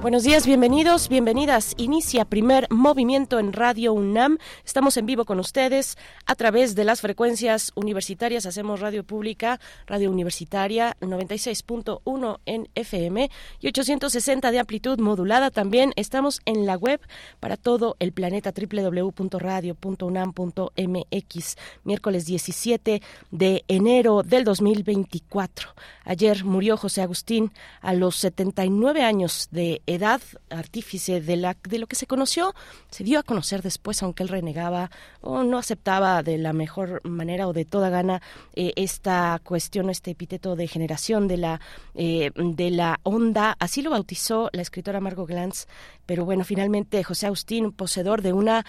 Buenos días, bienvenidos, bienvenidas. Inicia primer movimiento en Radio UNAM. Estamos en vivo con ustedes a través de las frecuencias universitarias. Hacemos radio pública, radio universitaria 96.1 en FM y 860 de amplitud modulada. También estamos en la web para todo el planeta www.radio.unam.mx. Miércoles 17 de enero del 2024. Ayer murió José Agustín a los 79 años de edad, artífice de, la, de lo que se conoció, se dio a conocer después, aunque él renegaba o no aceptaba de la mejor manera o de toda gana eh, esta cuestión, este epíteto de generación de la, eh, de la onda. Así lo bautizó la escritora Margot Glantz. Pero bueno, finalmente José Agustín, poseedor de una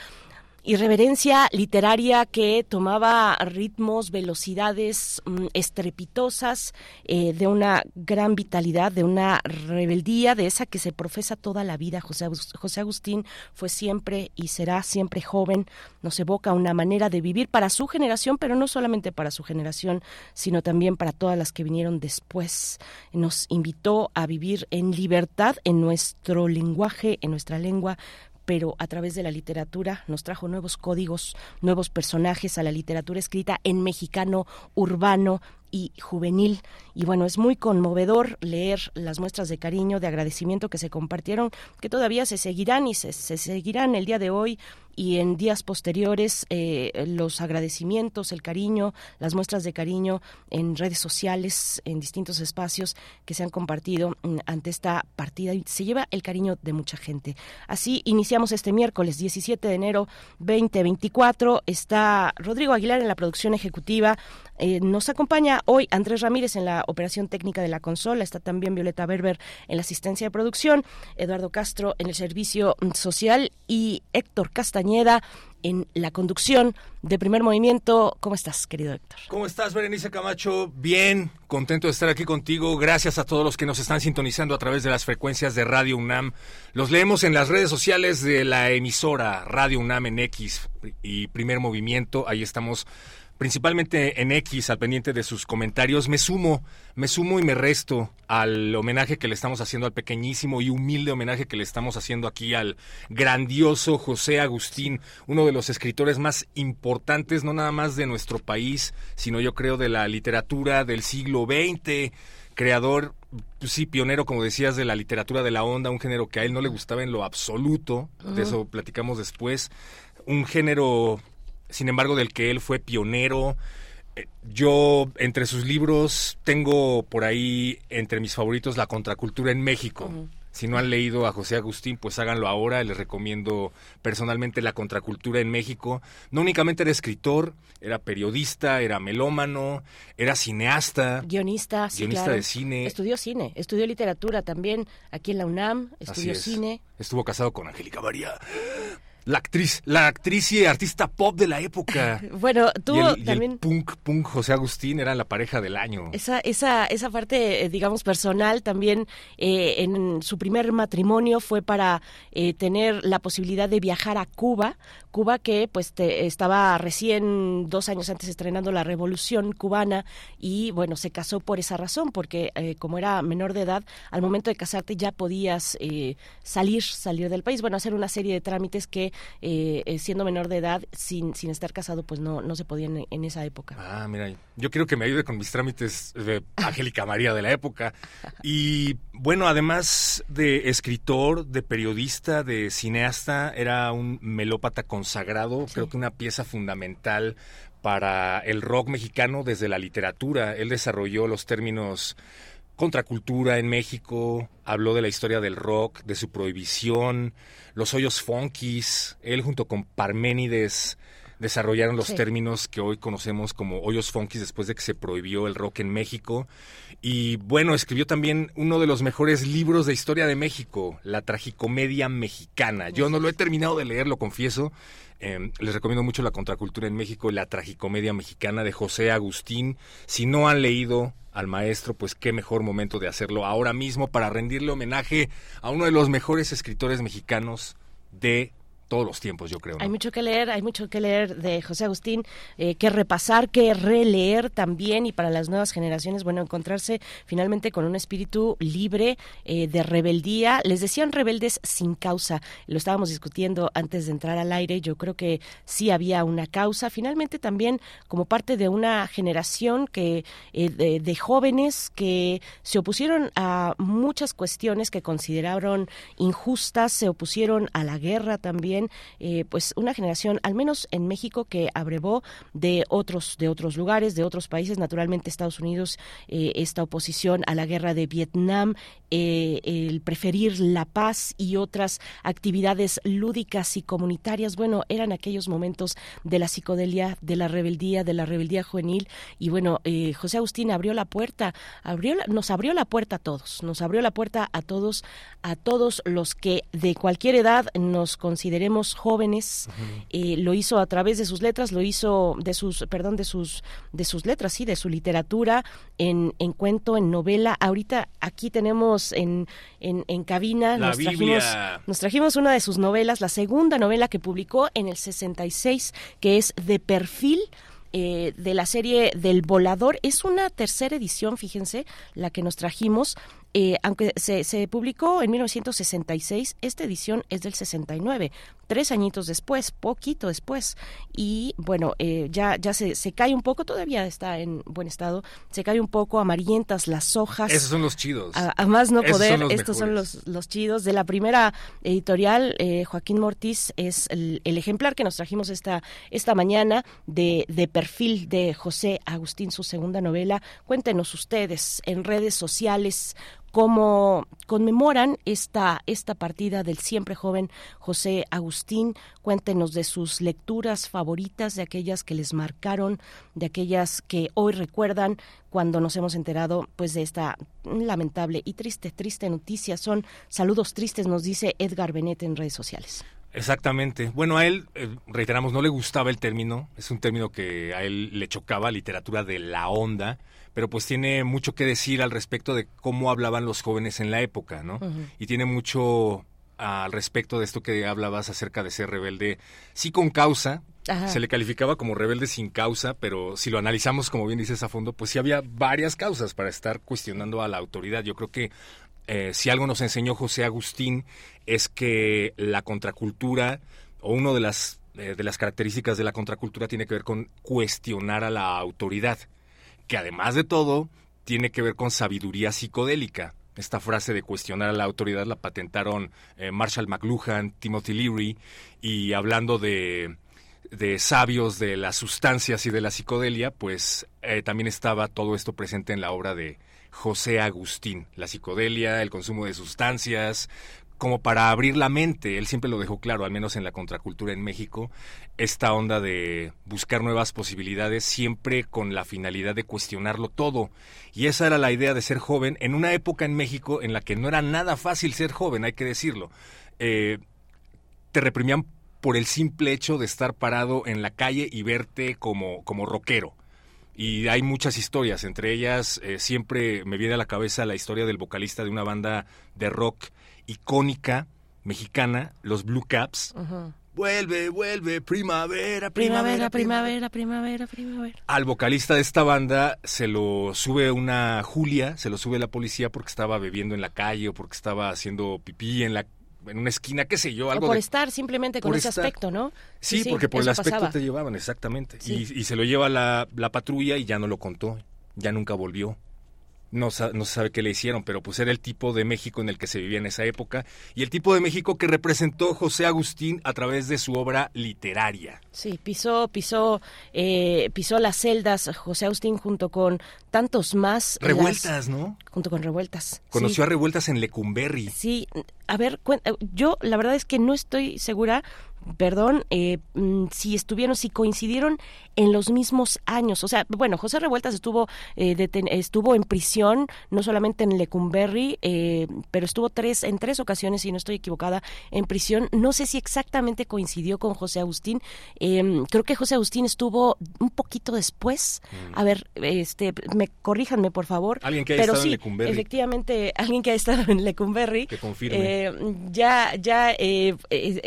irreverencia literaria que tomaba ritmos, velocidades mm, estrepitosas, eh, de una gran vitalidad, de una rebeldía, de esa que se profesa toda la vida. José, José Agustín fue siempre y será siempre joven, nos evoca una manera de vivir para su generación, pero no solamente para su generación, sino también para todas las que vinieron después. Nos invitó a vivir en libertad en nuestro lenguaje, en nuestra lengua, pero a través de la literatura nos trajo nuevos códigos, nuevos personajes a la literatura escrita en mexicano urbano, y juvenil. Y bueno, es muy conmovedor leer las muestras de cariño, de agradecimiento que se compartieron, que todavía se seguirán y se, se seguirán el día de hoy y en días posteriores eh, los agradecimientos, el cariño, las muestras de cariño en redes sociales, en distintos espacios que se han compartido mm, ante esta partida se lleva el cariño de mucha gente. Así iniciamos este miércoles 17 de enero 2024. Está Rodrigo Aguilar en la producción ejecutiva. Eh, nos acompaña hoy Andrés Ramírez en la operación técnica de la consola. Está también Violeta Berber en la asistencia de producción. Eduardo Castro en el servicio mm, social y Héctor Castañeda en la conducción de primer movimiento. ¿Cómo estás, querido Héctor? ¿Cómo estás, Berenice Camacho? Bien, contento de estar aquí contigo. Gracias a todos los que nos están sintonizando a través de las frecuencias de Radio UNAM. Los leemos en las redes sociales de la emisora Radio UNAM en X y primer movimiento. Ahí estamos principalmente en X, al pendiente de sus comentarios. Me sumo, me sumo y me resto al homenaje que le estamos haciendo al pequeñísimo y humilde homenaje que le estamos haciendo aquí al grandioso José Agustín, uno de los escritores más importantes, no nada más de nuestro país, sino yo creo de la literatura del siglo XX, creador pues sí, pionero, como decías, de la literatura de la onda, un género que a él no le gustaba en lo absoluto, de eso platicamos después, un género sin embargo del que él fue pionero. Eh, yo, entre sus libros, tengo por ahí, entre mis favoritos, La Contracultura en México. Si no han leído a José Agustín, pues háganlo ahora. Les recomiendo personalmente La Contracultura en México. No únicamente era escritor, era periodista, era melómano, era cineasta. Guionista, Guionista de cine. Estudió cine, estudió literatura también aquí en la UNAM, estudió cine. Estuvo casado con Angélica María la actriz, la actriz y artista pop de la época. bueno, tú también. punk, punk José Agustín era la pareja del año. Esa, esa, esa parte, eh, digamos, personal también eh, en su primer matrimonio fue para eh, tener la posibilidad de viajar a Cuba. Cuba que pues estaba recién dos años antes estrenando la revolución cubana y bueno, se casó por esa razón, porque como era menor de edad, al momento de casarte ya podías salir, salir del país, bueno, hacer una serie de trámites que eh, eh, siendo menor de edad, sin, sin estar casado, pues no, no se podían en, esa época. Ah, mira, yo quiero que me ayude con mis trámites de Angélica María de la época. Y bueno, además de escritor, de periodista, de cineasta, era un melópata consagrado, creo que una pieza fundamental para el rock mexicano desde la literatura. Él desarrolló los términos contracultura en México, habló de la historia del rock, de su prohibición, los hoyos funkies, él junto con Parménides desarrollaron los términos que hoy conocemos como hoyos funkies después de que se prohibió el rock en México. Y bueno, escribió también uno de los mejores libros de historia de México, La tragicomedia mexicana. Yo no lo he terminado de leer, lo confieso, Em, les recomiendo mucho La Contracultura en México y la Tragicomedia Mexicana de José Agustín. Si no han leído al maestro, pues qué mejor momento de hacerlo ahora mismo para rendirle homenaje a uno de los mejores escritores mexicanos de todos los tiempos, yo creo. Hay mucho que leer, hay mucho que leer de José Agustín, eh, que repasar, que releer también y para las nuevas generaciones, bueno, encontrarse finalmente con un espíritu libre eh, de rebeldía. Les decían rebeldes sin causa, lo estábamos discutiendo antes de entrar al aire, yo creo que sí había una causa, finalmente también como parte de una generación que eh, de, de jóvenes que se opusieron a muchas cuestiones que consideraron injustas, se opusieron a la guerra también, eh, pues una generación, al menos en México, que abrevó de otros, de otros lugares, de otros países, naturalmente Estados Unidos, eh, esta oposición a la guerra de Vietnam, eh, el preferir la paz y otras actividades lúdicas y comunitarias, bueno, eran aquellos momentos de la psicodelia, de la rebeldía, de la rebeldía juvenil, y bueno, José Agustín abrió la puerta, abrió nos abrió la puerta a todos, nos abrió la puerta a todos, a todos los que de cualquier edad nos consideremos jóvenes. Eh, lo hizo a través de sus letras, lo hizo de sus, perdón, de sus, de sus letras, sí, de su literatura, en, en cuento, en novela. Ahorita aquí tenemos en, en, en cabina, nos trajimos, nos trajimos una de sus novelas, la segunda novela que publicó en el 66, que es De Perfil. Eh, de la serie del volador. Es una tercera edición, fíjense, la que nos trajimos. Eh, aunque se, se, publicó en 1966, esta edición es del 69 tres añitos después, poquito después. Y bueno, eh, ya, ya se, se cae un poco, todavía está en buen estado, se cae un poco amarillentas las hojas. Esos son los chidos. A, más no poder, estos son los, los chidos. De la primera editorial, eh, Joaquín Mortiz es el, ejemplar que nos trajimos esta, esta mañana de, de perfil de José Agustín, su segunda novela. Cuéntenos ustedes en redes sociales cómo conmemoran esta, esta partida del siempre joven José Agustín. Cuéntenos de sus lecturas favoritas, de aquellas que les marcaron, de aquellas que hoy recuerdan cuando nos hemos enterado pues de esta lamentable y triste, triste noticia. Son saludos tristes, nos dice Edgar Benet en redes sociales. Exactamente. Bueno, a él, eh, reiteramos, no le gustaba el término, es un término que a él le chocaba, literatura de la onda, pero pues tiene mucho que decir al respecto de cómo hablaban los jóvenes en la época, ¿no? Y tiene mucho al respecto de esto que hablabas acerca de ser rebelde, sí con causa, se le calificaba como rebelde sin causa, pero si lo analizamos, como bien dices a fondo, pues sí había varias causas para estar cuestionando a la autoridad. Yo creo que eh, si algo nos enseñó José Agustín es que la contracultura, o una de las, eh, de las características de la contracultura tiene que ver con cuestionar a la autoridad que además de todo tiene que ver con sabiduría psicodélica. Esta frase de cuestionar a la autoridad la patentaron eh, Marshall McLuhan, Timothy Leary, y hablando de, de, sabios de las sustancias y de la psicodelia, pues eh, también estaba todo esto presente en la obra de José Agustín. La psicodelia, el consumo de sustancias, como para abrir la mente, él siempre lo dejó claro, al menos en la contracultura en México, esta onda de buscar nuevas posibilidades siempre con la finalidad de cuestionarlo todo. Y esa era la idea de ser joven en una época en México en la que no era nada fácil ser joven, hay que decirlo. Eh, te reprimían por el simple hecho de estar parado en la calle y verte como, como rockero. Y hay muchas historias, entre ellas eh, siempre me viene a la cabeza la historia del vocalista de una banda de rock icónica mexicana, los Blue Caps. Vuelve, vuelve, primavera, primavera, primavera, primavera, primavera, Al vocalista de esta banda se lo sube una Julia, se lo sube la policía porque estaba bebiendo en la calle o porque estaba haciendo pipí en la en una esquina, qué sé yo, algo. O por estar simplemente con ese aspecto, ¿no? Sí, porque por el aspecto te llevaban, exactamente. Y, y, se lo lleva la, la patrulla y ya no lo contó, ya nunca volvió no, no, se sabe qué le hicieron, pero pues era el tipo de México en el que se vivía en esa época y el tipo de México que representó José Agustín a través de su obra literaria. Sí, pisó, pisó, eh, pisó las celdas José Agustín junto con tantos más. Revueltas, ¿no? Junto con Revueltas. Conoció a Revueltas en Lecumberri. Sí, a ver, yo la verdad es que no estoy segura perdón, eh, mm, si estuvieron, si coincidieron en los mismos años. O sea, bueno, José Revueltas estuvo, eh, estuvo en prisión, no solamente en Lecumberri, eh, pero estuvo tres, en tres ocasiones, si no estoy equivocada, en prisión. No sé si exactamente coincidió con José Agustín. Em, creo que José Agustín estuvo un poquito después. Mm. A ver, este, me corríjanme, por favor. Alguien que haya estado en Lecumberri. Efectivamente, alguien que ha estado en Lecumberri. Que confirme. ya, ya,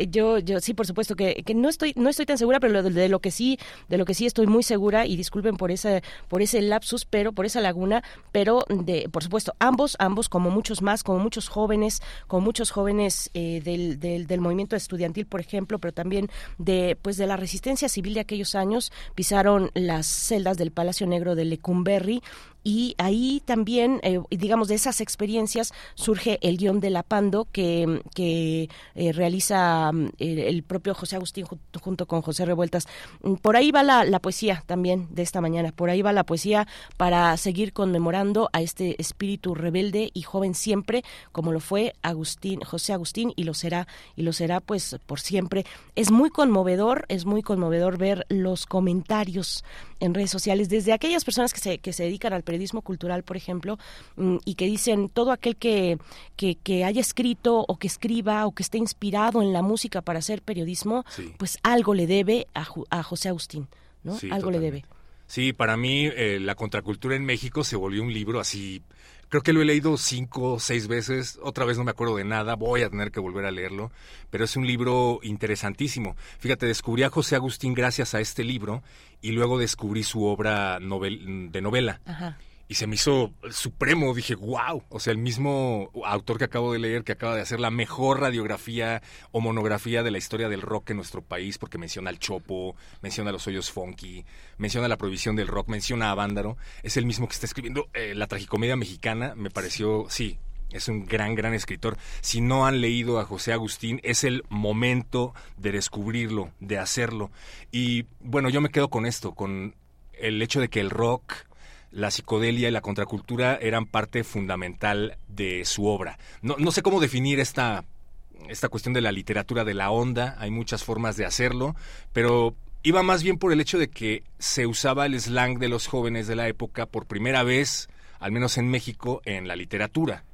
yo, yo, sí, por supuesto que, que no estoy, no estoy tan segura, pero de, de lo que sí, de lo que sí estoy muy segura y disculpen por ese por ese lapsus, pero por esa laguna, pero de por supuesto ambos ambos como muchos más, como muchos jóvenes, como muchos jóvenes eh, del, del, del, movimiento estudiantil, por ejemplo, pero también de pues de la resistencia civil de aquellos años pisaron las celdas del Palacio Negro de Lecumberri y ahí también, eh, digamos, de esas experiencias surge el guion de La Pando que, que eh, realiza mm, el, propio José Agustín junto con José Revueltas. Mm, por ahí va la, la, poesía también de esta mañana, por ahí va la poesía para seguir conmemorando a este espíritu rebelde y joven siempre, como lo fue Agustín, José Agustín, y lo será, y lo será pues por siempre. Es muy conmovedor, es muy conmovedor ver los comentarios en redes sociales desde aquellas personas que se, que se dedican al periodismo cultural, por ejemplo, mm, y que dicen todo aquel que, que, haya escrito o que escriba o que esté inspirado en la música para hacer periodismo, pues algo le debe a, a José Agustín, ¿no? algo le debe. Sí, para mí eh, la contracultura en México se volvió un libro así Creo que lo he leído cinco o seis veces, otra vez no me acuerdo de nada, voy a tener que volver a leerlo, pero es un libro interesantísimo. Fíjate, descubrí a José Agustín gracias a este libro y luego descubrí su obra de novela. Ajá y se me hizo supremo. Dije, wow. O sea, el mismo autor que acabo de leer, que acaba de hacer la mejor radiografía o monografía de la historia del rock en nuestro país, porque menciona al Chopo, menciona a los hoyos funky, menciona la prohibición del rock, menciona a Vándaro. Es el mismo que está escribiendo eh, la tragicomedia mexicana. Me pareció, sí, es un gran, gran escritor. Si no han leído a José Agustín, es el momento de descubrirlo, de hacerlo. Y bueno, yo me quedo con esto, con el hecho de que el rock la psicodelia y la contracultura eran parte fundamental de su obra. No, sé cómo definir esta, esta cuestión de la literatura de la onda, hay muchas formas de hacerlo, pero iba más bien por el hecho de que se usaba el slang de los jóvenes de la época por primera vez, al menos en México, en la literatura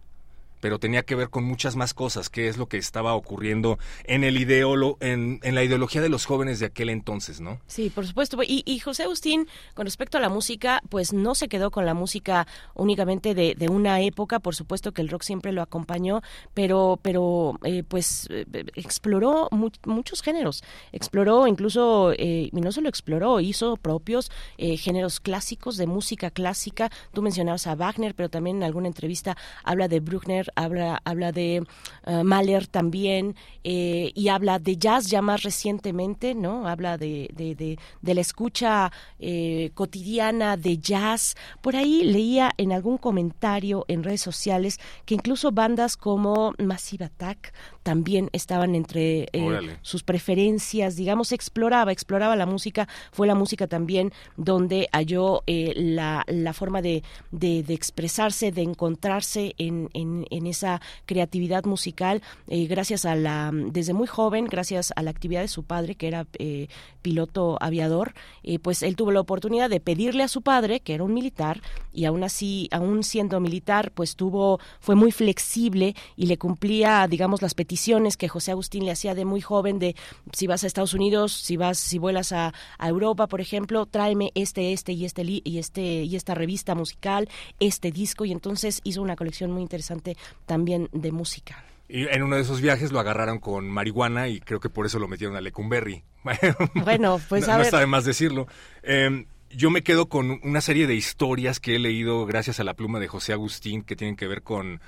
pero tenía que ver con muchas más cosas, qué es lo que estaba ocurriendo en el ideolo, en, en la ideología de los jóvenes de aquel entonces, ¿no? Sí, por supuesto. Y, y, José Agustín, con respecto a la música, pues no se quedó con la música únicamente de, de una época, por supuesto que el rock siempre lo acompañó, pero, pero eh, pues eh, exploró muchos géneros, exploró incluso, eh, y no solo exploró, hizo propios géneros clásicos de música clásica. Tú mencionabas a Wagner, pero también en alguna entrevista habla de Bruckner, habla, habla de uh, Mahler también, eh, y habla de jazz ya más recientemente, ¿no? Habla de, de, de, la escucha eh, cotidiana de jazz. Por ahí leía en algún comentario en redes sociales que incluso bandas como Massive Attack también estaban entre eh, sus preferencias, digamos, exploraba, exploraba la música, fue la música también donde halló la, la forma de, de, expresarse, de encontrarse en, en, en esa creatividad musical, eh, gracias a la, desde muy joven, gracias a la actividad de su padre, que era eh, piloto aviador, eh, pues él tuvo la oportunidad de pedirle a su padre, que era un militar, y aún así, aún siendo militar, pues tuvo, fue muy flexible y le cumplía, digamos, las peticiones que José Agustín le hacía de muy joven, de si vas a Estados Unidos, si vas, si vuelas a, a Europa, por ejemplo, tráeme este, este y este y este y esta revista musical, este disco, y entonces hizo una colección muy interesante también de música. Y en uno de esos viajes lo agarraron con marihuana y creo que por eso lo metieron a Lecumberri. Bueno, pues a no, está de más decirlo. Em, yo me quedo con una serie de historias que he leído gracias a la pluma de José Agustín que tienen que ver con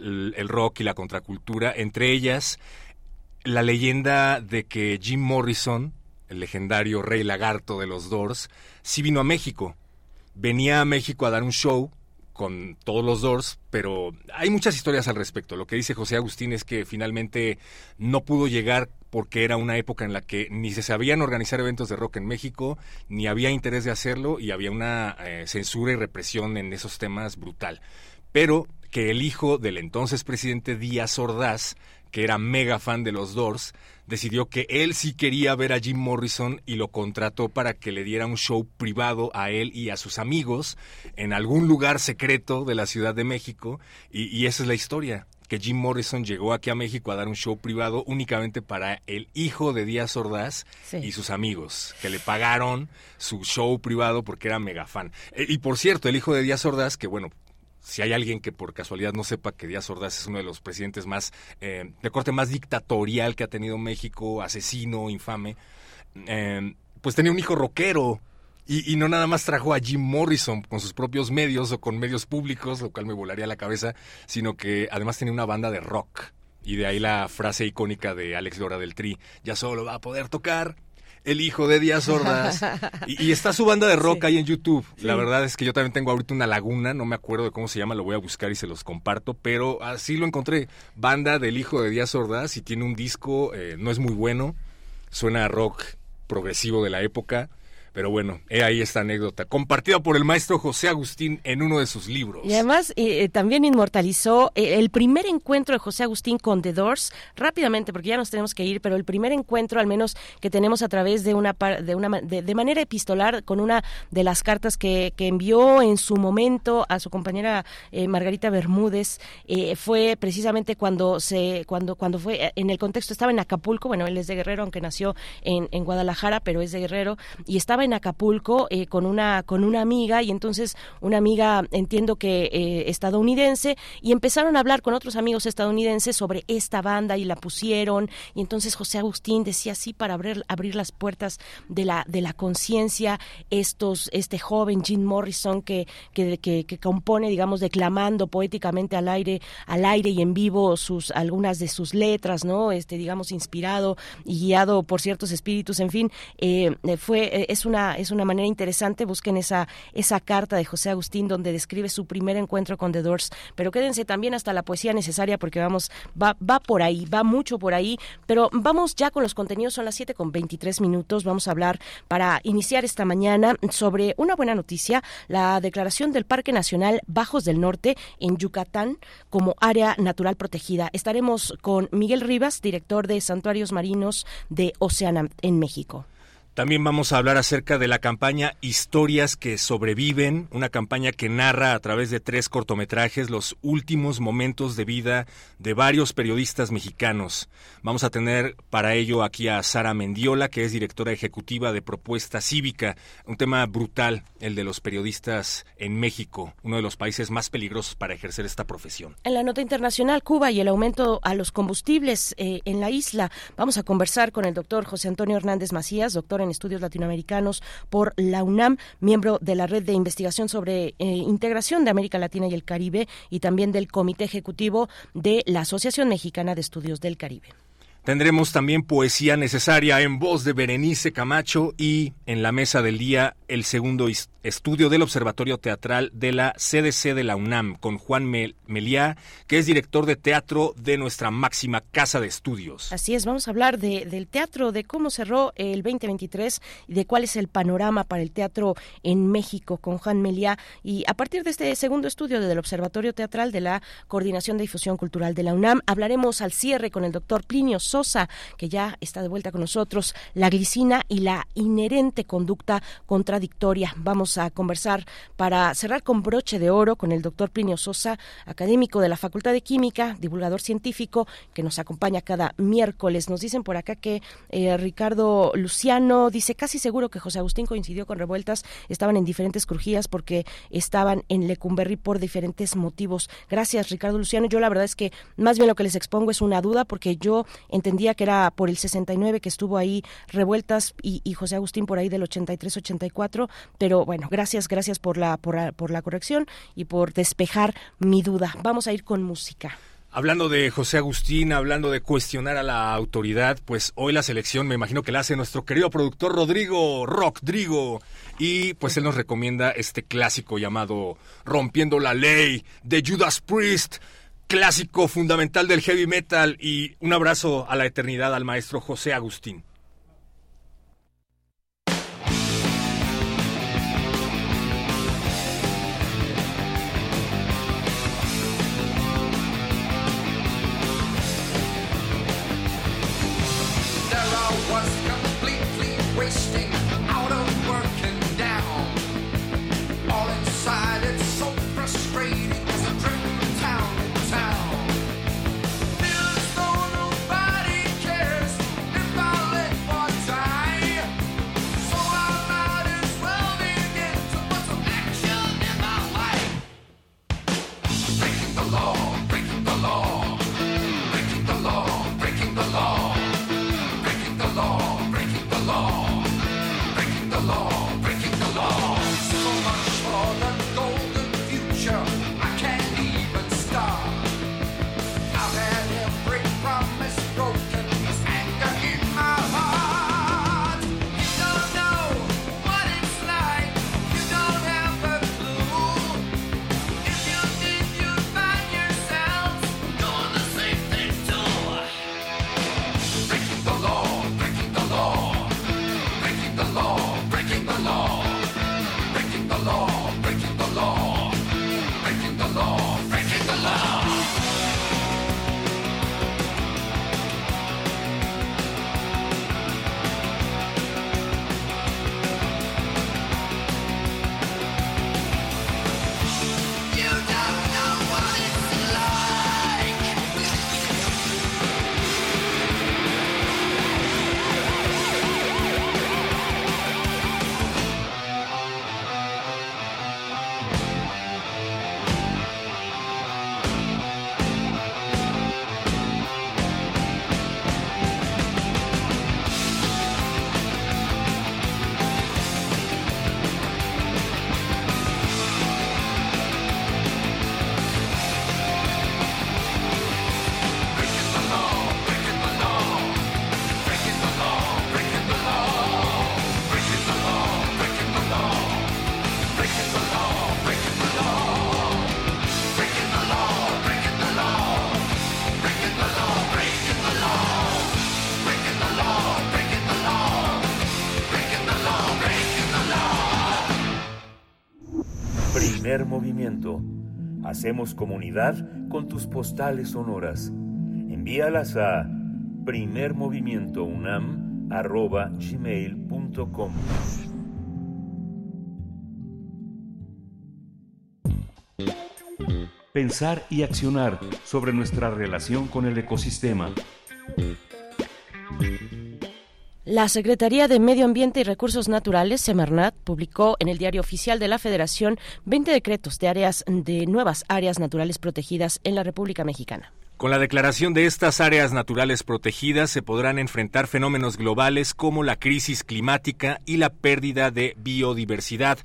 el, rock y la contracultura. Entre ellas, la leyenda de que Jim Morrison, el legendario rey lagarto de los Doors, sí vino a México. Venía a México a dar un show con todos los Doors, pero hay muchas historias al respecto. Lo que dice José Agustín es que finalmente no pudo llegar porque era una época en la que ni se sabían organizar eventos de rock en México, ni había interés de hacerlo y había una eh, censura y represión en esos temas brutal. Pero que el hijo del entonces presidente Díaz Ordaz, que era mega fan de los Doors, decidió que él sí quería ver a Jim Morrison y lo contrató para que le diera un show privado a él y a sus amigos en algún lugar secreto de la Ciudad de México. Y, y esa es la historia que Jim Morrison llegó aquí a México a dar un show privado únicamente para el hijo de Díaz Ordaz y sus amigos, que le pagaron su show privado porque era mega fan. Eh, y por cierto, el hijo de Díaz Ordaz, que bueno, si hay alguien que por casualidad no sepa que Díaz Ordaz es uno de los presidentes más, eh, de corte más dictatorial que ha tenido México, asesino, infame, eh, pues tenía un hijo rockero y, no nada más trajo a Jim Morrison con sus propios medios o con medios públicos, lo cual me volaría la cabeza, sino que además tenía una banda de rock. Y de ahí la frase icónica de Alex Lora del Tri, ya solo va a poder tocar el hijo de Díaz Ordaz. y, está su banda de rock ahí en YouTube. La verdad es que yo también tengo ahorita una laguna, no me acuerdo de cómo se llama, lo voy a buscar y se los comparto, pero así lo encontré. Banda del hijo de Díaz Ordaz y tiene un disco, eh, no es muy bueno, suena a rock progresivo de la época pero bueno, he ahí esta anécdota, compartida por el maestro José Agustín en uno de sus libros. Y además eh, eh, también inmortalizó eh, el primer encuentro de José Agustín con The Doors, rápidamente, porque ya nos tenemos que ir, pero el primer encuentro, al menos que tenemos a través de una de, una, de, manera epistolar, con una de las cartas que, que, envió en su momento a su compañera Margarita Bermúdez, fue precisamente cuando se, cuando, cuando fue, en el contexto estaba en Acapulco, bueno, él es de Guerrero, aunque nació en, en Guadalajara, pero es de Guerrero, y estaba en Acapulco eh, con una con una amiga y entonces una amiga entiendo que eh, estadounidense y empezaron a hablar con otros amigos estadounidenses sobre esta banda y la pusieron y entonces José Agustín decía así para abrir abrir las puertas de la de la conciencia estos este joven Jim Morrison que que, que que compone digamos declamando poéticamente al aire al aire y en vivo sus algunas de sus letras no este digamos inspirado y guiado por ciertos espíritus en fin eh, fue es una, es una manera interesante. Busquen esa, esa carta de José Agustín donde describe su primer encuentro con The Doors. Pero quédense también hasta la poesía necesaria porque vamos, va, va por ahí, va mucho por ahí. Pero vamos ya con los contenidos, son las 7 con 23 minutos. Vamos a hablar para iniciar esta mañana sobre una buena noticia, la declaración del Parque Nacional Bajos del Norte en Yucatán como área natural protegida. Estaremos con Miguel Rivas, director de Santuarios Marinos de Oceana en México. También vamos a hablar acerca de la campaña Historias que sobreviven, una campaña que narra a través de tres cortometrajes los últimos momentos de vida de varios periodistas mexicanos. Vamos a tener para ello aquí a Sara Mendiola, que es directora ejecutiva de Propuesta Cívica, un tema brutal, el de los periodistas en México, uno de los países más peligrosos para ejercer esta profesión. En la nota internacional, Cuba y el aumento a los combustibles eh, en la isla. Vamos a conversar con el doctor José Antonio Hernández Macías, doctor en Estudios Latinoamericanos por la UNAM, miembro de la Red de Investigación sobre eh, Integración de América Latina y el Caribe y también del Comité Ejecutivo de la Asociación Mexicana de Estudios del Caribe. Tendremos también poesía necesaria en voz de Berenice Camacho y en la mesa del día el segundo estudio del Observatorio Teatral de la CDC de la UNAM con Juan Meliá, que es director de teatro de nuestra máxima casa de estudios. Así es, vamos a hablar de, del teatro, de cómo cerró el 2023 y de cuál es el panorama para el teatro en México con Juan Meliá. Y a partir de este segundo estudio del Observatorio Teatral de la Coordinación de Difusión Cultural de la UNAM, hablaremos al cierre con el doctor Plinio Sosa, que ya está de vuelta con nosotros, la glicina y la inherente conducta contradictoria. Vamos a conversar para cerrar con broche de oro con el doctor Plinio Sosa, académico de la Facultad de Química, divulgador científico, que nos acompaña cada miércoles. Nos dicen por acá que eh, Ricardo Luciano dice casi seguro que José Agustín coincidió con revueltas, estaban en diferentes crujías porque estaban en Lecumberri por diferentes motivos. Gracias, Ricardo Luciano. Yo la verdad es que más bien lo que les expongo es una duda porque yo entendía que era por el 69 que estuvo ahí revueltas y, y José Agustín por ahí del 83-84, pero bueno, gracias, gracias por la, por la, por la corrección y por despejar mi duda. Vamos a ir con música. Hablando de José Agustín, hablando de cuestionar a la autoridad, pues hoy la selección me imagino que la hace nuestro querido productor Rodrigo Rockdrigo. Y pues él nos recomienda este clásico llamado Rompiendo la Ley de Judas Priest clásico fundamental del heavy metal y un abrazo a la eternidad al maestro José Agustín. Hacemos comunidad con tus postales sonoras. Envíalas a primermovimientounam.gmail.com Pensar y accionar sobre nuestra relación con el ecosistema. La Secretaría de Medio Ambiente y Recursos Naturales, Semarnat, publicó en el Diario Oficial de la Federación 20 decretos de áreas de nuevas áreas naturales protegidas en la República Mexicana. Con la declaración de estas áreas naturales protegidas se podrán enfrentar fenómenos globales como la crisis climática y la pérdida de biodiversidad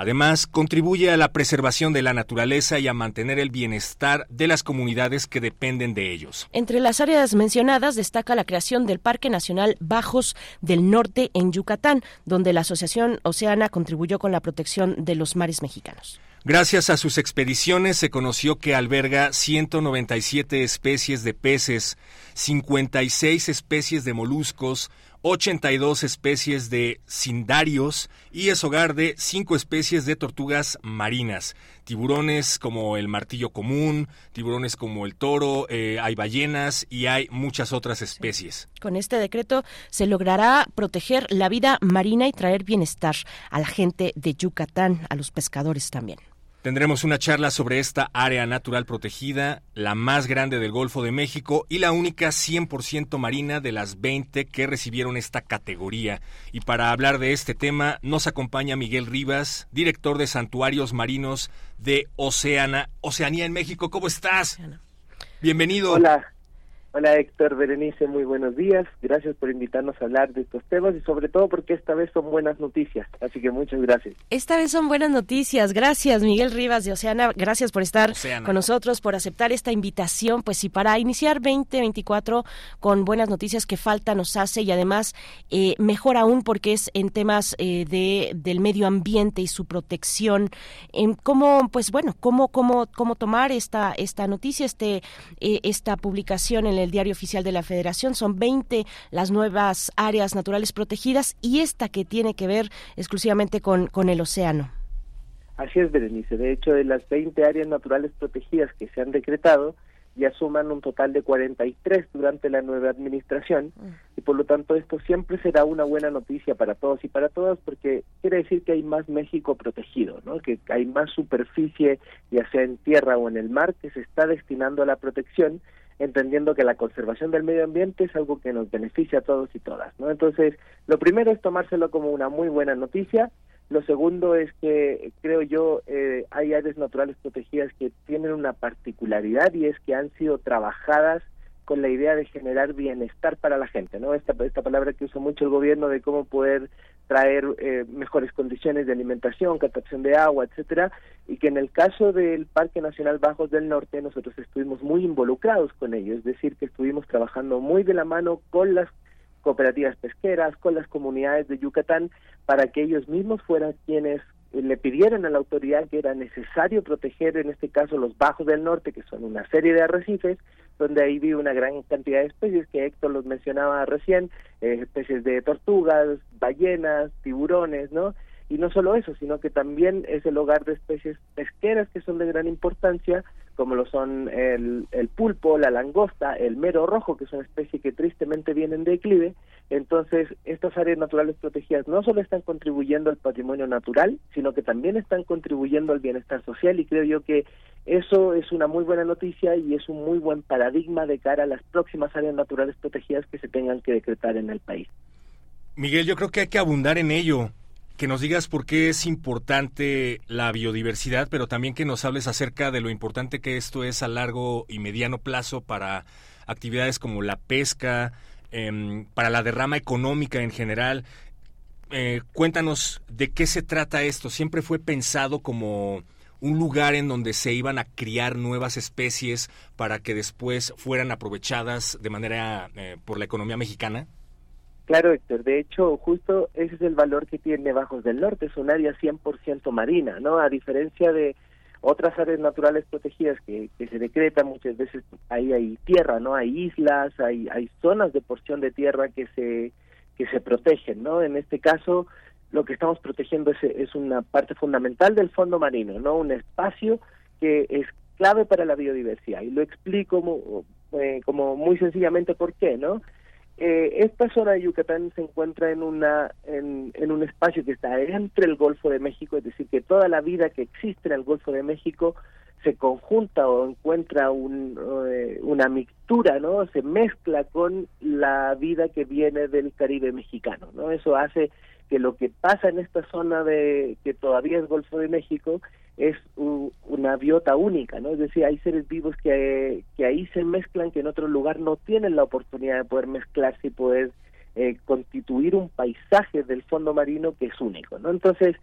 Además, contribuye a la preservación de la naturaleza y a mantener el bienestar de las comunidades que dependen de ellos. Entre las áreas mencionadas destaca la creación del Parque Nacional Bajos del Norte en Yucatán, donde la Asociación Oceana contribuyó con la protección de los mares mexicanos. Gracias a sus expediciones se conoció que alberga 197 especies de peces, 56 especies de moluscos, 82 especies de cindarios y es hogar de 5 especies de tortugas marinas. Tiburones como el martillo común, tiburones como el toro, eh, hay ballenas y hay muchas otras especies. Con este decreto se logrará proteger la vida marina y traer bienestar a la gente de Yucatán, a los pescadores también. Tendremos una charla sobre esta área natural protegida, la más grande del Golfo de México y la única 100% marina de las 20 que recibieron esta categoría. Y para hablar de este tema nos acompaña Miguel Rivas, director de Santuarios Marinos de Oceana, Oceanía en México. ¿Cómo estás? Bienvenido. Hola. Hola Héctor, Berenice, muy buenos días. Gracias por invitarnos a hablar de estos temas y sobre todo porque esta vez son buenas noticias. Así que muchas gracias. Esta vez son buenas noticias. Gracias Miguel Rivas de Oceana. Gracias por estar con nosotros, por aceptar esta invitación. Pues sí, para iniciar 2024 con buenas noticias que falta nos hace y además eh, mejor aún porque es en temas eh, de, del medio ambiente y su protección. En cómo, pues bueno, cómo, cómo, cómo tomar esta, esta noticia, este, eh, esta publicación en el Diario Oficial de la Federación. Son 20 las nuevas áreas naturales protegidas y esta que tiene que ver exclusivamente con, con el océano. Así es, Berenice. De hecho, de las 20 áreas naturales protegidas que se han decretado, ya suman un total de 43 durante la nueva administración mm. y por lo tanto esto siempre será una buena noticia para todos y para todas porque quiere decir que hay más México protegido, ¿no? que hay más superficie, ya sea en tierra o en el mar, que se está destinando a la protección entendiendo que la conservación del medio ambiente es algo que nos beneficia a todos y todas, ¿no? Entonces, lo primero es tomárselo como una muy buena noticia. Lo segundo es que creo yo eh, hay áreas naturales protegidas que tienen una particularidad y es que han sido trabajadas con la idea de generar bienestar para la gente, ¿no? Esta, esta palabra que usa mucho el gobierno de cómo poder traer eh, mejores condiciones de alimentación, captación de agua, etcétera, y que en el caso del Parque Nacional Bajos del Norte nosotros estuvimos muy involucrados con ello, es decir, que estuvimos trabajando muy de la mano con las cooperativas pesqueras, con las comunidades de Yucatán, para que ellos mismos fueran quienes le pidieran a la autoridad que era necesario proteger en este caso los bajos del norte, que son una serie de arrecifes, donde ahí vive una gran cantidad de especies que Héctor los mencionaba recién, eh, especies de tortugas, ballenas, tiburones, ¿no? Y no solo eso, sino que también es el hogar de especies pesqueras que son de gran importancia, como lo son el, el pulpo, la langosta, el mero rojo, que son especies que tristemente vienen de declive. Entonces, estas áreas naturales protegidas no solo están contribuyendo al patrimonio natural, sino que también están contribuyendo al bienestar social y creo yo que eso es una muy buena noticia y es un muy buen paradigma de cara a las próximas áreas naturales protegidas que se tengan que decretar en el país. Miguel, yo creo que hay que abundar en ello, que nos digas por qué es importante la biodiversidad, pero también que nos hables acerca de lo importante que esto es a largo y mediano plazo para actividades como la pesca, em, para la derrama económica en general. Eh, cuéntanos de qué se trata esto. ¿Siempre fue pensado como un lugar en donde se iban a criar nuevas especies para que después fueran aprovechadas de manera eh, por la economía mexicana? Claro, Héctor. De hecho, justo ese es el valor que tiene Bajos del Norte. Es un área 100% marina, ¿no? A diferencia de otras áreas naturales protegidas que, que se decretan muchas veces, ahí hay tierra, ¿no? Hay islas, hay, hay zonas de porción de tierra que se que se protegen, ¿no? En este caso, lo que estamos protegiendo es, es una parte fundamental del fondo marino, ¿no? Un espacio que es clave para la biodiversidad. Y lo explico como, eh, como muy sencillamente por qué, ¿no? Eh, esta zona de Yucatán se encuentra en una en, un espacio que está entre el Golfo de México, es decir, que toda la vida que existe en el Golfo de México se conjunta o encuentra un, eh, una mixtura, ¿no? Se mezcla con la vida que viene del Caribe mexicano, ¿no? Eso hace que lo que pasa en esta zona de que todavía es Golfo de México es una biota única, ¿no? Es decir, hay seres vivos que, que ahí se mezclan que en otro lugar no tienen la oportunidad de poder mezclarse y poder eh, constituir un paisaje del fondo marino que es único, ¿no? Entonces,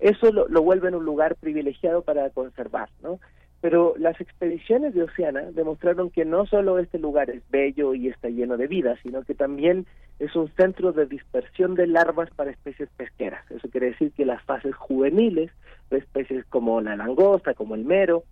eso lo, lo vuelve en un lugar privilegiado para conservar, ¿no? Pero las expediciones de Oceana demostraron que no solo este lugar es bello y está lleno de vida, sino que también es un centro de dispersión de larvas para especies pesqueras. Eso quiere decir que las fases juveniles de especies como la langosta, como el mero,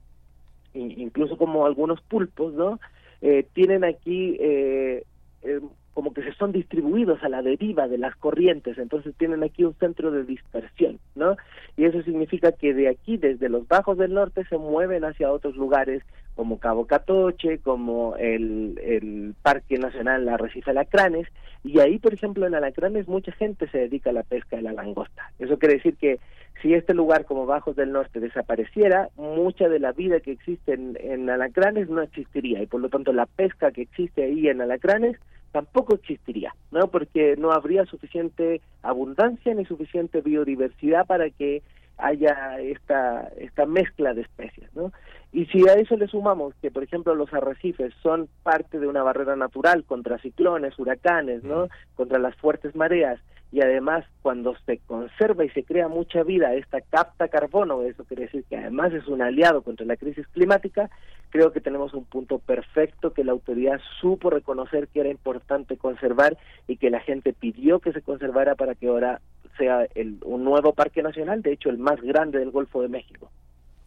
incluso como algunos pulpos, ¿no? Eh, tienen aquí eh, eh, como que se son distribuidos a la deriva de las corrientes, entonces tienen aquí un centro de dispersión, ¿no? Y eso significa que de aquí, desde los bajos del norte, se mueven hacia otros lugares como Cabo Catoche, como el, el Parque Nacional Arrecife Alacranes, y ahí, por ejemplo, en Alacranes mucha gente se dedica a la pesca de la langosta. Eso quiere decir que si este lugar como Bajos del Norte desapareciera, mucha de la vida que existe en, en Alacranes no existiría, y por lo tanto la pesca que existe ahí en Alacranes tampoco existiría, ¿no? Porque no habría suficiente abundancia ni suficiente biodiversidad para que haya esta esta mezcla de especies, ¿no? Y si a eso le sumamos que, por ejemplo, los arrecifes son parte de una barrera natural contra ciclones, huracanes, ¿no? Contra las fuertes mareas y además cuando se conserva y se crea mucha vida, esta capta carbono, eso quiere decir que además es un aliado contra la crisis climática, creo que tenemos un punto perfecto que la autoridad supo reconocer que era importante conservar y que la gente pidió que se conservara para que ahora sea el, un nuevo parque nacional, de hecho el más grande del Golfo de México.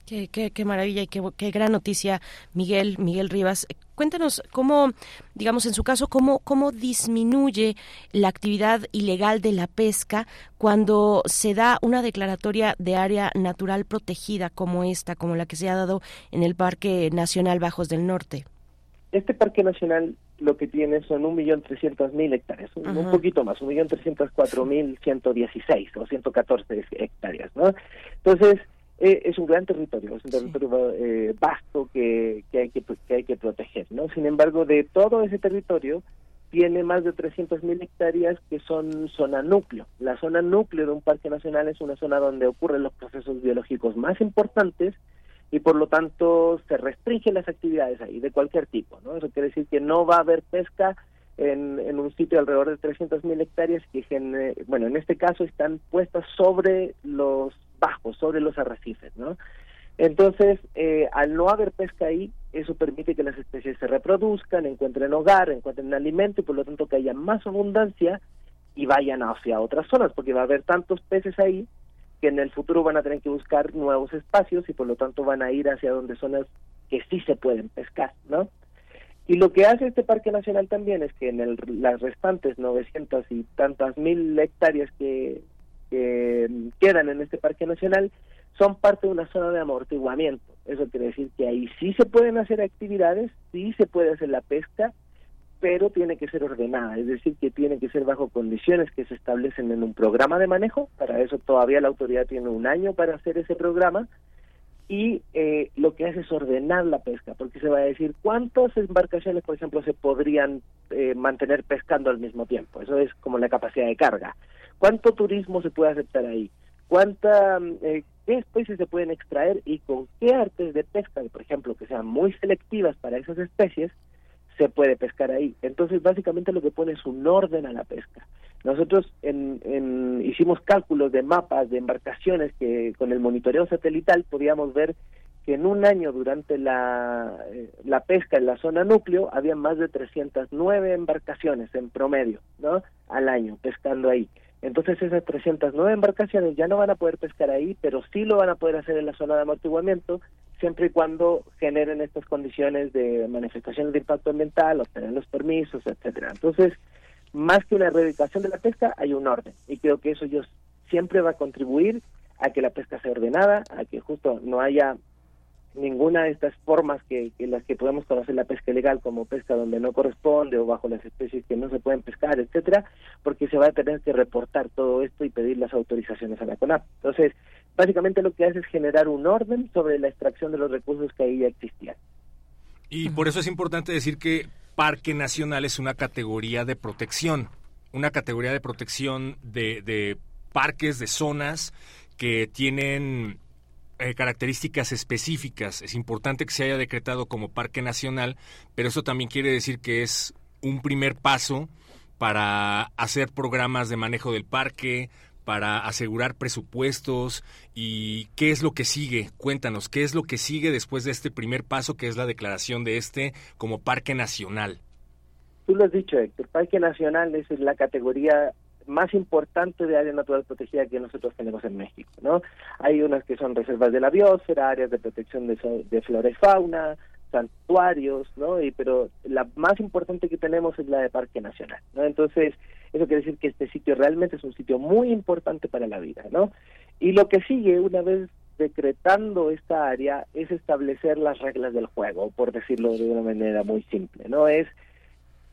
Qué, qué, maravilla y qué, qué, gran noticia, Miguel, Miguel Rivas. Cuéntanos cómo, digamos, en su caso, cómo, cómo disminuye la actividad ilegal de la pesca cuando se da una declaratoria de área natural protegida como esta, como la que se ha dado en el Parque Nacional Bajos del Norte. este parque nacional lo que tiene son 1.300.000 hectáreas, un, un poquito más, 1.304.116 o 114 hectáreas, ¿no? Entonces, es un gran territorio, es un territorio eh, vasto que, que, hay que, que hay que proteger, ¿no? Sin embargo, de todo ese territorio, tiene más de 300.000 hectáreas que son zona núcleo. La zona núcleo de un parque nacional es una zona donde ocurren los procesos biológicos más importantes y por lo tanto se restringen las actividades ahí de cualquier tipo. ¿no? Eso quiere decir que no va a haber pesca en, en un sitio alrededor de 300.000 hectáreas que, bueno, en este caso están puestas sobre los bajos, sobre los arrecifes. ¿no? Entonces, eh, al no haber pesca ahí, eso permite que las especies se reproduzcan, encuentren hogar, encuentren alimento y por lo tanto que haya más abundancia y vayan hacia otras zonas, porque va a haber tantos peces ahí que en el futuro van a tener que buscar nuevos espacios y por lo tanto van a ir hacia donde zonas que sí se pueden pescar, ¿no? Y lo que hace este parque nacional también es que en el, las restantes 900 y tantas mil hectáreas que, que quedan en este parque nacional, son parte de una zona de amortiguamiento. Eso quiere decir que ahí sí se pueden hacer actividades, sí se puede hacer la pesca, pero tiene que ser ordenada, es decir, que tiene que ser bajo condiciones que se establecen en un programa de manejo. Para eso todavía la autoridad tiene un año para hacer ese programa. Y eh, lo que hace es ordenar la pesca, porque se va a decir cuántas embarcaciones, por ejemplo, se podrían eh, mantener pescando al mismo tiempo. Eso es como la capacidad de carga. ¿Cuánto turismo se puede aceptar ahí? cuánta, eh, qué especies se pueden extraer y con qué artes de pesca, por ejemplo, que sean muy selectivas para esas especies, se puede pescar ahí. Entonces, básicamente lo que pone es un orden a la pesca. Nosotros en, hicimos cálculos de mapas de embarcaciones que con el monitoreo satelital podíamos ver que en un año durante la, eh, la pesca en la zona núcleo había más de 309 embarcaciones en promedio, ¿no? Al año pescando ahí. Entonces esas 309 embarcaciones ya no van a poder pescar ahí, pero sí lo van a poder hacer en la zona de amortiguamiento, siempre y cuando generen estas condiciones de manifestaciones de impacto ambiental, obtener los permisos, etcétera. Entonces, más que una erradicación de la pesca, hay un orden. Y creo que eso yo siempre va a contribuir a que la pesca sea ordenada, a que justo no haya ninguna de estas formas que, las que podemos conocer la pesca ilegal como pesca donde no corresponde o bajo las especies que no se pueden pescar, etcétera, porque se va a tener que reportar todo esto y pedir las autorizaciones a la CONAP. Entonces, básicamente lo que hace es generar un orden sobre la extracción de los recursos que ahí ya existían. Y por eso es importante decir que Parque Nacional es una categoría de protección, una categoría de protección de, de parques, de zonas que tienen eh, características específicas. Es importante que se haya decretado como parque nacional, pero eso también quiere decir que es un primer paso para hacer programas de manejo del parque, para asegurar presupuestos y qué es lo que sigue. Cuéntanos, ¿qué es lo que sigue después de este primer paso que es la declaración de este como parque nacional? Tú lo has dicho, Héctor, parque nacional es la categoría más importante de área natural protegida que nosotros tenemos en México, ¿no? Hay unas que son reservas de la biosfera, áreas de protección de, flora y fauna, santuarios, ¿no? Y, pero la más importante que tenemos es la de Parque Nacional, ¿no? Entonces, eso quiere decir que este sitio realmente es un sitio muy importante para la vida, ¿no? Y lo que sigue, una vez decretando esta área, es establecer las reglas del juego, por decirlo de una manera muy simple, ¿no? Es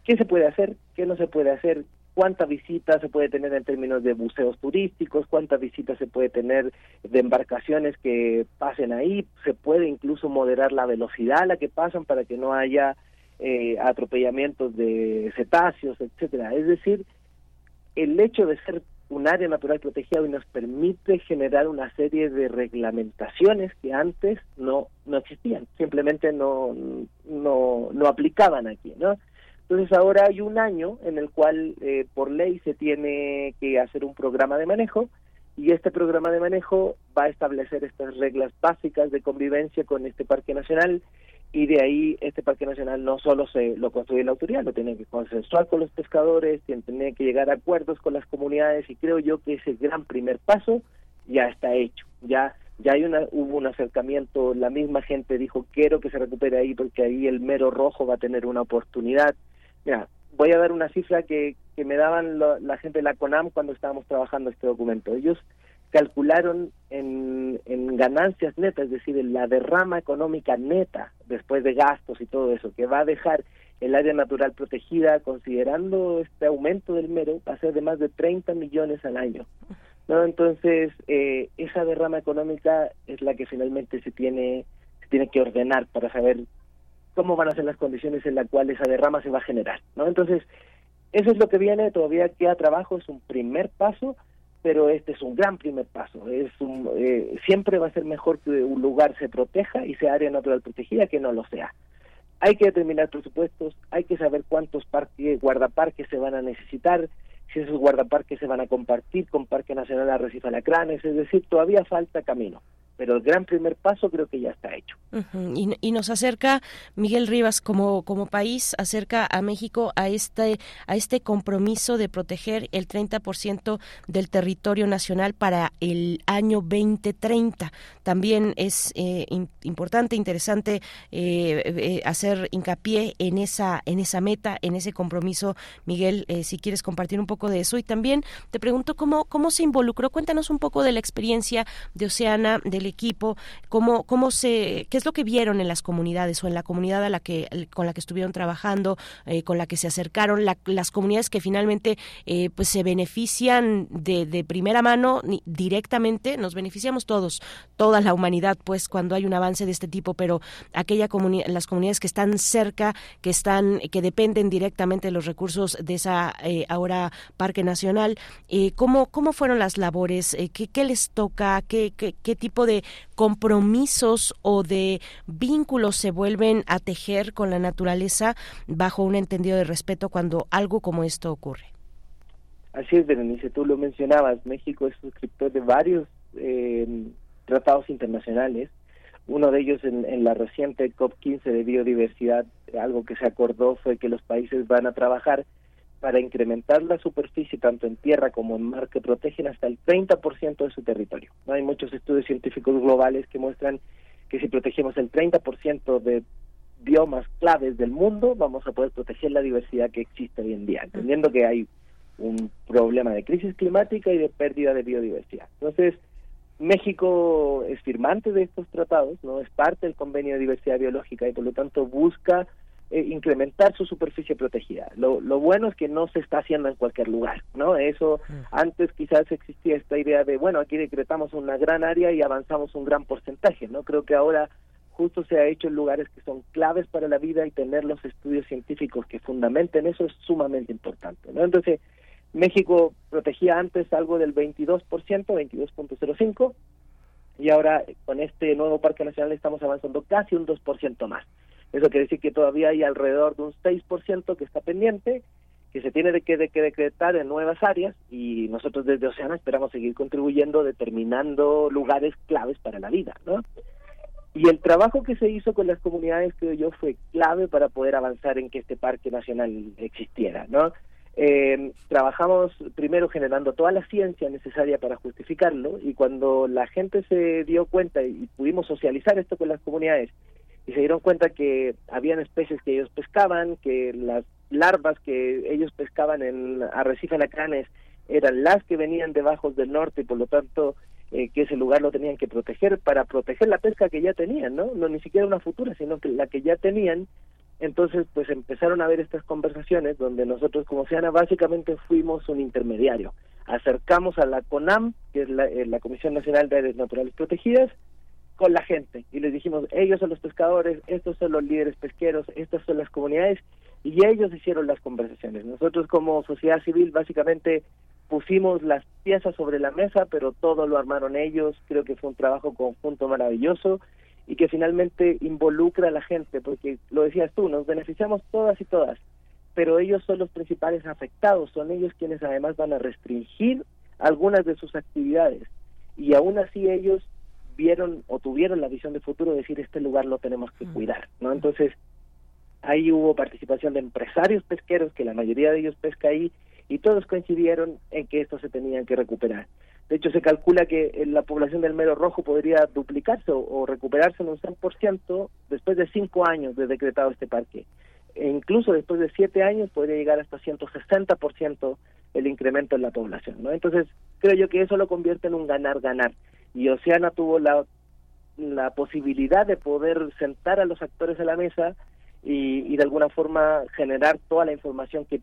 qué se puede hacer, qué no se puede hacer, cuánta visita se puede tener en términos de buceos turísticos, cuánta visita se puede tener de embarcaciones que pasen ahí, se puede incluso moderar la velocidad a la que pasan para que no haya eh, atropellamientos de cetáceos, etcétera. Es decir, el hecho de ser un área natural protegida nos permite generar una serie de reglamentaciones que antes no no existían, simplemente no no no aplicaban aquí, ¿no? Entonces ahora hay un año en el cual eh, por ley se tiene que hacer un programa de manejo y este programa de manejo va a establecer estas reglas básicas de convivencia con este parque nacional y de ahí este parque nacional no solo se lo construye la autoridad, lo tiene que consensuar con los pescadores, tiene que llegar a acuerdos con las comunidades y creo yo que ese gran primer paso ya está hecho, ya ya hay una hubo un acercamiento, la misma gente dijo quiero que se recupere ahí porque ahí el mero rojo va a tener una oportunidad Mira, voy a dar una cifra que, que me daban la gente de la CONAM cuando estábamos trabajando este documento. Ellos calcularon en, ganancias netas, es decir, en la derrama económica neta después de gastos y todo eso, que va a dejar el área natural protegida, considerando este aumento del mero, va a ser de más de 30 millones al año. ¿no? Entonces, eh, esa derrama económica es la que finalmente se tiene, se tiene que ordenar para saber cómo van a ser las condiciones en las cuales esa derrama se va a generar. ¿no? Entonces, eso es lo que viene, todavía queda trabajo, es un primer paso, pero este es un gran primer paso. Es un, eh, siempre va a ser mejor que un lugar se proteja y sea área natural protegida que no lo sea. Hay que determinar presupuestos, hay que saber cuántos parques, guardaparques se van a necesitar, si esos guardaparques se van a compartir con Parque Nacional Arrecife Alacranes, es decir, todavía falta camino pero el gran primer paso creo que ya está hecho. y, nos acerca Miguel Rivas como como país acerca a México a este a este compromiso de proteger el 30% del territorio nacional para el año 2030. También es eh, importante, interesante eh, eh, hacer hincapié en esa en esa meta, en ese compromiso. Miguel, si quieres compartir un poco de eso y también te pregunto cómo cómo se involucró. Cuéntanos un poco de la experiencia de Oceana del equipo, cómo, cómo se, qué es lo que vieron en las comunidades o en la comunidad a la que, con la que estuvieron trabajando, eh, con la que se acercaron, las comunidades que finalmente eh, pues se benefician de, de primera mano directamente, nos beneficiamos todos, toda la humanidad, pues cuando hay un avance de este tipo, pero aquella comunidad, las comunidades que están cerca, que están, que dependen directamente de los recursos de esa eh, ahora Parque Nacional, ¿cómo, ¿cómo fueron las labores? ¿qué, ¿Qué les toca? ¿Qué, qué, qué tipo de compromisos o de vínculos se vuelven a tejer con la naturaleza bajo un entendido de respeto cuando algo como esto ocurre. Así es, Berenice, tú lo mencionabas, México es suscriptor de varios eh, tratados internacionales, uno de ellos en, la reciente COP15 de biodiversidad, algo que se acordó fue que los países van a trabajar para incrementar la superficie tanto en tierra como en mar que protegen hasta el 30% de su territorio. ¿no? Hay muchos estudios científicos globales que muestran que si protegemos el 30% de biomas claves del mundo, vamos a poder proteger la diversidad que existe hoy en día, entendiendo que hay un problema de crisis climática y de pérdida de biodiversidad. Entonces, México es firmante de estos tratados, no es parte del convenio de diversidad biológica y por lo tanto busca eh, incrementar su superficie protegida. Lo, lo bueno es que no se está haciendo en cualquier lugar, ¿no? Eso mm. antes quizás existía esta idea de, bueno, aquí decretamos una gran área y avanzamos un gran porcentaje, ¿no? Creo que ahora justo se ha hecho en lugares que son claves para la vida y tener los estudios científicos que fundamenten eso es sumamente importante, ¿no? Entonces, México protegía antes algo del 22%, 22.05, y ahora con este nuevo Parque Nacional estamos avanzando casi un 2% más. Eso quiere decir que todavía hay alrededor de un 6% que está pendiente, que se tiene que, de que decretar en nuevas áreas y nosotros desde Oceana esperamos seguir contribuyendo, determinando lugares claves para la vida, ¿no? Y el trabajo que se hizo con las comunidades, creo yo, fue clave para poder avanzar en que este parque nacional existiera, ¿no? Eh, trabajamos primero generando toda la ciencia necesaria para justificarlo y cuando la gente se dio cuenta y pudimos socializar esto con las comunidades y se dieron cuenta que habían especies que ellos pescaban, que las larvas que ellos pescaban en Arrecife Alacranes eran las que venían de bajos del norte y por lo tanto eh, que ese lugar lo tenían que proteger para proteger la pesca que ya tenían, ¿no? No ni siquiera una futura, sino que la que ya tenían. Entonces, pues empezaron a haber estas conversaciones donde nosotros como Oceana básicamente fuimos un intermediario. Acercamos a la CONAM, que es la, eh, la Comisión Nacional de Áreas Naturales Protegidas, con la gente. Y les dijimos, ellos son los pescadores, estos son los líderes pesqueros, estas son las comunidades. Y ellos hicieron las conversaciones. Nosotros como sociedad civil básicamente pusimos las piezas sobre la mesa, pero todo lo armaron ellos, creo que fue un trabajo conjunto maravilloso y que finalmente involucra a la gente, porque lo decías tú, nos beneficiamos todas y todas, pero ellos son los principales afectados, son ellos quienes además van a restringir algunas de sus actividades. Y aún así ellos vieron o tuvieron la visión de futuro de decir este lugar lo tenemos que cuidar, ¿no? Entonces, ahí hubo participación de empresarios pesqueros, que la mayoría de ellos pesca ahí, y todos coincidieron en que esto se tenía que recuperar. De hecho, se calcula que la población del mero rojo podría duplicarse o, recuperarse en un 100% después de cinco años de decretado este parque. E incluso después de siete años podría llegar hasta 160% el incremento en la población. ¿no? Entonces, creo yo que eso lo convierte en un ganar-ganar y Oceana tuvo la la posibilidad de poder sentar a los actores a la mesa y, de alguna forma generar toda la información que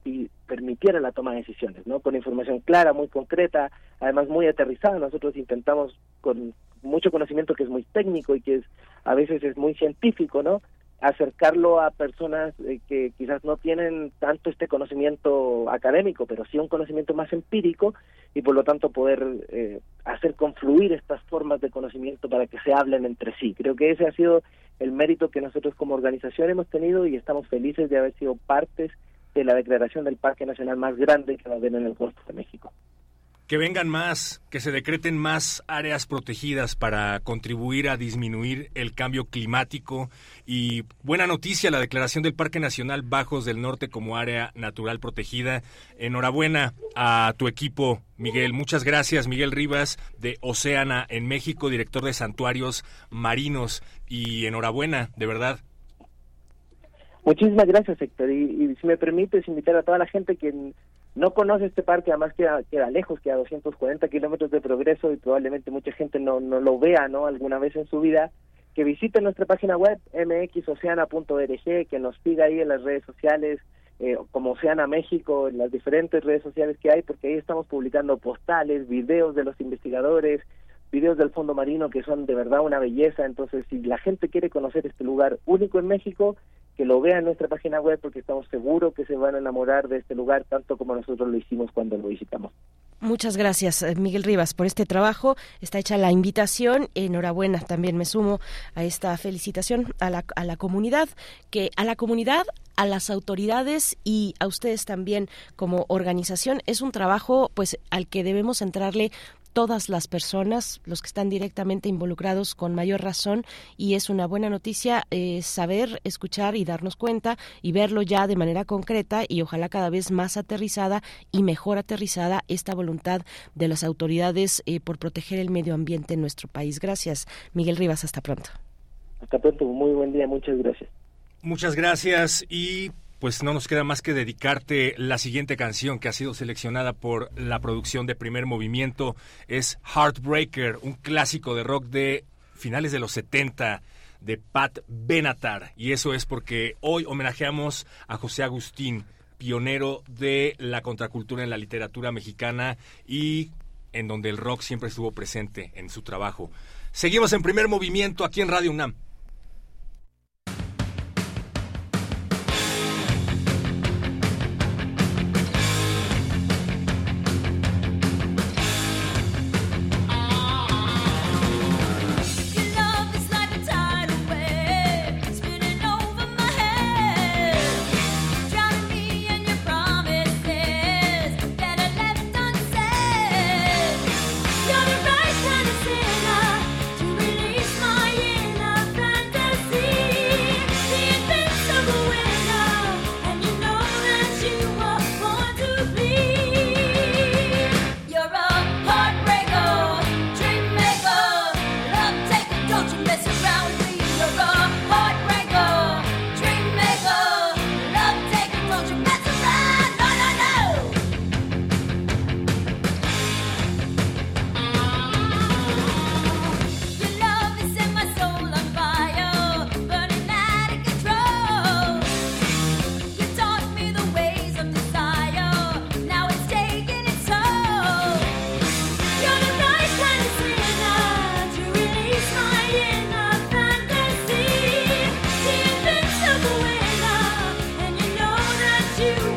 permitiera la toma de decisiones, ¿no? Con información clara, muy concreta, además muy aterrizada. Nosotros intentamos con mucho conocimiento que es muy técnico y que es a veces es muy científico, ¿no? Acercarlo a personas eh, que quizás no tienen tanto este conocimiento académico, pero sí un conocimiento más empírico y por lo tanto poder eh, hacer confluir estas formas de conocimiento para que se hablen entre sí. Creo que ese ha sido el mérito que nosotros como organización hemos tenido y estamos felices de haber sido partes de la declaración del Parque Nacional más grande que va a haber en el Golfo de México que vengan más, que se decreten más áreas protegidas para contribuir a disminuir el cambio climático y buena noticia la declaración del Parque Nacional Bajos del Norte como área natural protegida. Enhorabuena a tu equipo, Miguel. Muchas gracias, Miguel Rivas de Oceana en México, director de santuarios marinos y enhorabuena, de verdad. Muchísimas gracias, Héctor. Y, si me permites invitar a toda la gente que no conoce este parque, además queda, queda lejos, queda a 240 kilómetros de progreso y probablemente mucha gente no, no lo vea no alguna vez en su vida, que visite nuestra página web mxoceana.org, que nos siga ahí en las redes sociales, eh, como Oceana México, en las diferentes redes sociales que hay, porque ahí estamos publicando postales, videos de los investigadores, videos del fondo marino que son de verdad una belleza. Entonces, si la gente quiere conocer este lugar único en México, que lo vea en nuestra página web porque estamos seguros que se van a enamorar de este lugar tanto como nosotros lo hicimos cuando lo visitamos. Muchas gracias, eh, Miguel Rivas, por este trabajo. Está hecha la invitación. Enhorabuena, también me sumo a esta felicitación a la, a la comunidad, que a la comunidad, a las autoridades y a ustedes también como organización. Es un trabajo pues al que debemos entrarle todas las personas, los que están directamente involucrados con mayor razón y es una buena noticia eh, saber, escuchar y darnos cuenta y verlo ya de manera concreta y ojalá cada vez más aterrizada y mejor aterrizada esta voluntad de las autoridades eh, por proteger el medio ambiente en nuestro país. Gracias, Miguel Rivas. Hasta pronto. Hasta pronto. Muy buen día. Muchas gracias. Muchas gracias y pues no nos queda más que dedicarte la siguiente canción que ha sido seleccionada por la producción de primer movimiento. Es Heartbreaker, un clásico de rock de finales de los 70 de Pat Benatar. Y eso es porque hoy homenajeamos a José Agustín, pionero de la contracultura en la literatura mexicana y en donde el rock siempre estuvo presente en su trabajo. Seguimos en primer movimiento aquí en Radio UNAM. you.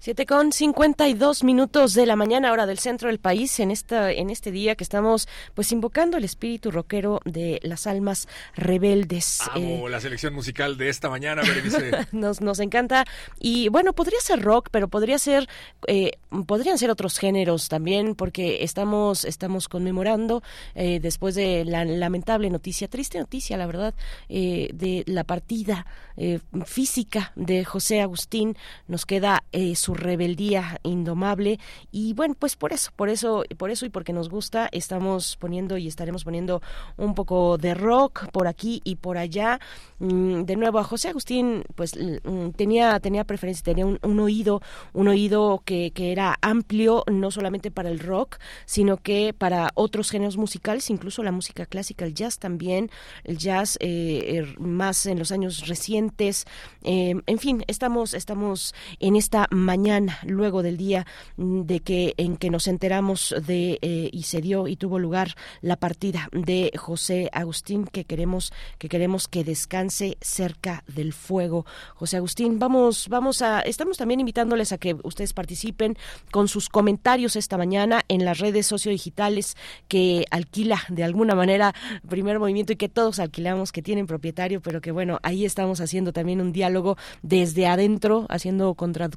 Siete con 52 minutos de la mañana, hora del centro del país, en esta, en este día que estamos pues invocando el espíritu rockero de las almas rebeldes. Amo la selección musical de esta mañana, Berenice. nos, nos encanta. Y bueno, podría ser rock, pero podría ser, eh, podrían ser otros géneros también, porque estamos, estamos conmemorando eh, después de la lamentable noticia, triste noticia, la verdad, eh, de la partida eh, física de José Agustín. Nos queda eh, su rebeldía indomable y bueno, pues por eso, por eso, por eso y porque nos gusta, estamos poniendo y estaremos poniendo un poco de rock por aquí y por allá. Mm, de nuevo a José Agustín, pues mm, tenía tenía preferencia, tenía un, un oído, un oído que, que era amplio no solamente para el rock, sino que para otros géneros musicales, incluso la música clásica, el jazz también, el jazz eh, er, más en los años recientes. Eh, en fin, estamos estamos en esta mañana, luego del día mm, de que en que nos enteramos de eh, y se dio y tuvo lugar la partida de José Agustín, que queremos que queremos que descanse cerca del fuego. José Agustín, vamos vamos a estamos también invitándoles a que ustedes participen con sus comentarios esta mañana en las redes sociodigitales que alquila de alguna manera Primer Movimiento y que todos alquilamos, que tienen propietario, pero que bueno, ahí estamos haciendo también un diálogo desde adentro, haciendo contra,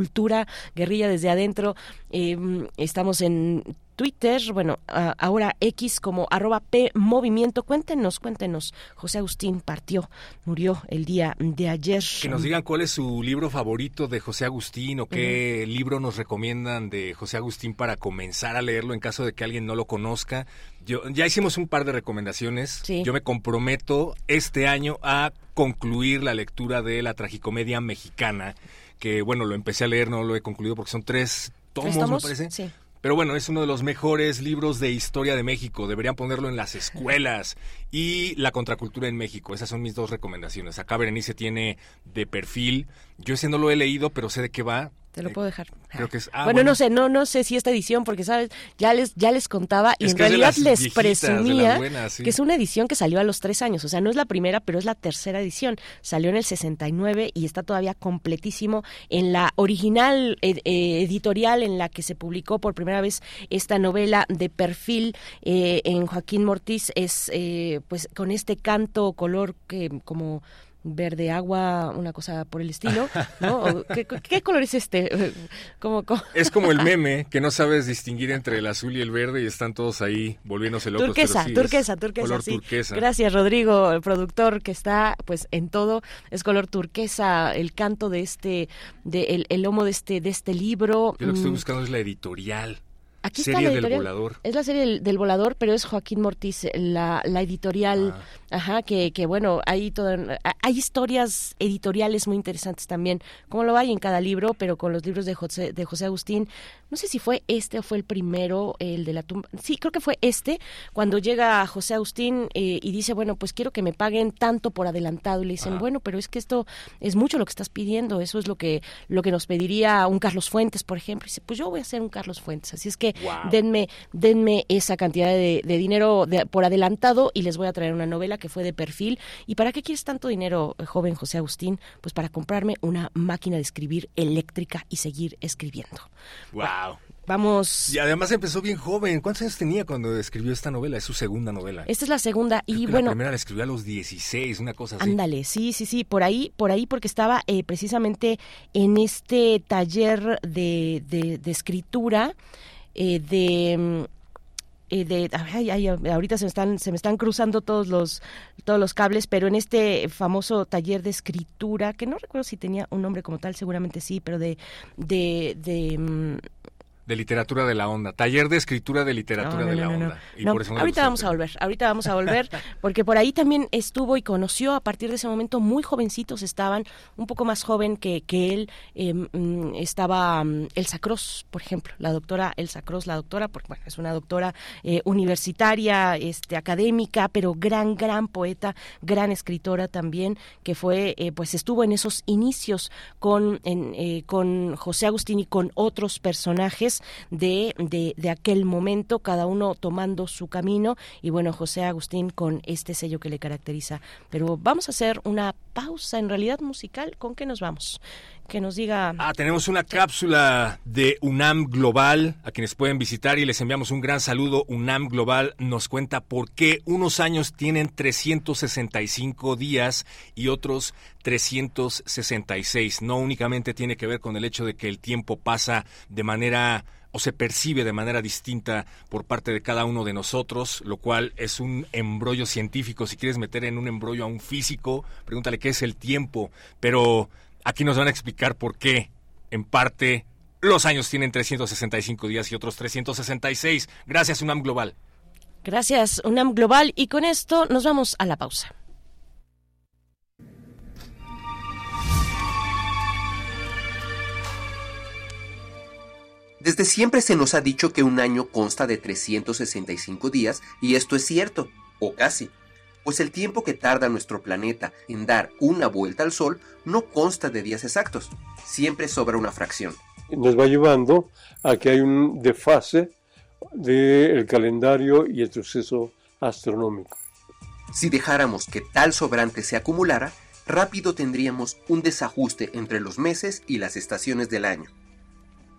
contracultura, guerrilla desde adentro. Eh, estamos en Twitter, bueno, a- ahora X como arroba P Movimiento. Cuéntenos, cuéntenos. José Agustín partió, murió el día de ayer. Que nos digan cuál es su libro favorito de José Agustín o qué libro nos recomiendan de José Agustín para comenzar a leerlo en caso de que alguien no lo conozca. Yo, ya hicimos un par de recomendaciones. Sí. Yo me comprometo este año a concluir la lectura de la tragicomedia mexicana, que bueno, lo empecé a leer, no lo he concluido porque son tres tomos, ¿Tres tomos? me parece. Sí. Pero bueno, es uno de los mejores libros de historia de México. Deberían ponerlo en las escuelas. Y la contracultura en México. Esas son mis dos recomendaciones. Acá Berenice tiene de perfil. Yo ese no lo he leído, pero sé de qué va. Te lo Eh, puedo dejar. creo que es- ah, bueno, bueno. no sé, no, no sé si esta edición, porque sabes, ya les, ya les contaba y Es en realidad les viejitas, presumía buenas, sí. que es una edición que salió a los tres años. O sea, no es la primera, pero es la tercera edición. Salió en el 69 y está todavía completísimo en la original eh, editorial en la que se publicó por primera vez esta novela de perfil eh, en Joaquín Mortiz. Es eh, pues con este canto color que como verde agua, una cosa por el estilo, ¿no? ¿Qué, qué color es este? Es como el meme que no sabes distinguir entre el azul y el verde y están todos ahí volviéndose locos. turquesa, sí, turquesa, turquesa, Color sí. turquesa. Gracias, Rodrigo, el productor que está pues en todo. Es color turquesa el canto de este, de el, el lomo de este, de este libro. Yo lo que estoy Mm, buscando es la editorial. Aquí Serie está la del editorial. volador. Es la serie del, del volador, pero es Joaquín Mortiz, la, la editorial, Ah. ajá, que, que bueno, hay todo, hay historias editoriales muy interesantes también, como lo hay en cada libro, pero con los libros de José, de José Agustín. No sé si fue este o fue el primero, el de la tumba. Sí, creo que fue este, cuando llega José Agustín eh, y dice, bueno, pues quiero que me paguen tanto por adelantado. Y le dicen, Ajá. bueno, pero es que esto es mucho lo que estás pidiendo, eso es lo que, lo que nos pediría un Carlos Fuentes, por ejemplo. Y dice, pues yo voy a ser un Carlos Fuentes. Así es que que Wow. denme, denme esa cantidad de, de dinero de- por adelantado y les voy a traer una novela que fue de perfil. ¿Y para qué quieres tanto dinero, joven José Agustín? Pues para comprarme una máquina de escribir eléctrica y seguir escribiendo. Wow. Vamos. Y además empezó bien joven. ¿Cuántos años tenía cuando escribió esta novela? Es su segunda novela. Esta es la segunda Creo y que bueno. la primera la escribió a los 16, una cosa así. Ándale, sí, sí, sí, por ahí, por ahí, porque estaba eh, precisamente en este taller de, de, de escritura, eh, de mm, eh, de ay, ay, ahorita se me están se me están cruzando todos los todos los cables pero en este famoso taller de escritura que no recuerdo si tenía un nombre como tal seguramente sí pero de de, mm, De literatura de la onda. Taller de escritura de literatura no, no, de la no, onda. Y por eso ahorita vamos a volver, ahorita vamos a volver, porque por ahí también estuvo y conoció a partir de ese momento muy jovencitos estaban, un poco más joven que, que él, eh, estaba mm, Elsa Cross, por ejemplo, la doctora Elsa Cross, la doctora, porque bueno, es una doctora eh, universitaria, este, académica, pero gran, gran poeta, gran escritora también, que fue, eh, pues estuvo en esos inicios con, en, eh, con José Agustín y con otros personajes de, de, de aquel momento, cada uno tomando su camino, y bueno, José Agustín con este sello que le caracteriza. Pero vamos a hacer una pausa en realidad musical, ¿con qué nos vamos? Que nos diga... Ah, tenemos una cápsula de UNAM Global a quienes pueden visitar y les enviamos un gran saludo. UNAM Global nos cuenta por qué unos años tienen 365 días y otros 366. No únicamente tiene que ver con el hecho de que el tiempo pasa de manera o se percibe de manera distinta por parte de cada uno de nosotros, lo cual es un embrollo científico. Si quieres meter en un embrollo a un físico, pregúntale qué es el tiempo, pero aquí nos van a explicar por qué, en parte, los años tienen 365 días y otros 366. Gracias, UNAM Global. Gracias, UNAM Global, y con esto nos vamos a la pausa. Desde siempre se nos ha dicho que un año consta de 365 días y esto es cierto, o casi, pues el tiempo que tarda nuestro planeta en dar una vuelta al Sol no consta de días exactos, siempre sobra una fracción. nos va llevando a que hay un desfase del calendario y el suceso astronómico. Si dejáramos que tal sobrante se acumulara, rápido tendríamos un desajuste entre los meses y las estaciones del año.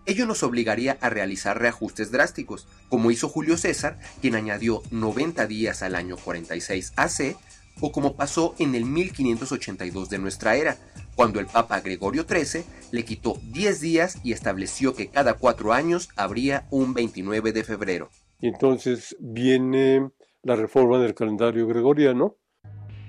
Ello nos obligaría a realizar reajustes drásticos, como hizo Julio César, quien añadió 90 días al año 46 AC, o como pasó en el 1582 de nuestra era, cuando el Papa Gregorio XIII le quitó 10 días y estableció que cada cuatro años habría un 29 de febrero. Y entonces viene la reforma del calendario gregoriano,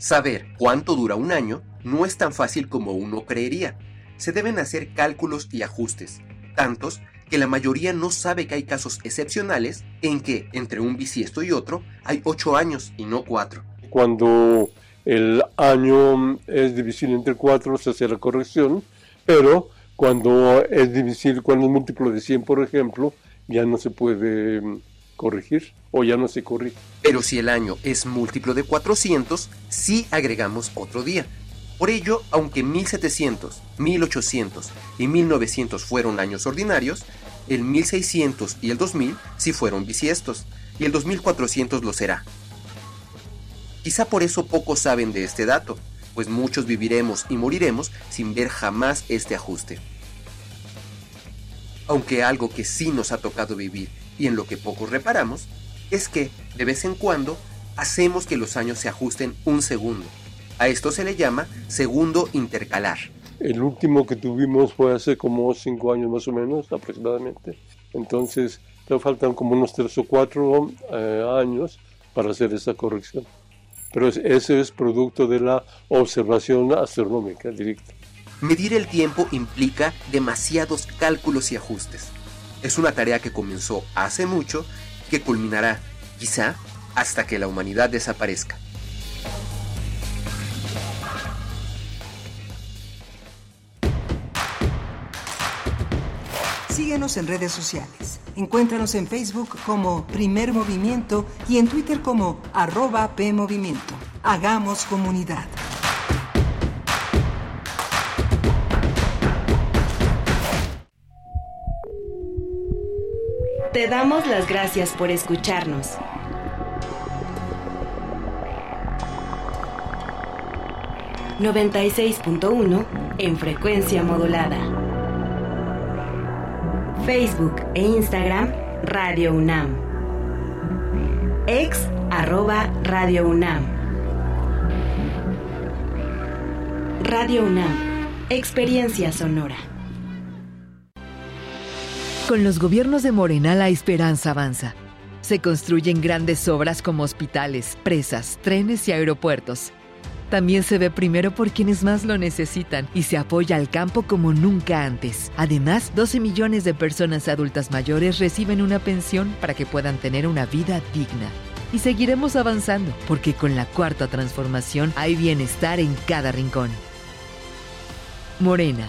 Saber cuánto dura un año no es tan fácil como uno creería. Se deben hacer cálculos y ajustes, tantos que la mayoría no sabe que hay casos excepcionales en que entre un bisiesto y otro hay 8 años y no 4. cuando el año es divisible entre 4 se hace la corrección, pero cuando es divisible, cuando es múltiplo de 100, por ejemplo, ya no se puede mm, corregir o ya no se corrige. Pero si el año es múltiplo de 400, sí agregamos otro día. Por ello, aunque 1700, 1800 y 1900 fueron años ordinarios, el 1600 y el 2000 sí fueron bisiestos, y el 2400 lo será. Quizá por eso pocos saben de este dato, pues muchos viviremos y moriremos sin ver jamás este ajuste. Aunque algo que sí nos ha tocado vivir y en lo que pocos reparamos, es que, de vez en cuando, hacemos que los años se ajusten un segundo. A esto se le llama segundo intercalar. El último que tuvimos fue hace como 5 años más o menos, aproximadamente. Entonces, te faltan como unos 3 o 4 años para hacer esa corrección. Pero es- ese es producto de la observación astronómica directa. Medir el tiempo implica demasiados cálculos y ajustes. Es una tarea que comenzó hace mucho y que culminará, quizá, hasta que la humanidad desaparezca. Síguenos en redes sociales. Encuéntranos en Facebook como Primer Movimiento y en Twitter como arroba PMovimiento. Hagamos comunidad. Te damos las gracias por escucharnos. ...96.1 en frecuencia modulada. Facebook e Instagram Radio UNAM. Ex Radio UNAM. Radio UNAM. Experiencia sonora. Con los gobiernos de Morena la esperanza avanza. Se construyen grandes obras como hospitales, presas, trenes y aeropuertos. También se ve primero por quienes más lo necesitan y se apoya al campo como nunca antes. Además, 12 millones de personas adultas mayores reciben una pensión para que puedan tener una vida digna. Y seguiremos avanzando, porque con la cuarta transformación hay bienestar en cada rincón. Morena,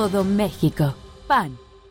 todo México. PAN.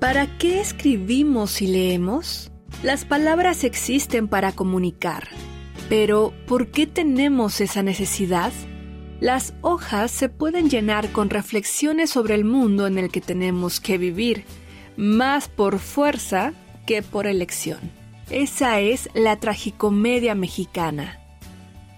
¿Para qué escribimos y leemos? Las palabras existen para comunicar, pero ¿por qué tenemos esa necesidad? Las hojas se pueden llenar con reflexiones sobre el mundo en el que tenemos que vivir, más por fuerza que por elección. Esa es la tragicomedia mexicana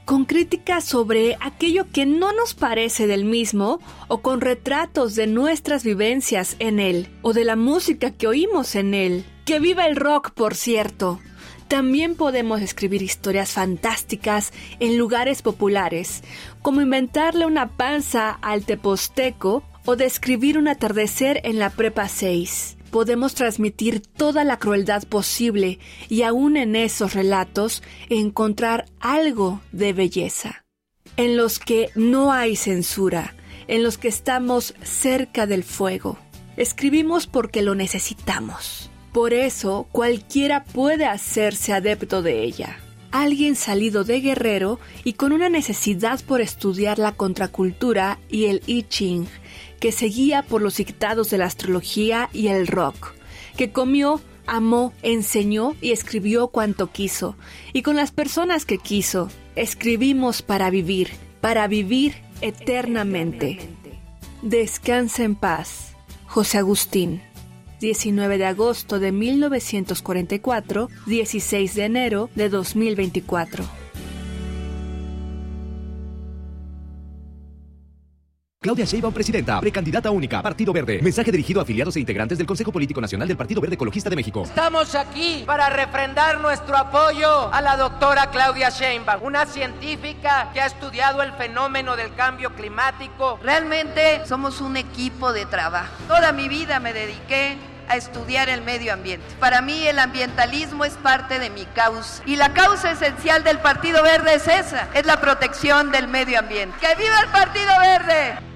con críticas sobre aquello que no nos parece del mismo o con retratos de nuestras vivencias en él o de la música que oímos en él. Que viva el rock, por cierto. También podemos escribir historias fantásticas en lugares populares, como inventarle una panza al teposteco o describir un atardecer en la prepa 6 podemos transmitir toda la crueldad posible y aún en esos relatos encontrar algo de belleza, en los que no hay censura, en los que estamos cerca del fuego. Escribimos porque lo necesitamos. Por eso cualquiera puede hacerse adepto de ella. Alguien salido de guerrero y con una necesidad por estudiar la contracultura y el I Ching que seguía por los dictados de la astrología y el rock, que comió, amó, enseñó y escribió cuanto quiso, y con las personas que quiso, escribimos para vivir, para vivir eternamente. Descansa en paz. José Agustín. 19 de agosto de 1944, 16 de enero de 2024. Claudia Sheinbaum, presidenta, precandidata única, Partido Verde. Mensaje dirigido a afiliados e integrantes del Consejo Político Nacional del Partido Verde Ecologista de México. Estamos aquí para refrendar nuestro apoyo a la doctora Claudia Sheinbaum, una científica que ha estudiado el fenómeno del cambio climático. Realmente somos un equipo de trabajo. Toda mi vida me dediqué a estudiar el medio ambiente. Para mí el ambientalismo es parte de mi causa. Y la causa esencial del Partido Verde es esa, es la protección del medio ambiente. ¡Que viva el Partido Verde!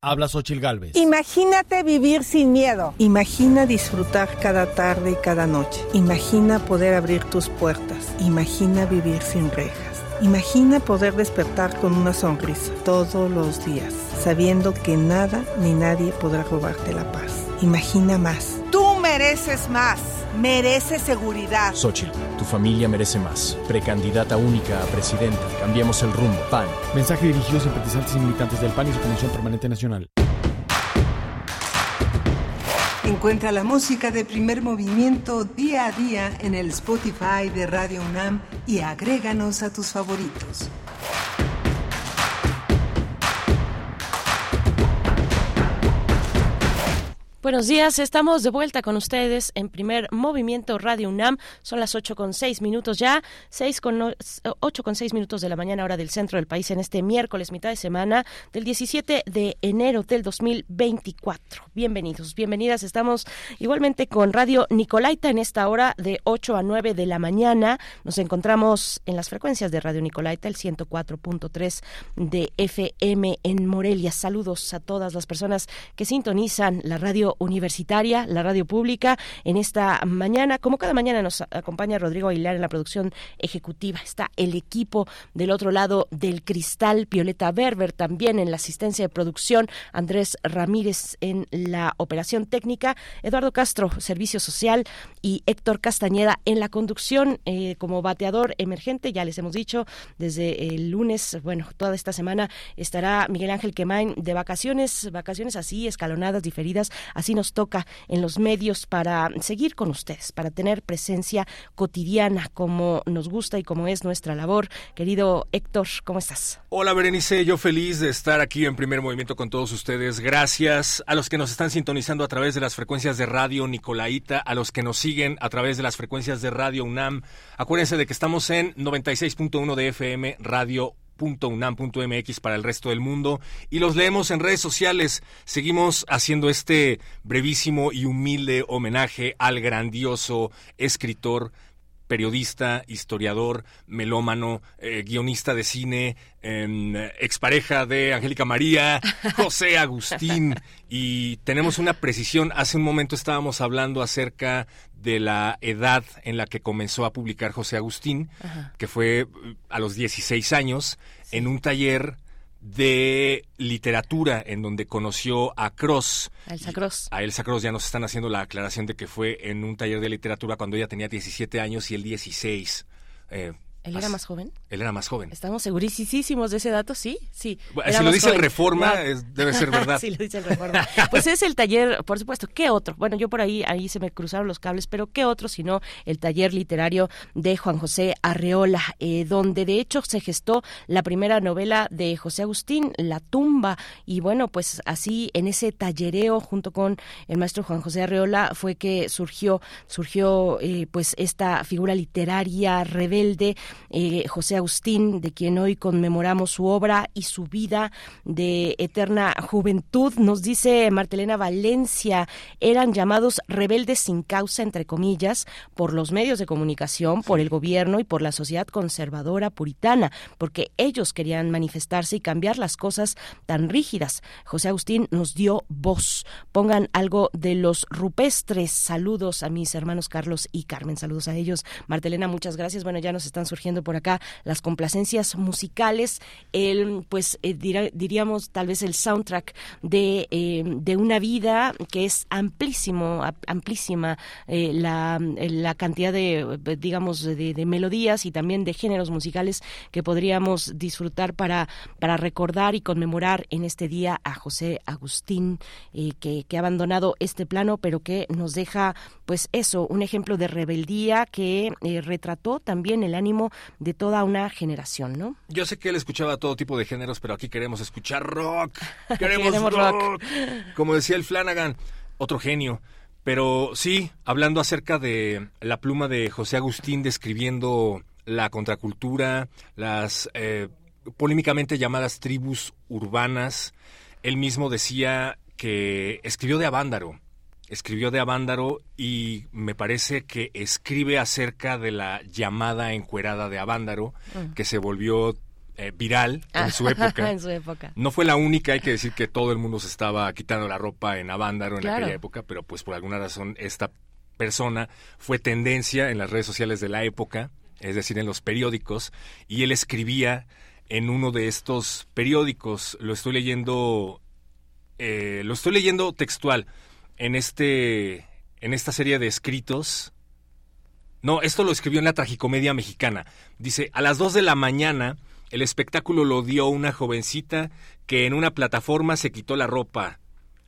Habla Xochil Gálvez. Imagínate vivir sin miedo. Imagina disfrutar cada tarde y cada noche. Imagina poder abrir tus puertas. Imagina vivir sin rejas. Imagina poder despertar con una sonrisa todos los días, sabiendo que nada ni nadie podrá robarte la paz. Imagina más. Mereces más. Mereces seguridad. Xochitl, tu familia merece más. Precandidata única a presidenta. Cambiemos el rumbo. PAN. Mensaje dirigido a simpatizantes y militantes del PAN y su Comisión Permanente Nacional. Encuentra la música de primer movimiento día a día en el Spotify de Radio UNAM y agréganos a tus favoritos. Buenos días, estamos de vuelta con ustedes en primer movimiento Radio UNAM. Son las ocho con seis minutos ya, seis con ocho con seis minutos de la mañana hora del centro del país en este miércoles, mitad de semana del 17 de enero del 2024. Bienvenidos, bienvenidas. Estamos igualmente con Radio Nicolaita en esta hora de 8 a 9 de la mañana. Nos encontramos en las frecuencias de Radio Nicolaita, el 104.3 de FM en Morelia. Saludos a todas las personas que sintonizan la radio universitaria, la radio pública. En esta mañana, como cada mañana, nos acompaña Rodrigo Aguilar en la producción ejecutiva. Está el equipo del otro lado del cristal, Violeta Berber también en la asistencia de producción, Andrés Ramírez en la operación técnica, Eduardo Castro, servicio social y Héctor Castañeda en la conducción eh, como bateador emergente. Ya les hemos dicho, desde el lunes, bueno, toda esta semana estará Miguel Ángel Quemain de vacaciones, vacaciones así, escalonadas, diferidas, así nos toca en los medios para seguir con ustedes, para tener presencia cotidiana como nos gusta y como es nuestra labor. Querido Héctor, ¿cómo estás? Hola Berenice, yo feliz de estar aquí en primer movimiento con todos ustedes. Gracias a los que nos están sintonizando a través de las frecuencias de radio Nicolaita, a los que nos siguen a través de las frecuencias de radio UNAM. Acuérdense de que estamos en 96.1 de FM Radio .unam.mx para el resto del mundo y los leemos en redes sociales. Seguimos haciendo este brevísimo y humilde homenaje al grandioso escritor periodista, historiador, melómano, eh, guionista de cine, em, expareja de Angélica María, José Agustín, y tenemos una precisión. Hace un momento estábamos hablando acerca de la edad en la que comenzó a publicar José Agustín, que fue uh, a los 16 años, en un taller de literatura en donde conoció a Cross. A Elsa Cross. A Elsa Cross ya nos están haciendo la aclaración de que fue en un taller de literatura cuando ella tenía 17 años y él 16. Eh, ¿Él era más joven? Él era más joven. Estamos segurísimos de ese dato, sí, sí. si lo dice el Reforma, debe ser verdad. sí, lo dice el Reforma. Pues es el taller, por supuesto, ¿qué otro? Bueno, yo por ahí, ahí se me cruzaron los cables, pero ¿qué otro sino el taller literario de Juan José Arreola, eh, donde de hecho se gestó la primera novela de José Agustín, La tumba, y bueno, pues así en ese tallereo junto con el maestro Juan José Arreola fue que surgió, surgió eh, pues esta figura literaria rebelde eh, José Agustín, de quien hoy conmemoramos su obra y su vida de eterna juventud. Nos dice Martelena Valencia, eran llamados rebeldes sin causa, entre comillas, por los medios de comunicación, por el gobierno y por la sociedad conservadora puritana, porque ellos querían manifestarse y cambiar las cosas tan rígidas. José Agustín nos dio voz. Pongan algo de los rupestres. Saludos a mis hermanos Carlos y Carmen. Saludos a ellos. Martelena, muchas gracias. Bueno, ya nos están surgiendo por acá las complacencias musicales, el, pues eh, diríamos tal vez el soundtrack de, eh, de una vida que es amplísimo, amplísima eh, la, la, cantidad de, digamos, de, melodías y también de géneros musicales que podríamos disfrutar para, para recordar y conmemorar en este día a José Agustín, que, que ha abandonado este plano, pero que nos deja, pues eso, un ejemplo de rebeldía que retrató también el ánimo de toda una generación, ¿no? Yo sé que él escuchaba todo tipo de géneros, pero aquí queremos escuchar rock. Queremos, rock. Como decía el Flanagan, otro genio. Pero sí, hablando acerca de la pluma de José Agustín describiendo la contracultura, las eh, polémicamente llamadas tribus urbanas, él mismo decía que escribió de Avándaro escribió de Avándaro y me parece que escribe acerca de la llamada encuerada de Avándaro, mm. que se volvió eh, viral en, su época. en su época. No fue la única, hay que decir que todo el mundo se estaba quitando la ropa en Avándaro en aquella época, pero pues por alguna razón esta persona fue tendencia en las redes sociales de la época, es decir, en los periódicos, y él escribía en uno de estos periódicos, lo estoy leyendo, eh, lo estoy leyendo textual, en este, en esta serie de escritos. No, esto lo escribió en la tragicomedia mexicana. Dice, a las 2 de la mañana el espectáculo lo dio una jovencita que en una plataforma se quitó la ropa.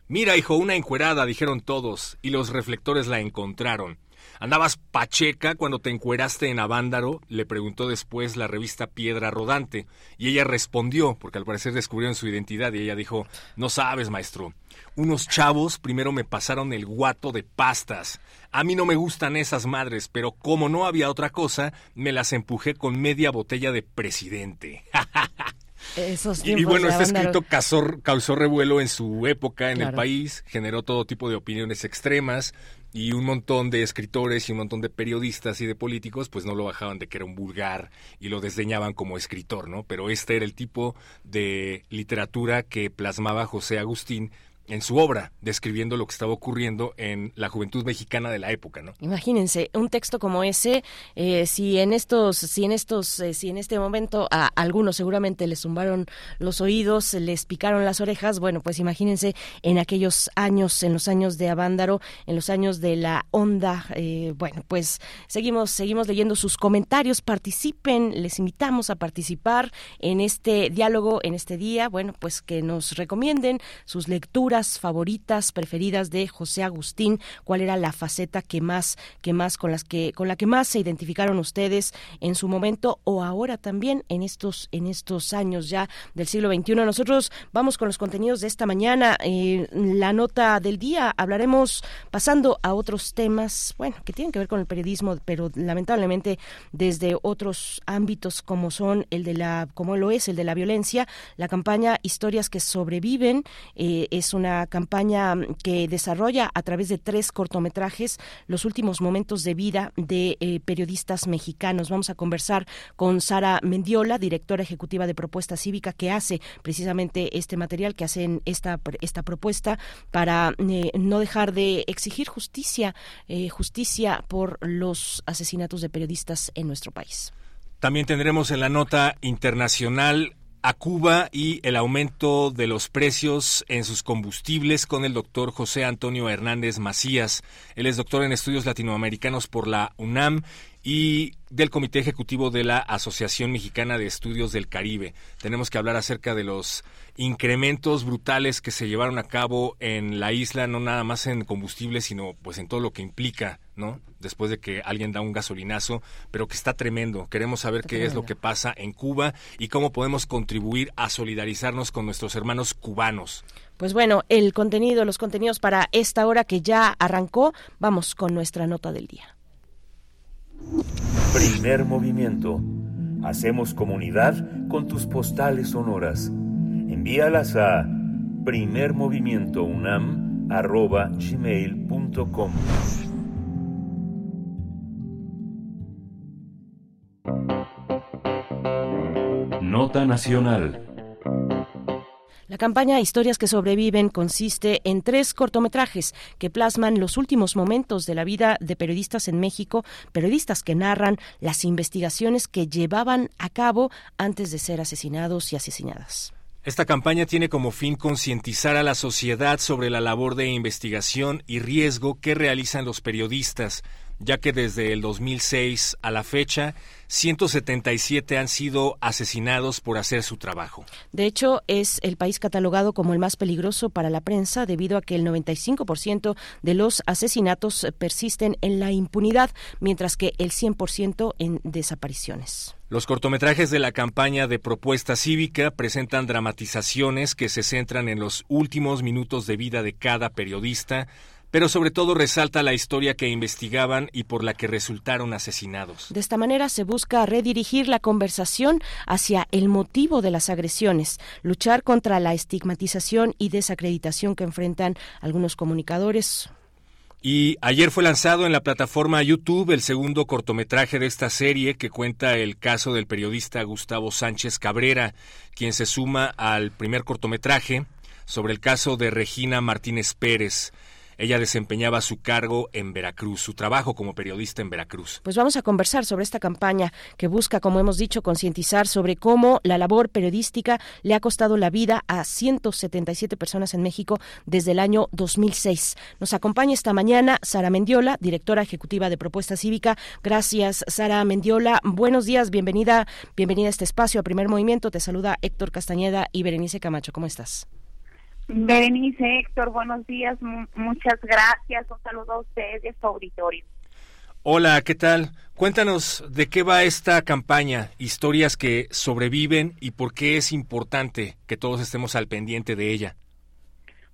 Mira, hijo, una encuerada, dijeron todos, y los reflectores la encontraron. ¿Andabas pacheca cuando te encueraste en Avándaro? le preguntó después la revista Piedra Rodante, y ella respondió, porque al parecer descubrieron su identidad, y ella dijo, no sabes, maestro, unos chavos primero me pasaron el guato de pastas. A mí no me gustan esas madres, pero como no había otra cosa, me las empujé con media botella de presidente. y, bueno, este escrito causó, causó, revuelo en su época en el país, generó todo tipo de opiniones extremas y un montón de escritores y un montón de periodistas y de políticos pues no lo bajaban de que era un vulgar y lo desdeñaban como escritor, ¿no? Pero este era el tipo de literatura que plasmaba José Agustín en su obra, describiendo lo que estaba ocurriendo en la juventud mexicana de la época, ¿no? Imagínense un texto como ese, eh, si en estos, si en estos, eh, si en este momento a algunos seguramente les zumbaron los oídos, les picaron las orejas, bueno, pues imagínense en aquellos años, en los años de Avándaro, en los años de la onda, eh, bueno, pues seguimos, seguimos leyendo sus comentarios, participen, les invitamos a participar en este diálogo, en este día, bueno, pues que nos recomienden sus lecturas favoritas, preferidas de José Agustín, cuál era la faceta que más, que más con las que, con la que más se identificaron ustedes en su momento o ahora también en estos, en estos años ya del siglo XXI. Nosotros vamos con los contenidos de esta mañana. Eh, la nota del día hablaremos pasando a otros temas, bueno, que tienen que ver con el periodismo, pero lamentablemente desde otros ámbitos como son el de la, como lo es el de la violencia, la campaña Historias que sobreviven eh, es una campaña que desarrolla a través de tres cortometrajes los últimos momentos de vida de eh, periodistas mexicanos. Vamos a conversar con Sara Mendiola, directora ejecutiva de Propuesta Cívica, que hace precisamente este material, que hacen esta, esta propuesta para eh, no dejar de exigir justicia, eh, justicia por los asesinatos de periodistas en nuestro país. También tendremos en la nota internacional a Cuba y el aumento de los precios en sus combustibles con el doctor José Antonio Hernández Macías. Él es doctor en estudios latinoamericanos por la UNAM y del Comité Ejecutivo de la Asociación Mexicana de Estudios del Caribe. Tenemos que hablar acerca de los incrementos brutales que se llevaron a cabo en la isla, no nada más en combustible, sino pues en todo lo que implica, ¿no? Después de que alguien da un gasolinazo, pero que está tremendo. Queremos saber qué es lo que pasa en Cuba y cómo podemos contribuir a solidarizarnos con nuestros hermanos cubanos. Pues bueno, el contenido, los contenidos para esta hora que ya arrancó, vamos con nuestra nota del día. Primer movimiento. Hacemos comunidad con tus postales sonoras. Envíalas a primermovimientounam.gmail.com Nota Nacional la campaña Historias que sobreviven consiste en tres cortometrajes que plasman los últimos momentos de la vida de periodistas en México, periodistas que narran las investigaciones que llevaban a cabo antes de ser asesinados y asesinadas. Esta campaña tiene como fin concientizar a la sociedad sobre la labor de investigación y riesgo que realizan los periodistas, ya que desde el 2006 a la fecha 177 han sido asesinados por hacer su trabajo. De hecho, es el país catalogado como el más peligroso para la prensa debido a que el 95% de los asesinatos persisten en la impunidad, mientras que el 100% en desapariciones. Los cortometrajes de la campaña de propuesta cívica presentan dramatizaciones que se centran en los últimos minutos de vida de cada periodista, pero sobre todo resalta la historia que investigaban y por la que resultaron asesinados. De esta manera se busca redirigir la conversación hacia el motivo de las agresiones, luchar contra la estigmatización y desacreditación que enfrentan algunos comunicadores, y ayer fue lanzado en la plataforma YouTube el segundo cortometraje de esta serie que cuenta el caso del periodista Gustavo Sánchez Cabrera, quien se suma al primer cortometraje sobre el caso de Regina Martínez Pérez. Ella desempeñaba su cargo en Veracruz, su trabajo como periodista en Veracruz. Pues vamos a conversar sobre esta campaña que busca, como hemos dicho, concientizar sobre cómo la labor periodística le ha costado la vida a 177 personas en México desde el año 2006. Nos acompaña esta mañana Sara Mendiola, directora ejecutiva de Propuesta Cívica. Gracias, Sara Mendiola. Buenos días, bienvenida, bienvenida a este espacio, a Primer Movimiento. Te saluda Héctor Castañeda y Berenice Camacho. ¿Cómo estás? Berenice, Héctor, buenos días, muchas gracias. Un saludo a ustedes y a su auditorio. Hola, ¿qué tal? Cuéntanos de qué va esta campaña, historias que sobreviven y por qué es importante que todos estemos al pendiente de ella.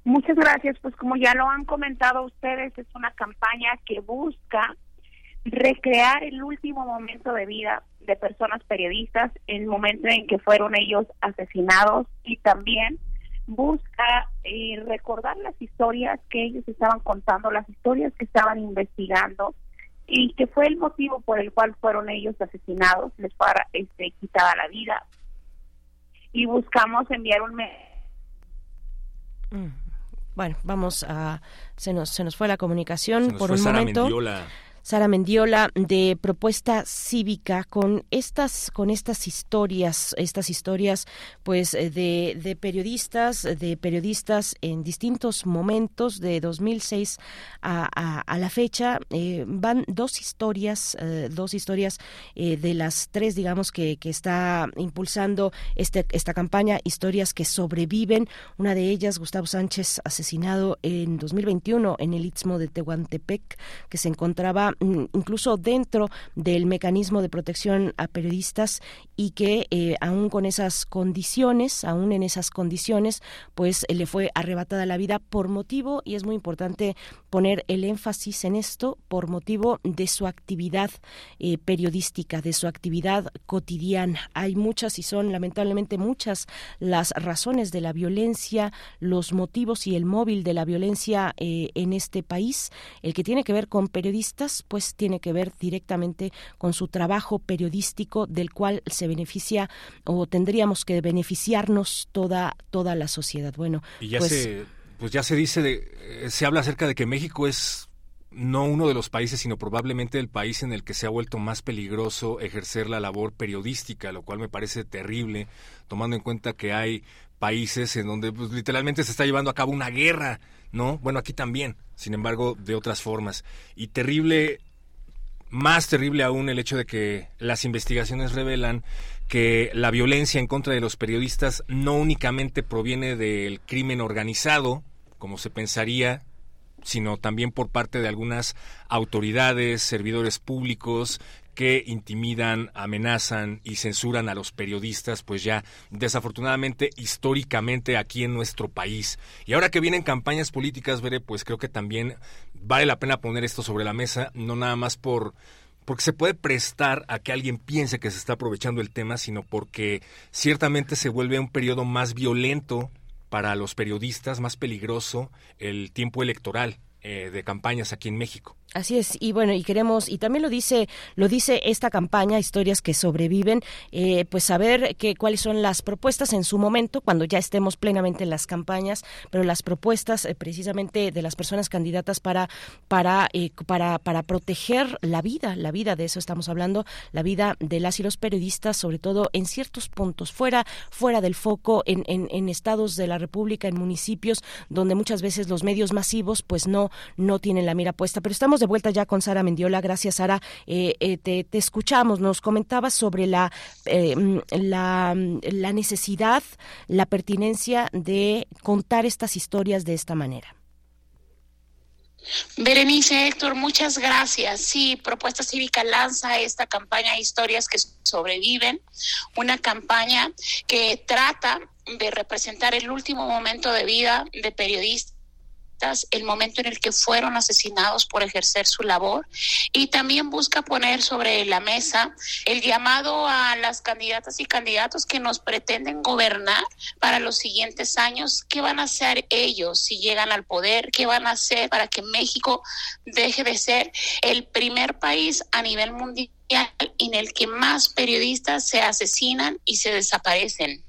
Muchas gracias. Pues como ya lo han comentado ustedes, es una campaña que busca recrear el último momento de vida de personas periodistas, el momento en que fueron ellos asesinados y también busca eh, recordar las historias que ellos estaban contando, las historias que estaban investigando y que fue el motivo por el cual fueron ellos asesinados, les fue este, quitada la vida. Y buscamos enviar un... Mm. Bueno, vamos a... Se nos, se nos fue la comunicación por un momento. Sara Mendiola de Propuesta Cívica con estas con estas historias, estas historias pues eh, de, de periodistas, de periodistas en distintos momentos de 2006 a, a, la fecha eh, van dos historias, eh, dos historias de las tres digamos que, que está impulsando este, esta campaña, historias que sobreviven. Una de ellas, Gustavo Sánchez, asesinado en 2021 en el Istmo de Tehuantepec, que se encontraba Mm, incluso dentro del mecanismo de protección a periodistas y que eh, aún con esas condiciones, aún en esas condiciones, pues le fue arrebatada la vida por motivo, y es muy importante poner el énfasis en esto, por motivo de su actividad eh, periodística, de su actividad cotidiana. Hay muchas y son lamentablemente muchas las razones de la violencia, los motivos y el móvil de la violencia eh, en este país. El que tiene que ver con periodistas, pues tiene que ver directamente con su trabajo periodístico del cual se beneficia o tendríamos que beneficiarnos toda toda la sociedad. Bueno, y ya pues, se pues ya se dice de, eh, se habla acerca de que México es no uno de los países, sino probablemente el país en el que se ha vuelto más peligroso ejercer la labor periodística, lo cual me parece terrible, tomando en cuenta que hay países en donde pues, literalmente se está llevando a cabo una guerra, ¿no? Bueno, aquí también, sin embargo, de otras formas. Y terrible más terrible aún el hecho de que las investigaciones revelan que la violencia en contra de los periodistas no únicamente proviene del crimen organizado, como se pensaría, sino también por parte de algunas autoridades, servidores públicos que intimidan, amenazan y censuran a los periodistas, pues ya desafortunadamente históricamente aquí en nuestro país. Y ahora que vienen campañas políticas, veré, pues creo que también vale la pena poner esto sobre la mesa, no nada más por porque se puede prestar a que alguien piense que se está aprovechando el tema, sino porque ciertamente se vuelve un periodo más violento para los periodistas, más peligroso el tiempo electoral eh, de campañas aquí en México. Así es, y bueno, y queremos, y también lo dice, lo dice esta campaña, historias que sobreviven, eh, pues saber que, cuáles son las propuestas en su momento, cuando ya estemos plenamente en las campañas, pero las propuestas eh, precisamente de las personas candidatas para, para, eh, para, para proteger la vida, la vida, de eso estamos hablando, la vida de las y los periodistas, sobre todo en ciertos puntos, fuera, fuera del foco, en, en, en estados de la República, en municipios donde muchas veces los medios masivos pues no, no tienen la mira puesta, pero estamos de vuelta ya con Sara Mendiola. Gracias, Sara. Eh, eh, te, escuchamos. Nos comentabas sobre la, eh, mm, la, mm, la necesidad, la pertinencia de contar estas historias de esta manera. Berenice Héctor, muchas gracias. Sí, Propuesta Cívica lanza esta campaña Historias que sobreviven, una campaña que trata de representar el último momento de vida de periodistas el momento en el que fueron asesinados por ejercer su labor. Y también busca poner sobre la mesa el llamado a las candidatas y candidatos que nos pretenden gobernar para los siguientes años, qué van a hacer ellos si llegan al poder, qué van a hacer para que México deje de ser el primer país a nivel mundial en el que más periodistas se asesinan y se desaparecen.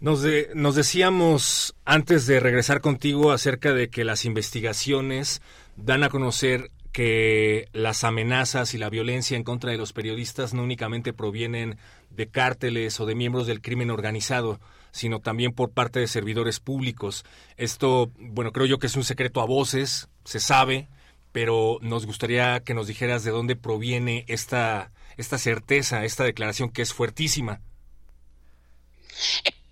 Nos, nos decíamos antes de regresar contigo acerca de que las investigaciones dan a conocer que las amenazas y la violencia en contra de los periodistas no únicamente provienen de cárteles o de miembros del crimen organizado, sino también por parte de servidores públicos. Esto, bueno, creo yo que es un secreto a voces, se sabe, pero nos gustaría que nos dijeras de dónde proviene esta, esta certeza, esta declaración que es fuertísima.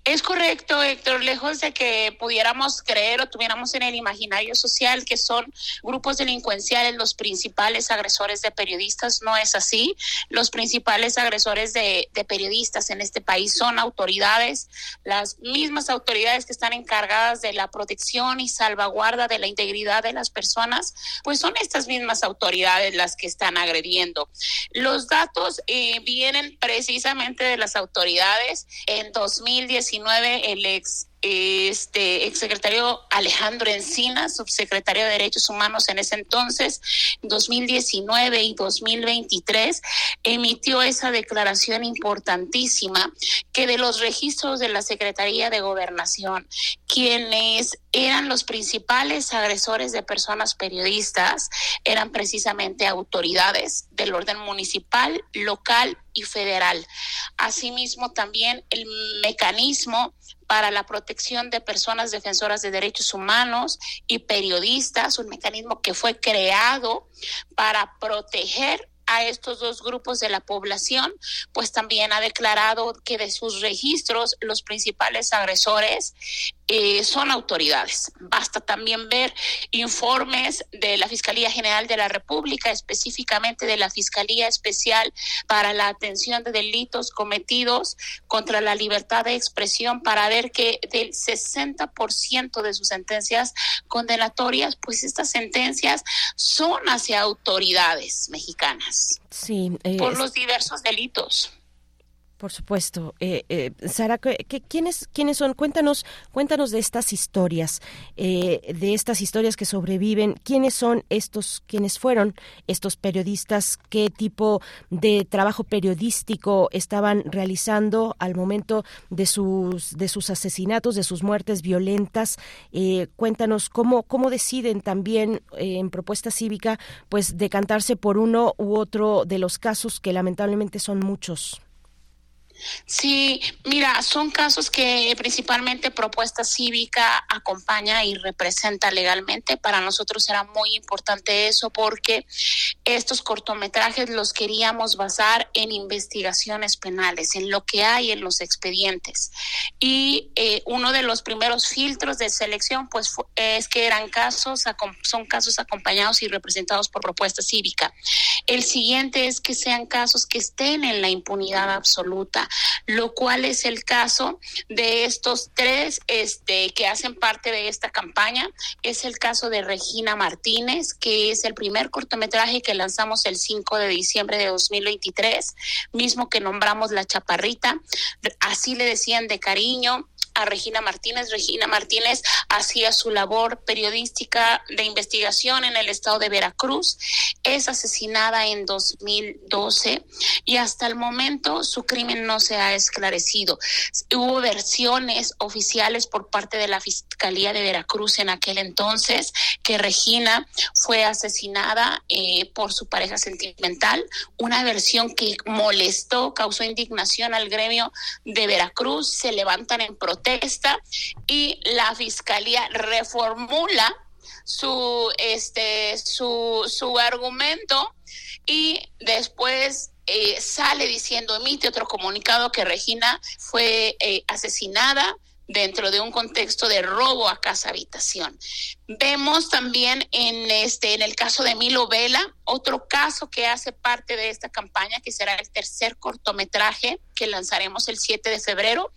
Es correcto, Héctor, lejos de que pudiéramos creer o tuviéramos en el imaginario social que son grupos delincuenciales los principales agresores de periodistas, no es así. Los principales agresores de, periodistas en este país son autoridades, las mismas autoridades que están encargadas de la protección y salvaguarda de la integridad de las personas, pues son estas mismas autoridades las que están agrediendo. Los datos eh, vienen precisamente de las autoridades en 2019 el ex este exsecretario Alejandro Encina, subsecretario de Derechos Humanos en ese entonces, 2019 y 2023, emitió esa declaración importantísima que de los registros de la Secretaría de Gobernación, quienes eran los principales agresores de personas periodistas, eran precisamente autoridades del orden municipal, local y federal. Asimismo, también el mecanismo para la protección de personas defensoras de derechos humanos y periodistas, un mecanismo que fue creado para proteger a estos dos grupos de la población, pues también ha declarado que de sus registros los principales agresores eh, son autoridades. Basta también ver informes de la Fiscalía General de la República, específicamente de la Fiscalía Especial para la Atención de Delitos Cometidos contra la Libertad de Expresión, para ver que del 60% de sus sentencias condenatorias, pues estas sentencias son hacia autoridades mexicanas. Sí. Eh, por los diversos delitos. Por supuesto. Eh, eh, Sara, ¿qué, quiénes, ¿quiénes son? Cuéntanos, cuéntanos de estas historias, eh, de estas historias que sobreviven. ¿Quiénes son estos, quiénes fueron estos periodistas? ¿Qué tipo de trabajo periodístico estaban realizando al momento de sus, de sus asesinatos, de sus muertes violentas? Eh, cuéntanos cómo, cómo deciden también eh, en propuesta cívica, pues decantarse por uno u otro de los casos que lamentablemente son muchos. Sí, mira, son casos que principalmente propuesta cívica acompaña y representa legalmente. Para nosotros era muy importante eso porque estos cortometrajes los queríamos basar en investigaciones penales, en lo que hay en los expedientes. Y eh, uno de los primeros filtros de selección, pues, es que eran casos, son casos acompañados y representados por propuesta cívica. El siguiente es que sean casos que estén en la impunidad absoluta lo cual es el caso de estos tres este, que hacen parte de esta campaña. Es el caso de Regina Martínez, que es el primer cortometraje que lanzamos el 5 de diciembre de 2023, mismo que nombramos La Chaparrita. Así le decían de cariño a Regina Martínez. Regina Martínez hacía su labor periodística de investigación en el estado de Veracruz. Es asesinada en 2012 y hasta el momento su crimen no se ha esclarecido. Hubo versiones oficiales por parte de la Fiscalía de Veracruz en aquel entonces que Regina fue asesinada eh, por su pareja sentimental, una versión que molestó, causó indignación al gremio de Veracruz, se levantan en protesta y la fiscalía reformula su este su, su argumento y después eh, sale diciendo emite otro comunicado que Regina fue eh, asesinada dentro de un contexto de robo a casa habitación. Vemos también en este en el caso de Milo Vela, otro caso que hace parte de esta campaña que será el tercer cortometraje que lanzaremos el 7 de febrero.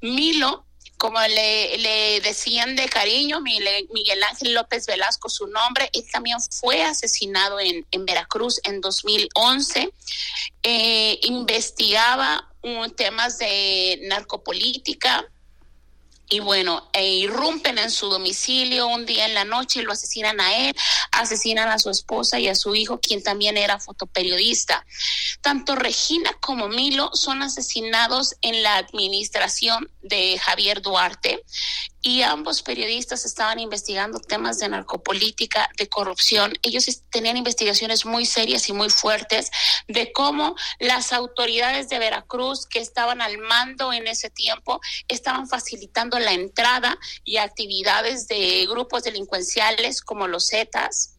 Milo como le, decían de cariño, Miguel Ángel López Velasco, su nombre, él también fue asesinado en, Veracruz en 2011. Eh, investigaba temas de narcopolítica, y bueno, e irrumpen en su domicilio un día en la noche y lo asesinan a él, asesinan a su esposa y a su hijo, quien también era fotoperiodista. Tanto Regina como Milo son asesinados en la administración de Javier Duarte y ambos periodistas estaban investigando temas de narcopolítica, de corrupción. Ellos tenían investigaciones muy serias y muy fuertes de cómo las autoridades de Veracruz que estaban al mando en ese tiempo estaban facilitando la entrada y actividades de grupos delincuenciales como los Zetas.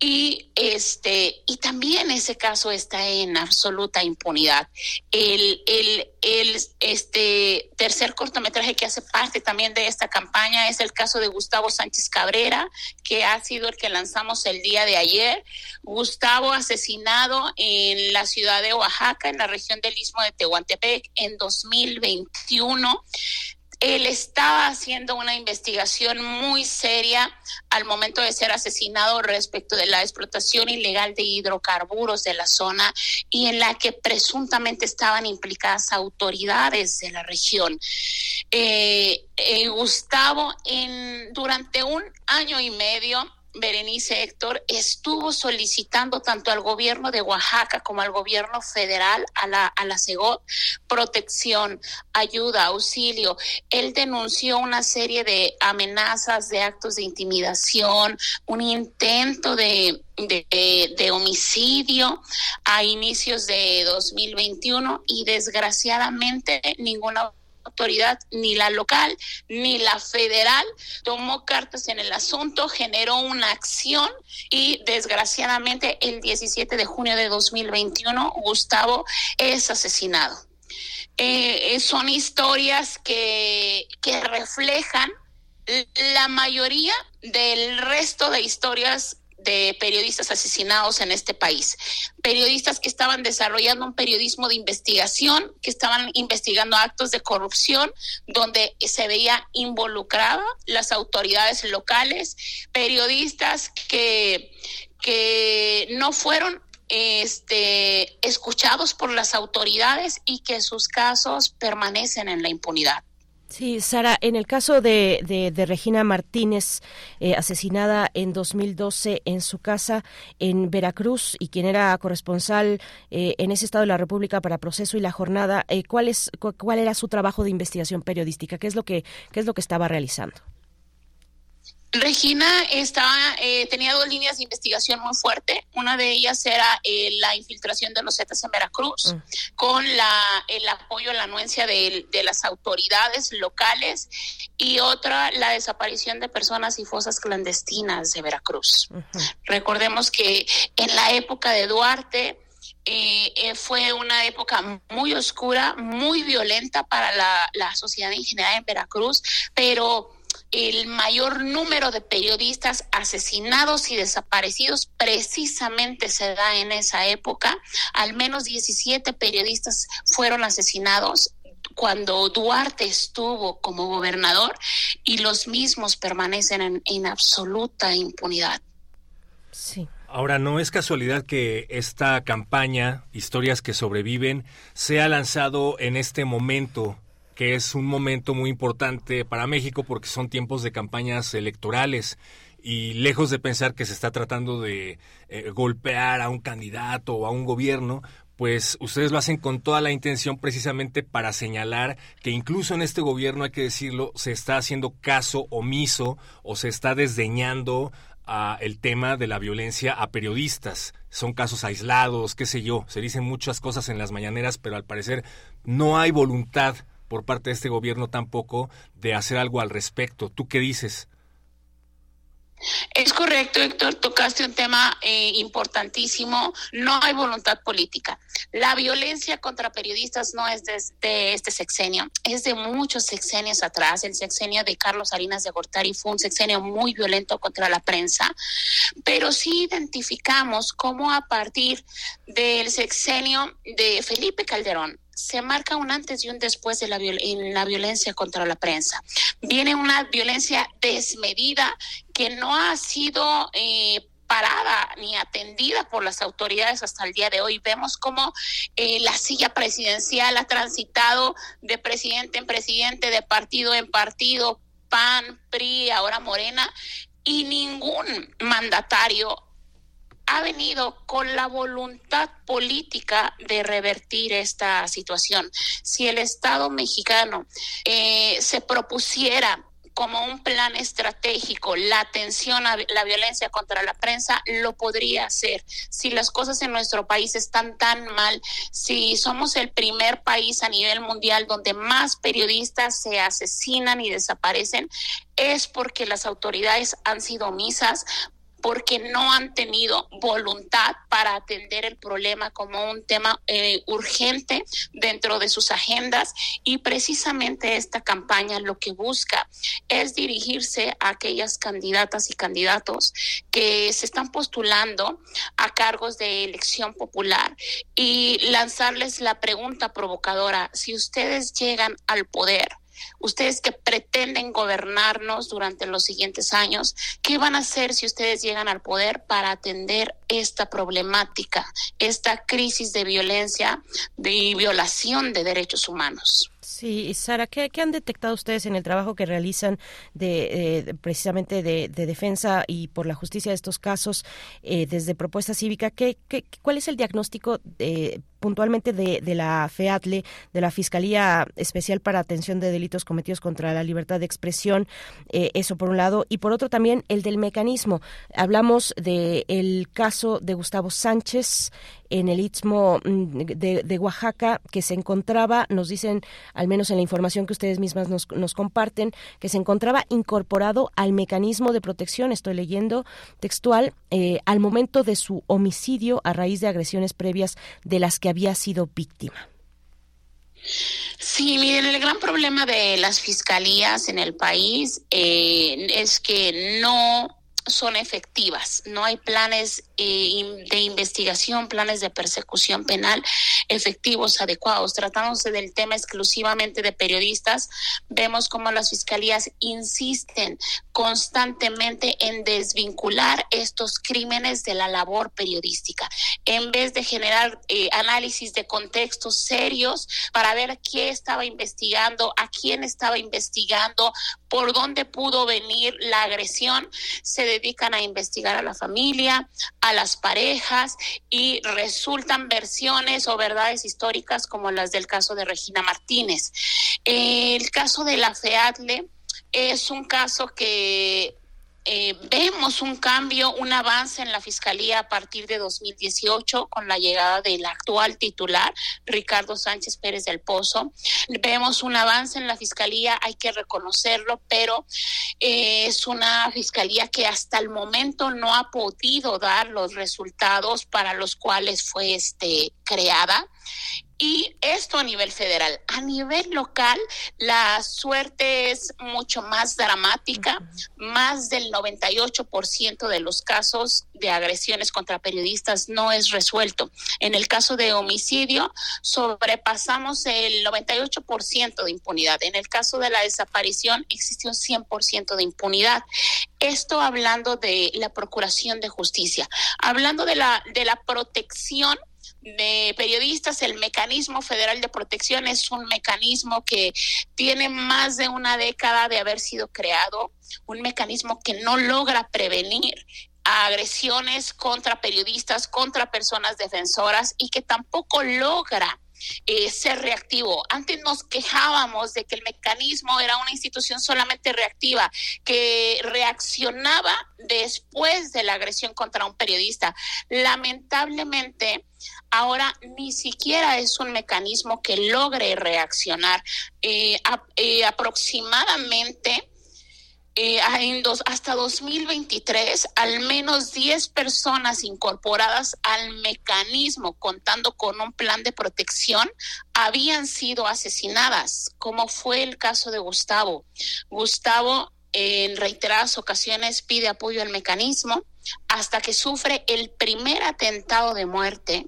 Y este y también ese caso está en absoluta impunidad. El, el, el este tercer cortometraje que hace parte también de esta campaña es el caso de Gustavo Sánchez Cabrera que ha sido el que lanzamos el día de ayer. Gustavo asesinado en la ciudad de Oaxaca en la región del istmo de Tehuantepec en 2021 él estaba haciendo una investigación muy seria al momento de ser asesinado respecto de la explotación ilegal de hidrocarburos de la zona y en la que presuntamente estaban implicadas autoridades de la región. Eh, eh, Gustavo, en, durante un año y medio, Berenice Héctor, estuvo solicitando tanto al gobierno de Oaxaca como al gobierno federal, a la, a la CEGOT, protección, ayuda, auxilio. Él denunció una serie de amenazas, de actos de intimidación, un intento de, de, de, homicidio a inicios de 2021 y desgraciadamente ninguna autoridad, ni la local ni la federal, tomó cartas en el asunto, generó una acción y desgraciadamente el 17 de junio de 2021 Gustavo es asesinado. Eh, son historias que, que reflejan la mayoría del resto de historias de periodistas asesinados en este país. Periodistas que estaban desarrollando un periodismo de investigación, que estaban investigando actos de corrupción, donde se veía involucrada las autoridades locales, periodistas que, que no fueron este, escuchados por las autoridades y que sus casos permanecen en la impunidad. Sí, Sara, en el caso de, de, Regina Martínez, eh, asesinada en 2012 en su casa en Veracruz y quien era corresponsal eh, en ese estado de la República para Proceso y la Jornada, eh, ¿cuál, es, ¿cuál era su trabajo de investigación periodística? ¿Qué es lo que, qué es lo que estaba realizando? Regina estaba, eh, tenía dos líneas de investigación muy fuerte. Una de ellas era eh, la infiltración de los Zetas en Veracruz, mm. con la, el apoyo, la anuencia de, las autoridades locales, y otra, la desaparición de personas y fosas clandestinas de Veracruz. Recordemos que en la época de Duarte, eh, fue una época muy oscura, muy violenta para la, la sociedad en general en Veracruz, pero el mayor número de periodistas asesinados y desaparecidos precisamente se da en esa época. Al menos 17 periodistas fueron asesinados cuando Duarte estuvo como gobernador y los mismos permanecen en, absoluta impunidad. Sí. Ahora, no es casualidad que esta campaña, Historias que sobreviven, sea lanzado en este momento que es un momento muy importante para México porque son tiempos de campañas electorales y lejos de pensar que se está tratando de eh, golpear a un candidato o a un gobierno, pues ustedes lo hacen con toda la intención precisamente para señalar que incluso en este gobierno, hay que decirlo, se está haciendo caso omiso o se está desdeñando a el tema de la violencia a periodistas. Son casos aislados, qué sé yo, se dicen muchas cosas en las mañaneras, pero al parecer no hay voluntad por parte de este gobierno tampoco de hacer algo al respecto. ¿Tú qué dices? Es correcto, Héctor, tocaste un tema eh, importantísimo. No hay voluntad política. La violencia contra periodistas no es de, este sexenio, es de muchos sexenios atrás. El sexenio de Carlos Salinas de Gortari fue un sexenio muy violento contra la prensa, pero sí identificamos cómo a partir del sexenio de Felipe Calderón, se marca un antes y un después de la, en la violencia contra la prensa. Viene una violencia desmedida que no ha sido eh, parada ni atendida por las autoridades hasta el día de hoy. Vemos cómo eh, la silla presidencial ha transitado de presidente en presidente, de partido en partido, PAN, PRI, ahora Morena, y ningún mandatario ha venido con la voluntad política de revertir esta situación. Si el Estado mexicano eh, se propusiera como un plan estratégico la atención a la violencia contra la prensa, lo podría hacer. Si las cosas en nuestro país están tan mal, si somos el primer país a nivel mundial donde más periodistas se asesinan y desaparecen, es porque las autoridades han sido omisas, porque no han tenido voluntad para atender el problema como un tema eh, urgente dentro de sus agendas. Y precisamente esta campaña lo que busca es dirigirse a aquellas candidatas y candidatos que se están postulando a cargos de elección popular y lanzarles la pregunta provocadora, si ustedes llegan al poder, ustedes que pretenden gobernarnos durante los siguientes años, ¿qué van a hacer si ustedes llegan al poder para atender esta problemática, esta crisis de violencia y violación de derechos humanos? Sí, Sara, ¿qué, han detectado ustedes en el trabajo que realizan de, eh, precisamente de, defensa y por la justicia de estos casos eh, desde Propuesta Cívica? ¿qué, qué, cuál es el diagnóstico de puntualmente de, de, la FEATLE, de la Fiscalía Especial para Atención de Delitos Cometidos contra la Libertad de Expresión, eh, eso por un lado, y por otro también el del mecanismo. Hablamos del caso de Gustavo Sánchez en el Istmo mm, de, de, Oaxaca, que se encontraba, nos dicen, al menos en la información que ustedes mismas nos, nos comparten, que se encontraba incorporado al mecanismo de protección, estoy leyendo textual, eh, al momento de su homicidio a raíz de agresiones previas de las que había sido víctima. Sí, miren, el gran problema de las fiscalías en el país eh, es que no son efectivas. No hay planes eh, de investigación, planes de persecución penal efectivos, adecuados. Tratándose del tema exclusivamente de periodistas, vemos cómo las fiscalías insisten constantemente en desvincular estos crímenes de la labor periodística, en vez de generar eh, análisis de contextos serios para ver qué estaba investigando, a quién estaba investigando, por dónde pudo venir la agresión, se dedican a investigar a la familia, a las parejas y resultan versiones o verdades históricas como las del caso de Regina Martínez. El caso de la FEADLE es un caso que eh, vemos un cambio, un avance en la Fiscalía a partir de 2018 con la llegada del actual titular, Ricardo Sánchez Pérez del Pozo. Vemos un avance en la Fiscalía, hay que reconocerlo, pero eh, es una Fiscalía que hasta el momento no ha podido dar los resultados para los cuales fue este, creada. Y esto a nivel federal. A nivel local, la suerte es mucho más dramática. Más del 98% de los casos de agresiones contra periodistas no es resuelto. En el caso de homicidio, sobrepasamos el 98% de impunidad. En el caso de la desaparición, existe un 100% de impunidad. Esto hablando de la procuración de justicia. Hablando de la, de la protección de periodistas, el mecanismo federal de protección es un mecanismo que tiene más de una década de haber sido creado, un mecanismo que no logra prevenir agresiones contra periodistas, contra personas defensoras y que tampoco logra eh, ser reactivo. Antes nos quejábamos de que el mecanismo era una institución solamente reactiva, que reaccionaba después de la agresión contra un periodista. Lamentablemente, ahora ni siquiera es un mecanismo que logre reaccionar. Eh, eh, aproximadamente eh, hasta 2023, al menos 10 personas incorporadas al mecanismo contando con un plan de protección habían sido asesinadas, como fue el caso de Gustavo. Gustavo en reiteradas ocasiones pide apoyo al mecanismo hasta que sufre el primer atentado de muerte.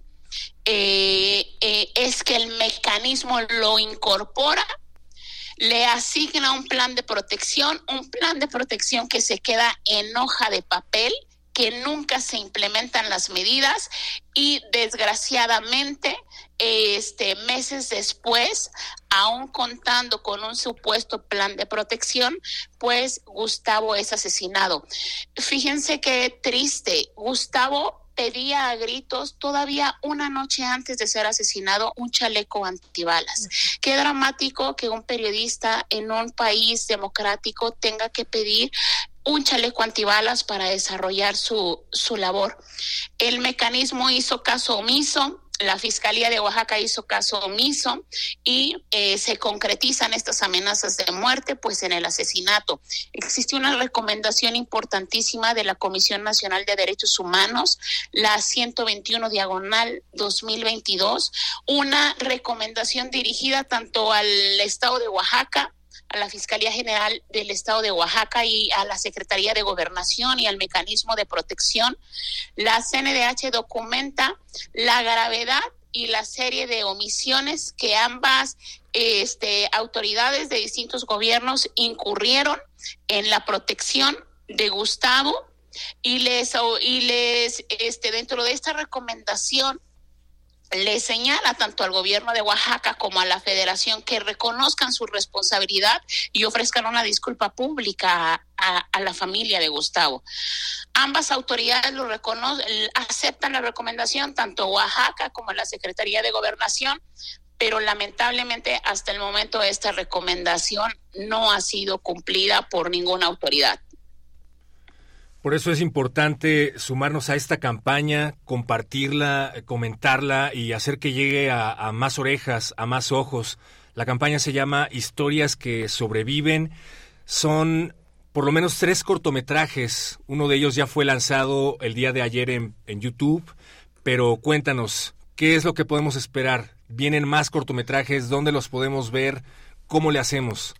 Eh, eh, es que el mecanismo lo incorpora le asigna un plan de protección, un plan de protección que se queda en hoja de papel, que nunca se implementan las medidas y desgraciadamente este meses después aún contando con un supuesto plan de protección pues Gustavo es asesinado. Fíjense qué triste Gustavo pedía a gritos todavía una noche antes de ser asesinado un chaleco antibalas. Qué dramático que un periodista en un país democrático tenga que pedir un chaleco antibalas para desarrollar su, su labor. El mecanismo hizo caso omiso, la Fiscalía de Oaxaca hizo caso omiso y eh, se concretizan estas amenazas de muerte pues en el asesinato. Existe una recomendación importantísima de la Comisión Nacional de Derechos Humanos, la 121 diagonal 2022, una recomendación dirigida tanto al Estado de Oaxaca a la Fiscalía General del Estado de Oaxaca y a la Secretaría de Gobernación y al Mecanismo de Protección. La CNDH documenta la gravedad y la serie de omisiones que ambas este, autoridades de distintos gobiernos incurrieron en la protección de Gustavo y les y les este dentro de esta recomendación le señala tanto al gobierno de Oaxaca como a la federación que reconozcan su responsabilidad y ofrezcan una disculpa pública a, la familia de Gustavo. Ambas autoridades lo reconocen, aceptan la recomendación, tanto Oaxaca como la Secretaría de Gobernación, pero lamentablemente hasta el momento esta recomendación no ha sido cumplida por ninguna autoridad. Por eso es importante sumarnos a esta campaña, compartirla, comentarla y hacer que llegue a, más orejas, a más ojos. La campaña se llama Historias que sobreviven. Son por lo menos tres cortometrajes. Uno de ellos ya fue lanzado el día de ayer en, YouTube. Pero cuéntanos, ¿qué es lo que podemos esperar? ¿Vienen más cortometrajes? ¿Dónde los podemos ver? ¿Cómo le hacemos?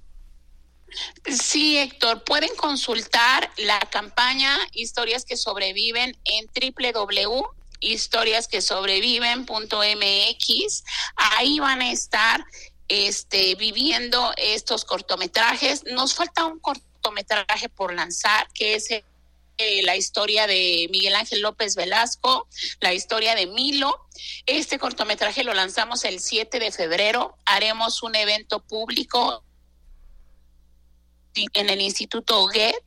Sí, Héctor, pueden consultar la campaña Historias que sobreviven en www.historiasquesobreviven.mx. Ahí van a estar este, viviendo estos cortometrajes. Nos falta un cortometraje por lanzar, que es eh, la historia de Miguel Ángel López Velasco, la historia de Milo. Este cortometraje lo lanzamos el 7 de febrero. Haremos un evento público en el Instituto GET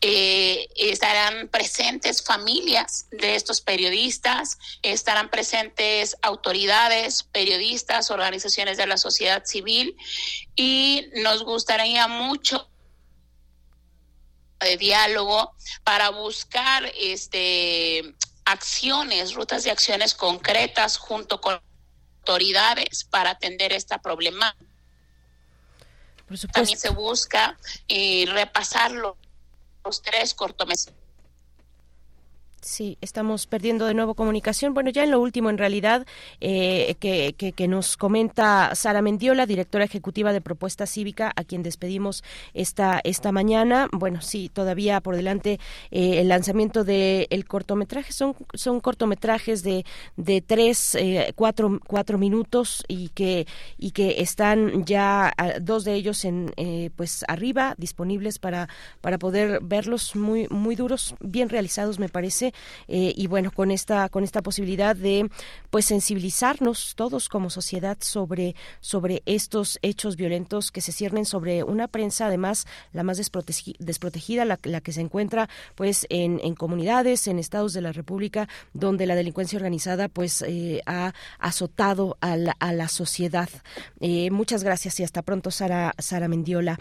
eh, estarán presentes familias de estos periodistas, estarán presentes autoridades, periodistas, organizaciones de la sociedad civil y nos gustaría mucho de diálogo para buscar este acciones, rutas de acciones concretas junto con autoridades para atender esta problemática también se busca eh, repasar los tres cortometrajes Sí, estamos perdiendo de nuevo comunicación. Bueno, ya en lo último, en realidad, eh, que, que, nos comenta Sara Mendiola, directora ejecutiva de Propuesta Cívica, a quien despedimos esta, esta mañana. Bueno, sí, todavía por delante eh, el lanzamiento del el cortometraje. Son, son cortometrajes de, de tres, eh, cuatro, cuatro minutos y que, y que están ya dos de ellos en pues arriba, disponibles para, para poder verlos muy, muy duros, bien realizados, me parece eh, y bueno, con esta, con esta posibilidad de pues sensibilizarnos todos como sociedad sobre, sobre estos hechos violentos que se ciernen sobre una prensa además la más desprotegida, la, que se encuentra pues en, en, comunidades, en estados de la República, donde la delincuencia organizada pues eh, ha azotado a la, a la sociedad. Eh, muchas gracias y hasta pronto, Sara, Sara Mendiola.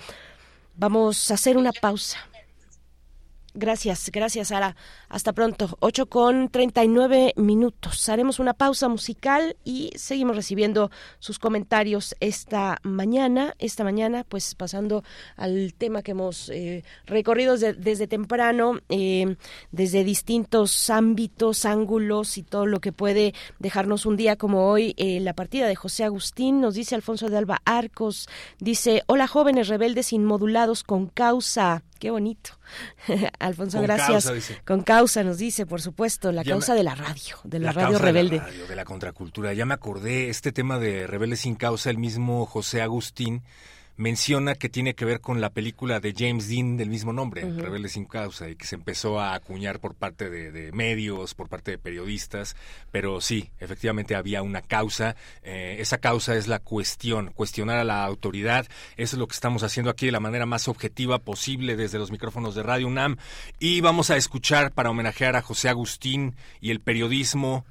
Vamos a hacer una pausa. Gracias, gracias Sara. Hasta pronto. 8 con 39 minutos. Haremos una pausa musical y seguimos recibiendo sus comentarios esta mañana. Esta mañana, pues pasando al tema que hemos eh, recorrido desde, temprano, eh, desde distintos ámbitos, ángulos y todo lo que puede dejarnos un día como hoy. Eh, la partida de José Agustín nos dice Alfonso de Alba Arcos. Dice: Hola jóvenes rebeldes inmodulados con causa Qué bonito. Alfonso, gracias. Con causa nos dice, por supuesto, la causa de la radio, de la, radio rebelde. De la radio, de la contracultura. Ya me acordé, este tema de Rebelde sin causa, el mismo José Agustín menciona que tiene que ver con la película de James Dean del mismo nombre, Ujú. Rebelde sin causa, y que se empezó a acuñar por parte de, de medios, por parte de periodistas, pero sí, efectivamente había una causa, eh, esa causa es la cuestión, cuestionar a la autoridad, eso es lo que estamos haciendo aquí de la manera más objetiva posible desde los micrófonos de Radio UNAM, y vamos a escuchar para homenajear a José Agustín y el periodismo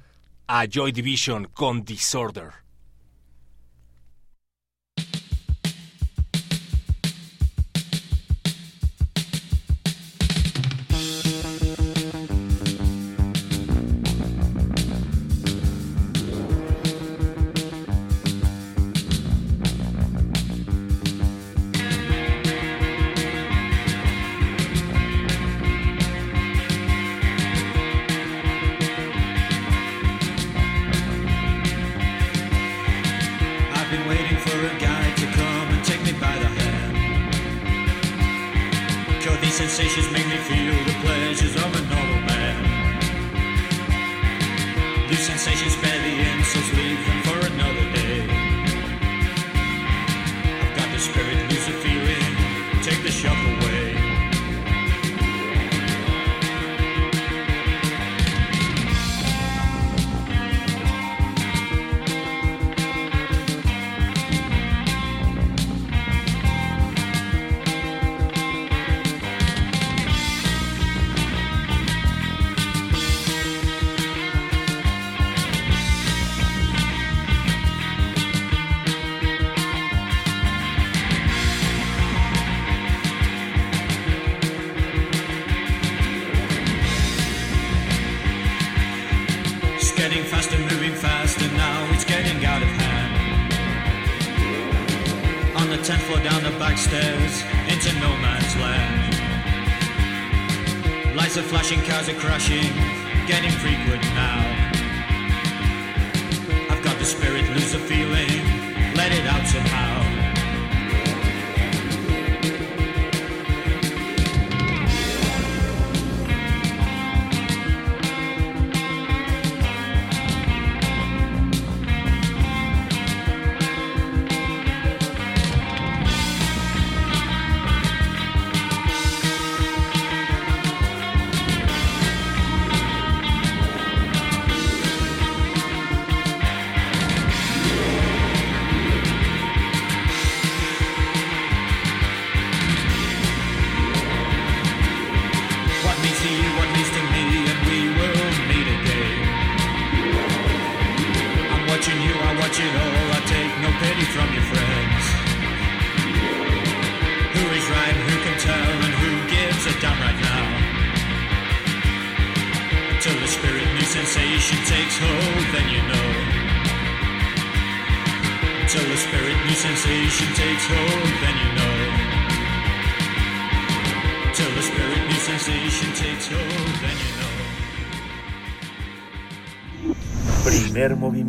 a Joy Division con Disorder.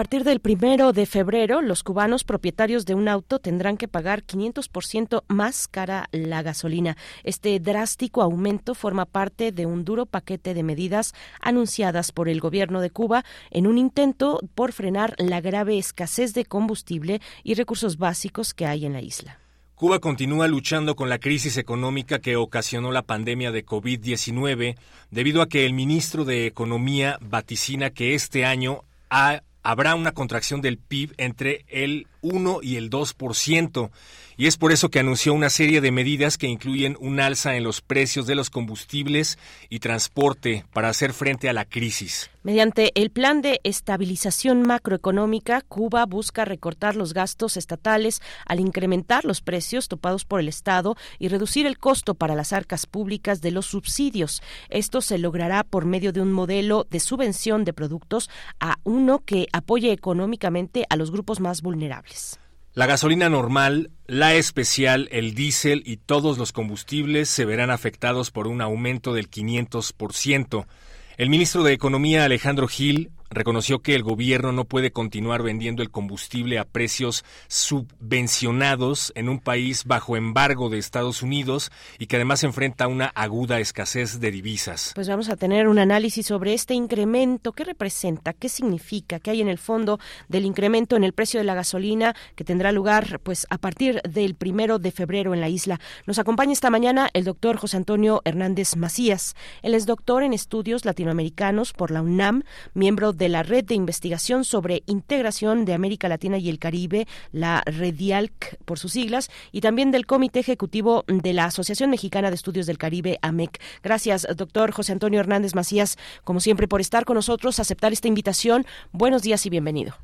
A partir del primero de febrero, los cubanos propietarios de un auto tendrán que pagar 500% más cara la gasolina. Este drástico aumento forma parte de un duro paquete de medidas anunciadas por el gobierno de Cuba en un intento por frenar la grave escasez de combustible y recursos básicos que hay en la isla. Cuba continúa luchando con la crisis económica que ocasionó la pandemia de COVID-19 debido a que el ministro de Economía vaticina que este año ha- habrá una contracción del PIB entre el 1 y el 2%. Y es por eso que anunció una serie de medidas que incluyen un alza en los precios de los combustibles y transporte para hacer frente a la crisis. Mediante el plan de estabilización macroeconómica, Cuba busca recortar los gastos estatales al incrementar los precios topados por el Estado y reducir el costo para las arcas públicas de los subsidios. Esto se logrará por medio de un modelo de subvención de productos a uno que apoye económicamente a los grupos más vulnerables. La gasolina normal, la especial, el diésel y todos los combustibles se verán afectados por un aumento del 500%. El ministro de Economía Alejandro Gil reconoció que el gobierno no puede continuar vendiendo el combustible a precios subvencionados en un país bajo embargo de Estados Unidos y que además enfrenta una aguda escasez de divisas. Pues vamos a tener un análisis sobre este incremento, qué representa, qué significa, qué hay en el fondo del incremento en el precio de la gasolina que tendrá lugar pues a partir del primero de febrero en la isla. Nos acompaña esta mañana el doctor José Antonio Hernández Macías. Él es doctor en estudios latinoamericanos por la UNAM, miembro de la Red de Investigación sobre Integración de América Latina y el Caribe, la REDIALC por sus siglas, y también del Comité Ejecutivo de la Asociación Mexicana de Estudios del Caribe, AMEC. Gracias, doctor José Antonio Hernández Macías, como siempre, por estar con nosotros, aceptar esta invitación. Buenos días y bienvenido.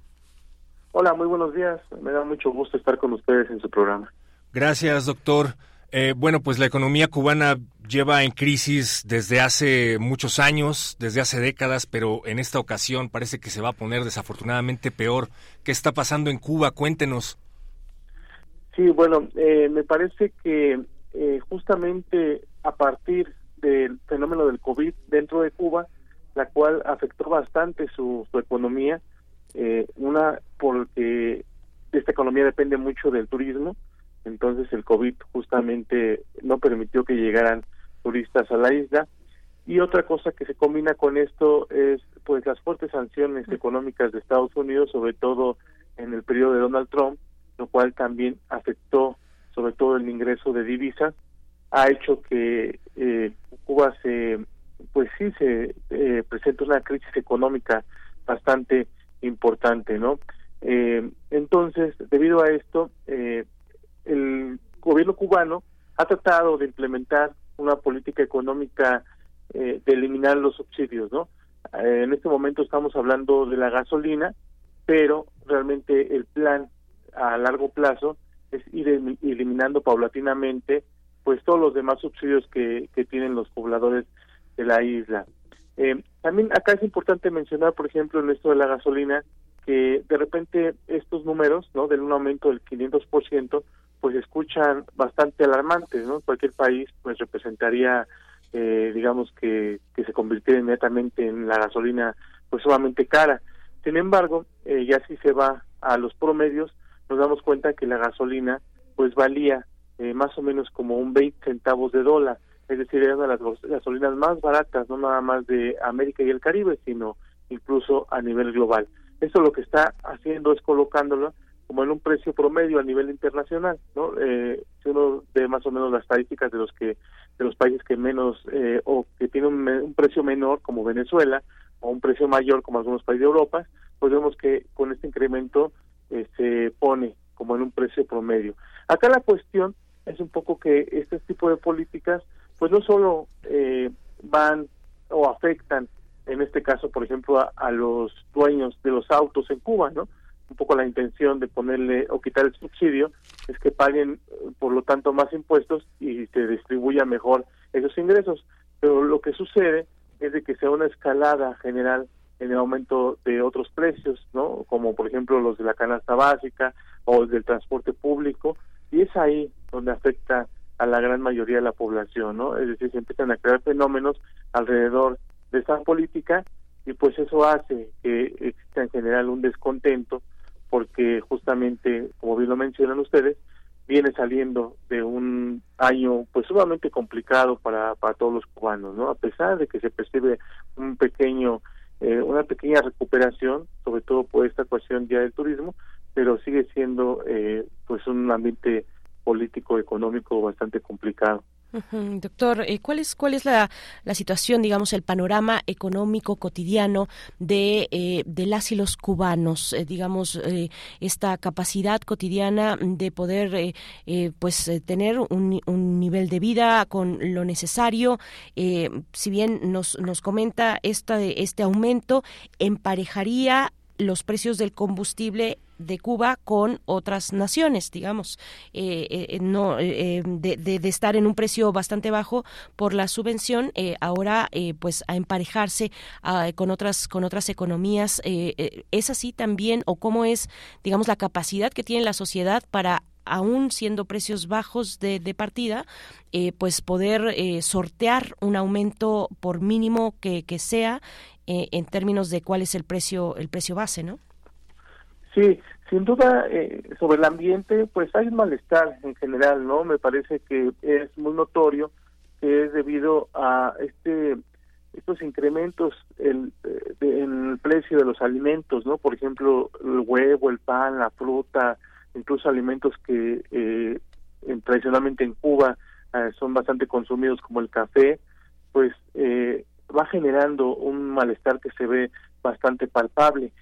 Hola, muy buenos días. Me da mucho gusto estar con ustedes en su programa. Gracias, doctor. Eh, bueno, pues la economía cubana lleva en crisis desde hace muchos años, desde hace décadas, pero en esta ocasión parece que se va a poner desafortunadamente peor. ¿Qué está pasando en Cuba? Cuéntenos. Sí, bueno, eh, me parece que eh, justamente a partir del fenómeno del COVID dentro de Cuba, la cual afectó bastante su, su economía, eh, una porque esta economía depende mucho del turismo, entonces el COVID justamente no permitió que llegaran turistas a la isla. Y otra cosa que se combina con esto es pues las fuertes sanciones económicas de Estados Unidos, sobre todo en el periodo de Donald Trump, lo cual también afectó sobre todo el ingreso de divisas, ha hecho que eh, Cuba se, pues sí, se eh, presenta una crisis económica bastante importante, ¿no? Eh, entonces, debido a esto, eh, el gobierno cubano ha tratado de implementar una política económica eh, de eliminar los subsidios, ¿no? Eh, en este momento estamos hablando de la gasolina, pero realmente el plan a largo plazo es ir eliminando paulatinamente pues todos los demás subsidios que, que tienen los pobladores de la isla. Eh, también acá es importante mencionar, por ejemplo, en esto de la gasolina, que de repente estos números, ¿no? Del un aumento del 500%, pues escuchan bastante alarmantes, ¿no? Cualquier país pues representaría, eh, digamos que, que se convirtiera inmediatamente en la gasolina pues sumamente cara. Sin embargo, eh, ya si se va a los promedios, nos damos cuenta que la gasolina pues valía eh, más o menos como un 20 centavos de dólar, es decir, era una de las gasolinas más baratas, no nada más de América y el Caribe, sino incluso a nivel global. Eso lo que está haciendo es colocándolo como en un precio promedio a nivel internacional, ¿no? Eh, si uno ve más o menos las estadísticas de los que de los países que menos eh, o que tienen un, precio menor como Venezuela o un precio mayor como algunos países de Europa, pues vemos que con este incremento se pone como en un precio promedio. Acá la cuestión es un poco que este tipo de políticas pues no solo eh, van o afectan en este caso por ejemplo a los dueños de los autos en Cuba, ¿no? Un poco la intención de ponerle o quitar el subsidio es que paguen por lo tanto más impuestos y se distribuya mejor esos ingresos. Pero lo que sucede es de que sea una escalada general en el aumento de otros precios no como por ejemplo los de la canasta básica o del transporte público y es ahí donde afecta a la gran mayoría de la población no es decir se empiezan a crear fenómenos alrededor de esta política y pues eso hace que exista en general un descontento porque justamente, como bien lo mencionan ustedes, viene saliendo de un año pues sumamente complicado para, para todos los cubanos, ¿no? A pesar de que se percibe un pequeño, eh, una pequeña recuperación, sobre todo por esta cuestión ya del turismo, pero sigue siendo eh, pues un ambiente político económico bastante complicado. Doctor, eh, ¿cuál es cuál es la, la, situación, digamos, el panorama económico cotidiano de, eh, de las y los cubanos, eh, digamos, esta capacidad cotidiana de poder, pues, tener un, un, nivel de vida con lo necesario? si bien nos, nos comenta esta, este aumento, emparejaría los precios del combustible de Cuba con otras naciones, digamos, eh, eh, no eh, de, estar en un precio bastante bajo por la subvención, eh, ahora eh, pues a emparejarse a, con otras con otras economías, eh, es así también o cómo es, digamos, la capacidad que tiene la sociedad para aún siendo precios bajos de, de partida, eh, pues poder eh, sortear un aumento por mínimo que sea eh, en términos de cuál es el precio el precio base, ¿no? Sí, sin duda eh, sobre el ambiente, pues hay un malestar en general, ¿no? Me parece que es muy notorio que es debido a este estos incrementos el, en el precio de los alimentos, ¿no? Por ejemplo, el huevo, el pan, la fruta, incluso alimentos que eh, tradicionalmente en Cuba eh, son bastante consumidos como el café, pues eh, va generando un malestar que se ve bastante palpable.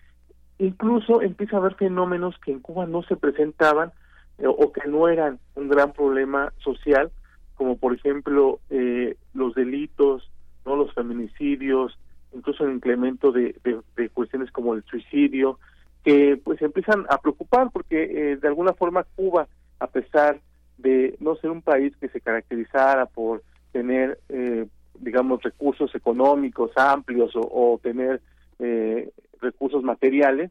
Incluso empieza a haber fenómenos que en Cuba no se presentaban eh, o que no eran un gran problema social, como por ejemplo los delitos, no los feminicidios, incluso el incremento de, cuestiones como el suicidio, que pues empiezan a preocupar porque de alguna forma Cuba, a pesar de no ser un país que se caracterizara por tener, eh, digamos, recursos económicos amplios o, tener eh, recursos materiales,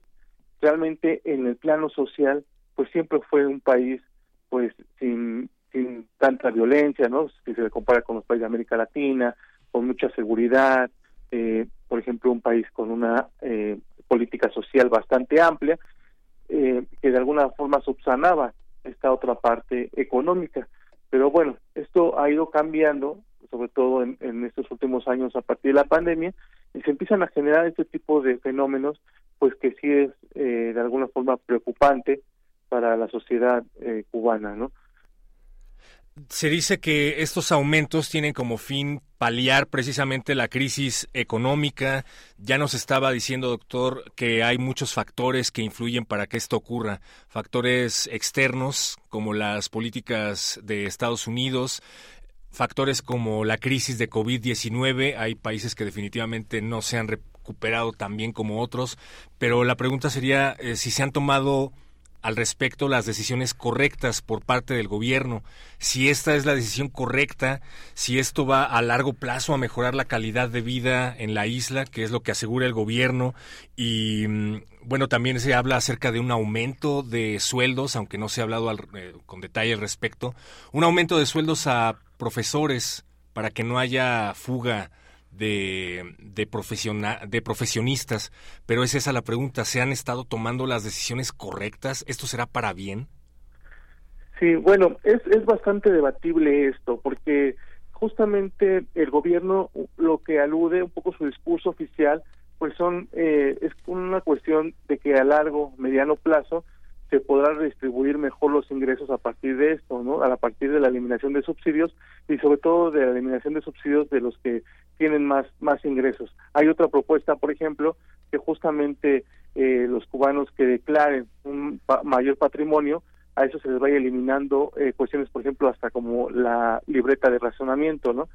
realmente en el plano social, pues siempre fue un país, pues, sin, sin tanta violencia, ¿no? Si se le compara con los países de América Latina, con mucha seguridad, eh, por ejemplo, un país con una política social bastante amplia, que de alguna forma subsanaba esta otra parte económica. Pero bueno, esto ha ido cambiando, sobre todo en, estos últimos años a partir de la pandemia, y se empiezan a generar este tipo de fenómenos, pues que sí es eh, de alguna forma preocupante para la sociedad eh, cubana, ¿no? Se dice que estos aumentos tienen como fin paliar precisamente la crisis económica. Ya nos estaba diciendo, doctor, que hay muchos factores que influyen para que esto ocurra. Factores externos, como las políticas de Estados Unidos, factores como la crisis de COVID-19. Hay países que definitivamente no se han recuperado tan bien como otros, pero la pregunta sería eh, si se han tomado al respecto las decisiones correctas por parte del gobierno, si esta es la decisión correcta, si esto va a largo plazo a mejorar la calidad de vida en la isla, que es lo que asegura el gobierno, y mm, bueno, también se habla acerca de un aumento de sueldos, aunque no se ha hablado eh, con detalle al respecto, un aumento de sueldos a profesores para que no haya fuga de, de, de profesionistas, pero es esa la pregunta, ¿se han estado tomando las decisiones correctas? ¿Esto será para bien? Sí, bueno, es, es bastante debatible esto, porque justamente el gobierno lo que alude un poco su discurso oficial, pues son eh, es una cuestión de que a largo, mediano plazo, se podrá distribuir mejor los ingresos a partir de esto, ¿no? A partir de la eliminación de subsidios y sobre todo de la eliminación de subsidios de los que tienen más más ingresos. Hay otra propuesta, por ejemplo, que justamente eh, los cubanos que declaren un mayor patrimonio, a eso se les vaya eliminando eh, cuestiones, por ejemplo, hasta como la libreta de racionamiento, ¿no?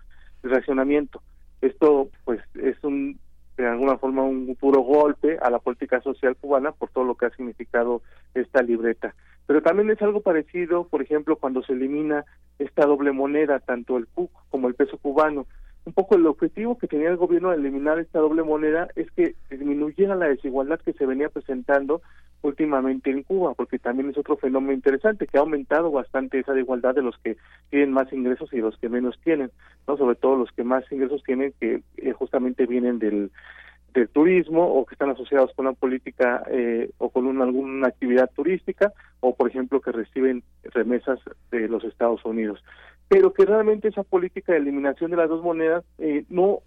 El racionamiento. Esto, pues, es un de alguna forma un puro golpe a la política social cubana por todo lo que ha significado esta libreta. Pero también es algo parecido, por ejemplo, cuando se elimina esta doble moneda, tanto el CUC como el peso cubano. Un poco el objetivo que tenía el gobierno de eliminar esta doble moneda es que disminuyera la desigualdad que se venía presentando últimamente en Cuba, porque también es otro fenómeno interesante que ha aumentado bastante esa desigualdad de los que tienen más ingresos y los que menos tienen, no sobre todo los que más ingresos tienen que eh, justamente vienen del del turismo o que están asociados con una política eh, o con una, alguna actividad turística o por ejemplo que reciben remesas de los Estados Unidos. Pero que realmente esa política de eliminación de las dos monedas eh, no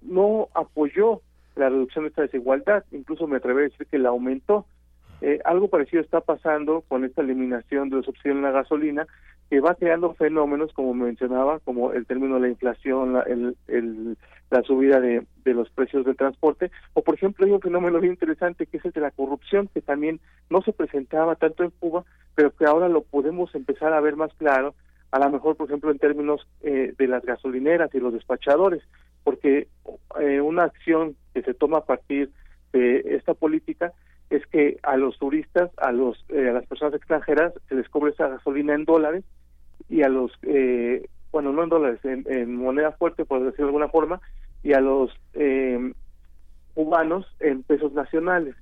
no apoyó la reducción de esta desigualdad. Incluso me atrevo a decir que la aumentó eh, algo parecido está pasando con esta eliminación de los subsidios en la gasolina, que va creando fenómenos, como mencionaba, como el término de la inflación, la, el, la subida de, los precios del transporte, o por ejemplo hay un fenómeno bien interesante que es el de la corrupción, que también no se presentaba tanto en Cuba, pero que ahora lo podemos empezar a ver más claro, a lo mejor, por ejemplo, en términos eh, de las gasolineras y los despachadores, porque eh, una acción que se toma a partir de esta política es que a los turistas, a los eh, a las personas extranjeras se les cobre esa gasolina en dólares y a los eh, bueno no en dólares en, moneda fuerte por decirlo de alguna forma y a los eh, en pesos nacionales.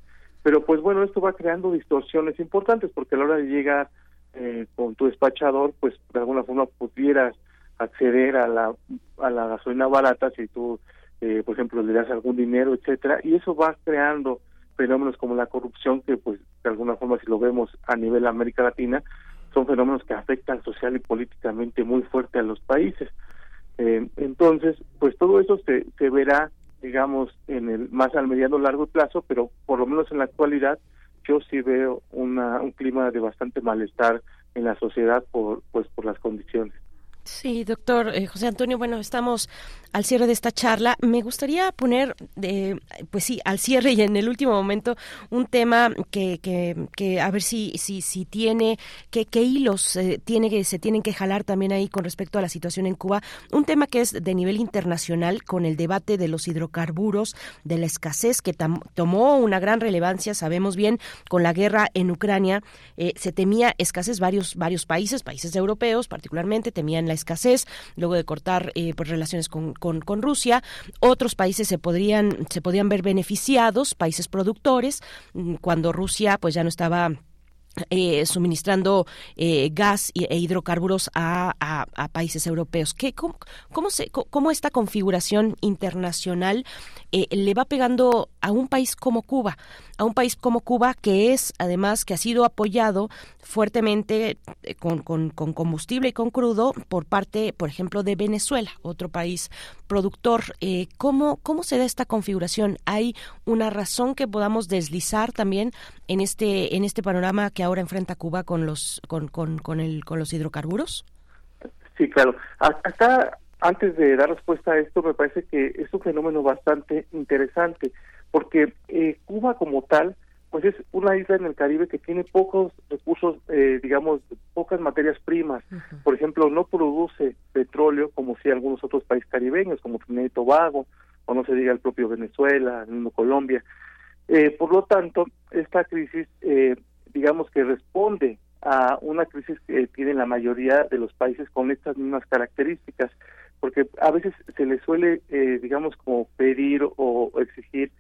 Pero pues bueno esto va creando distorsiones importantes porque a la hora de llegar eh, con tu despachador pues de alguna forma pudieras acceder a la a la gasolina barata si tú eh, por ejemplo, le das algún dinero, etcétera, y eso va creando fenómenos como la corrupción, que pues de alguna forma si lo vemos a nivel América Latina, son fenómenos que afectan social y políticamente muy fuerte a los países. Eh, entonces, pues todo eso se, se verá, digamos, en el más al mediano largo plazo, pero por lo menos en la actualidad yo sí veo una, un clima de bastante malestar en la sociedad por pues por las condiciones. Sí, doctor eh, José Antonio, bueno, estamos al cierre de esta charla. Me gustaría poner, eh, pues sí, al cierre y en el último momento, un tema que, que, que a ver si, si, si tiene, qué que hilos eh, tiene que se tienen que jalar también ahí con respecto a la situación en Cuba. Un tema que es de nivel internacional con el debate de los hidrocarburos, de la escasez que tomó una gran relevancia, sabemos bien, con la guerra en Ucrania. Se temía escasez varios, varios países, países europeos particularmente, temían la escasez, luego de cortar eh, pues, relaciones con, con, Rusia. Otros países se podrían, se podían ver beneficiados, países productores, mm, cuando Rusia pues ya no estaba eh, suministrando eh, gas e hidrocarburos a, a, países europeos. ¿Qué, cómo, cómo, se, ¿Cómo esta configuración internacional eh, le va pegando a un país como Cuba? A un país como Cuba que es, además, que ha sido apoyado fuertemente con, con, con combustible y con crudo por parte, por ejemplo, de Venezuela, otro país productor. ¿cómo, ¿Cómo se da esta configuración? ¿Hay una razón que podamos deslizar también en este, en este panorama que ahora enfrenta Cuba con los con, con, con, el, con los hidrocarburos? Sí, claro. Acá, antes de dar respuesta a esto, me parece que es un fenómeno bastante interesante, porque eh, Cuba como tal, pues es una isla en el Caribe que tiene pocos recursos, eh, digamos, pocas materias primas. Por ejemplo, no produce petróleo como si algunos otros países caribeños, como Trinidad y Tobago, o no se diga el propio Venezuela, el mismo Colombia. Eh, por lo tanto, esta crisis eh, digamos que responde a una crisis que tiene la mayoría de los países con estas mismas características, porque a veces se le suele, eh, digamos, como pedir o exigir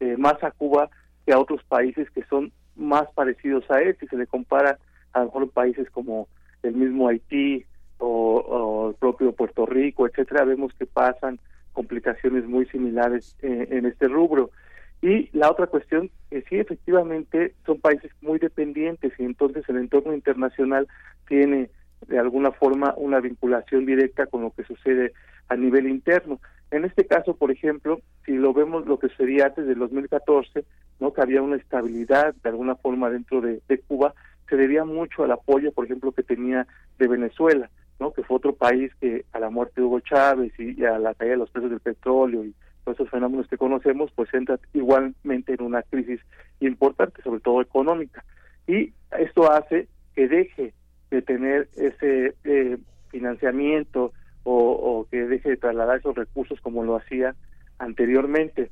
eh, más a Cuba que a otros países que son más parecidos a él, si se le compara a lo mejor países como el mismo Haití o, el propio Puerto Rico, etcétera, vemos que pasan complicaciones muy similares eh, en este rubro. Y la otra cuestión, que sí, efectivamente, son países muy dependientes y entonces el entorno internacional tiene de alguna forma una vinculación directa con lo que sucede a nivel interno. En este caso, por ejemplo, si lo vemos lo que sucedía antes del 2014, no que había una estabilidad de alguna forma dentro de, Cuba, se debía mucho al apoyo, por ejemplo, que tenía de Venezuela, no que fue otro país que a la muerte de Hugo Chávez y, y a la caída de los precios del petróleo y todos esos fenómenos que conocemos, pues entra igualmente en una crisis importante, sobre todo económica. Y esto hace que deje de tener ese eh, financiamiento o, que deje de trasladar esos recursos como lo hacía anteriormente.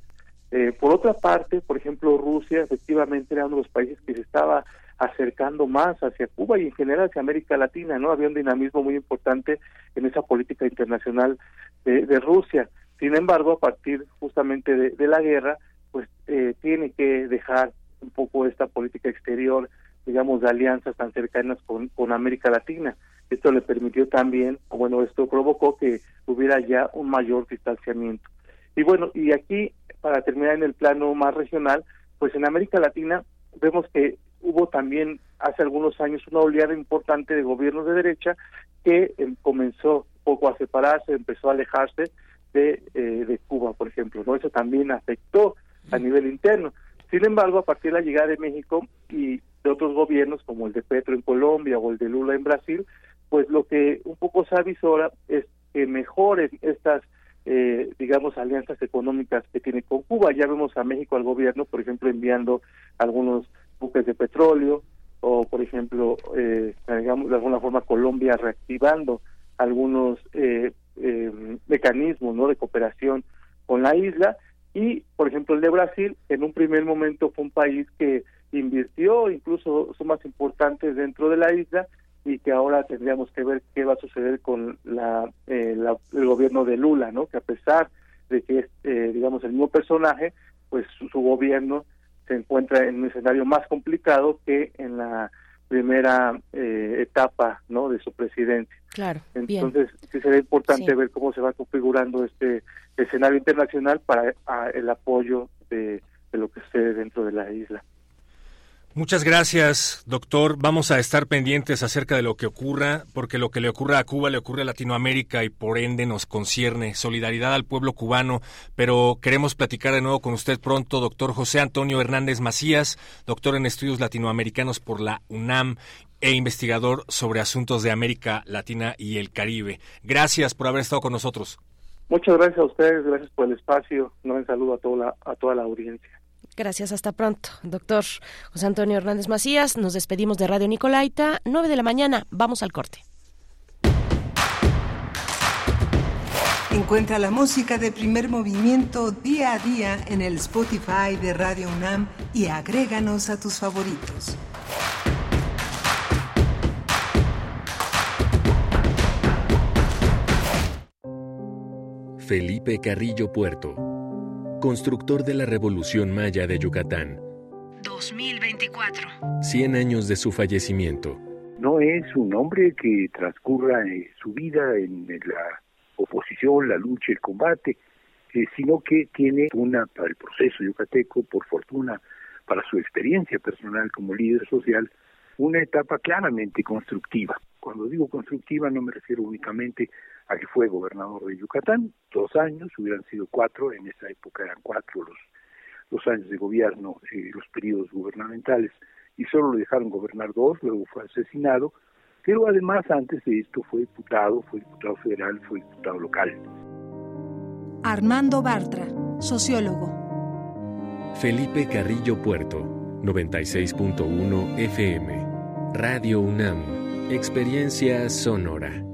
Eh, por otra parte, por ejemplo, Rusia efectivamente era uno de los países que se estaba acercando más hacia Cuba y en general hacia América Latina, ¿no? Había un dinamismo muy importante en esa política internacional de Rusia. Sin embargo, a partir justamente de, la guerra, pues eh, tiene que dejar un poco esta política exterior, digamos, de alianzas tan cercanas con, con América Latina. Esto le permitió también, bueno, esto provocó que hubiera ya un mayor distanciamiento. Y bueno, y aquí, para terminar en el plano más regional, pues en América Latina vemos que hubo también hace algunos años una oleada importante de gobiernos de derecha que eh, comenzó poco a separarse, empezó a alejarse de, eh, de Cuba, por ejemplo. no Eso también afectó a nivel interno. Sin embargo, a partir de la llegada de México y de otros gobiernos, como el de Petro en Colombia o el de Lula en Brasil, pues lo que un poco se avisora es que mejoren estas, eh, digamos, alianzas económicas que tiene con Cuba. Ya vemos a México al gobierno, por ejemplo, enviando algunos buques de petróleo, o por ejemplo, eh, digamos, de alguna forma Colombia reactivando algunos eh, eh, mecanismos ¿no? de cooperación con la isla y por ejemplo el de Brasil en un primer momento fue un país que invirtió incluso sumas importantes dentro de la isla y que ahora tendríamos que ver qué va a suceder con la, eh, el gobierno de Lula no que a pesar de que es eh, digamos el mismo personaje pues su, gobierno se encuentra en un escenario más complicado que en la primera eh, etapa no de su presidencia. Claro. Entonces sí será importante ver cómo se va configurando este escenario internacional para el apoyo de, de lo que esté dentro de la isla. Muchas gracias, doctor. Vamos a estar pendientes acerca de lo que ocurra, porque lo que le ocurra a Cuba le ocurre a Latinoamérica y por ende nos concierne. Solidaridad al pueblo cubano, pero queremos platicar de nuevo con usted pronto, doctor José Antonio Hernández Macías, doctor en estudios latinoamericanos por la UNAM e investigador sobre asuntos de América Latina y el Caribe. Gracias por haber estado con nosotros. Muchas gracias a ustedes, gracias por el espacio. Un saludo a toda a toda la audiencia. Gracias, hasta pronto. Doctor José Antonio Hernández Macías, nos despedimos de Radio Nicolaita, 9 de la mañana, vamos al corte. Encuentra la música de primer movimiento día a día en el Spotify de Radio UNAM y agréganos a tus favoritos. Felipe Carrillo Puerto constructor de la Revolución Maya de Yucatán. 2024. 100 años de su fallecimiento. No es un hombre que transcurra eh, su vida en la oposición, la lucha, el combate, eh, sino que tiene una, para el proceso yucateco, por fortuna, para su experiencia personal como líder social, una etapa claramente constructiva. Cuando digo constructiva no me refiero únicamente a que fue gobernador de Yucatán, dos años, hubieran sido cuatro, en esa época eran cuatro los, los años de gobierno, eh, los periodos gubernamentales, y solo lo dejaron gobernar dos, luego fue asesinado, pero además antes de esto fue diputado, fue diputado federal, fue diputado local. Armando Bartra, sociólogo. Felipe Carrillo Puerto, 96.1 FM. Radio UNAM, Experiencia Sonora.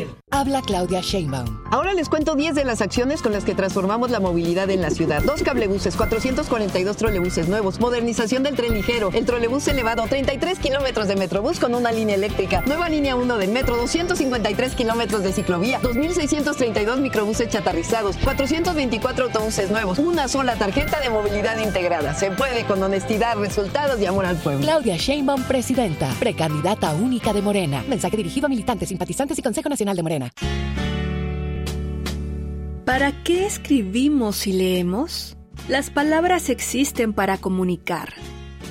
Habla Claudia Sheinbaum. Ahora les cuento 10 de las acciones con las que transformamos la movilidad en la ciudad. Dos cablebuses, 442 trolebuses nuevos, modernización del tren ligero, el trolebús elevado, 33 kilómetros de metrobús con una línea eléctrica, nueva línea 1 del metro, 253 kilómetros de ciclovía, 2.632 microbuses chatarrizados, 424 autobuses nuevos, una sola tarjeta de movilidad integrada. Se puede con honestidad, resultados y amor al pueblo. Claudia Sheinbaum, presidenta, precandidata única de Morena. Mensaje dirigido a militantes, simpatizantes y Consejo Nacional de Morena. ¿Para qué escribimos y leemos? Las palabras existen para comunicar,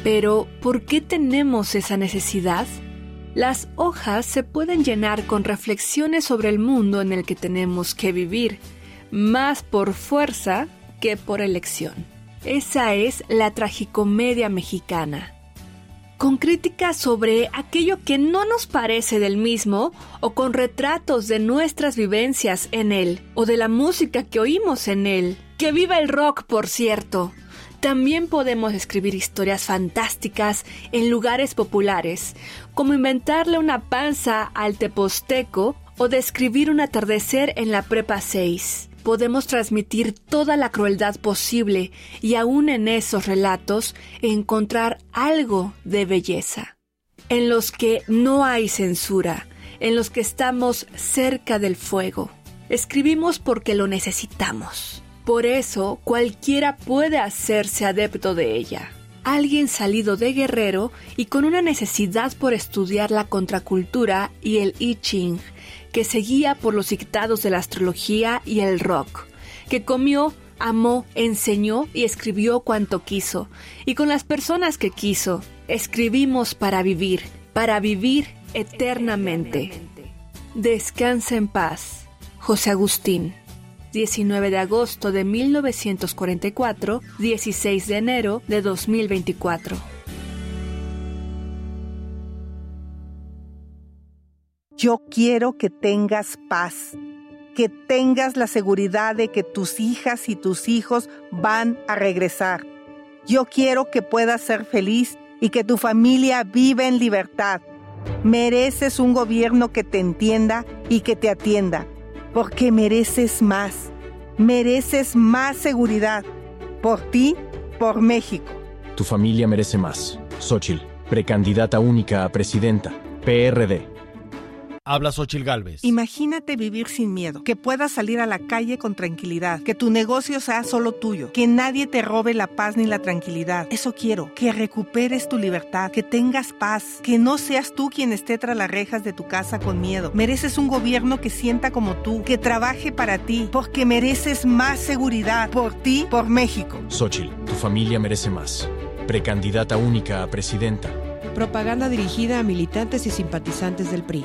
pero ¿por qué tenemos esa necesidad? Las hojas se pueden llenar con reflexiones sobre el mundo en el que tenemos que vivir, más por fuerza que por elección. Esa es la tragicomedia mexicana con críticas sobre aquello que no nos parece del mismo o con retratos de nuestras vivencias en él o de la música que oímos en él. Que viva el rock, por cierto. También podemos escribir historias fantásticas en lugares populares, como inventarle una panza al teposteco o describir un atardecer en la prepa 6 podemos transmitir toda la crueldad posible y aún en esos relatos encontrar algo de belleza, en los que no hay censura, en los que estamos cerca del fuego. Escribimos porque lo necesitamos. Por eso cualquiera puede hacerse adepto de ella. Alguien salido de guerrero y con una necesidad por estudiar la contracultura y el I que seguía por los dictados de la astrología y el rock, que comió Amó, enseñó y escribió cuanto quiso. Y con las personas que quiso, escribimos para vivir, para vivir eternamente. Descansa en paz. José Agustín. 19 de agosto de 1944, 16 de enero de 2024. Yo quiero que tengas paz, que tengas la seguridad de que tus hijas y tus hijos van a regresar. Yo quiero que puedas ser feliz y que tu familia viva en libertad. Mereces un gobierno que te entienda y que te atienda, porque mereces más. Mereces más seguridad. Por ti, por México. Tu familia merece más. Xochitl, precandidata única a presidenta. PRD. Habla Xochil Gálvez. Imagínate vivir sin miedo, que puedas salir a la calle con tranquilidad, que tu negocio sea solo tuyo, que nadie te robe la paz ni la tranquilidad. Eso quiero, que recuperes tu libertad, que tengas paz, que no seas tú quien esté tras las rejas de tu casa con miedo. Mereces un gobierno que sienta como tú, que trabaje para ti, porque mereces más seguridad por ti, por México. Xochitl, tu familia merece más. Precandidata única a presidenta. Propaganda dirigida a militantes y simpatizantes del PRI.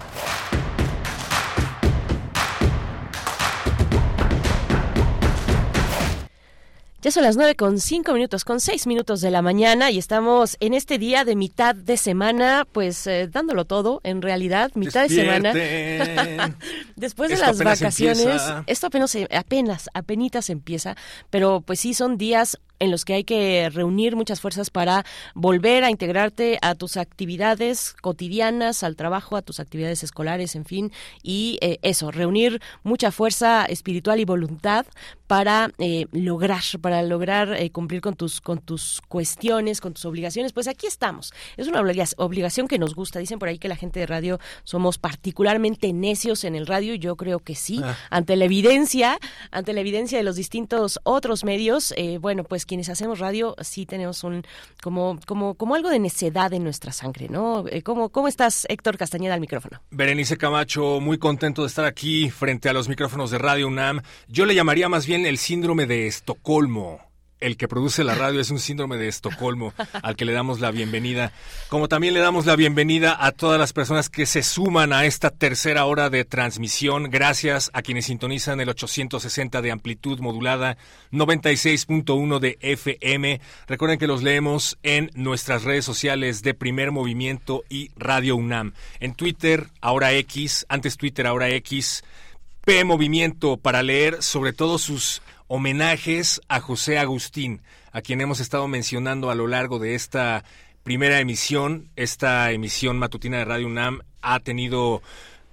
Ya son las nueve con cinco minutos, con seis minutos de la mañana y estamos en este día de mitad de semana, pues eh, dándolo todo, en realidad, mitad de semana. Después de las vacaciones, empieza. esto apenas, apenas, apenas empieza, pero pues sí son días en los que hay que reunir muchas fuerzas para volver a integrarte a tus actividades cotidianas, al trabajo, a tus actividades escolares, en fin, y eh, eso, reunir mucha fuerza espiritual y voluntad para eh, lograr, para lograr eh, cumplir con tus, con tus cuestiones, con tus obligaciones. Pues aquí estamos. Es una obliga- obligación que nos gusta. Dicen por ahí que la gente de radio somos particularmente necios en el radio. Yo creo que sí. Ah. Ante la evidencia, ante la evidencia de los distintos otros medios, eh, bueno, pues quienes hacemos radio sí tenemos un como como como algo de necedad en nuestra sangre, ¿no? Eh, ¿Cómo cómo estás, Héctor Castañeda, al micrófono? Berenice Camacho, muy contento de estar aquí frente a los micrófonos de Radio UNAM. Yo le llamaría más bien el síndrome de Estocolmo. El que produce la radio es un síndrome de Estocolmo al que le damos la bienvenida. Como también le damos la bienvenida a todas las personas que se suman a esta tercera hora de transmisión. Gracias a quienes sintonizan el 860 de amplitud modulada, 96.1 de FM. Recuerden que los leemos en nuestras redes sociales de Primer Movimiento y Radio UNAM. En Twitter, ahora X, antes Twitter, ahora X. P Movimiento para leer sobre todo sus homenajes a José Agustín, a quien hemos estado mencionando a lo largo de esta primera emisión. Esta emisión matutina de Radio UNAM ha tenido,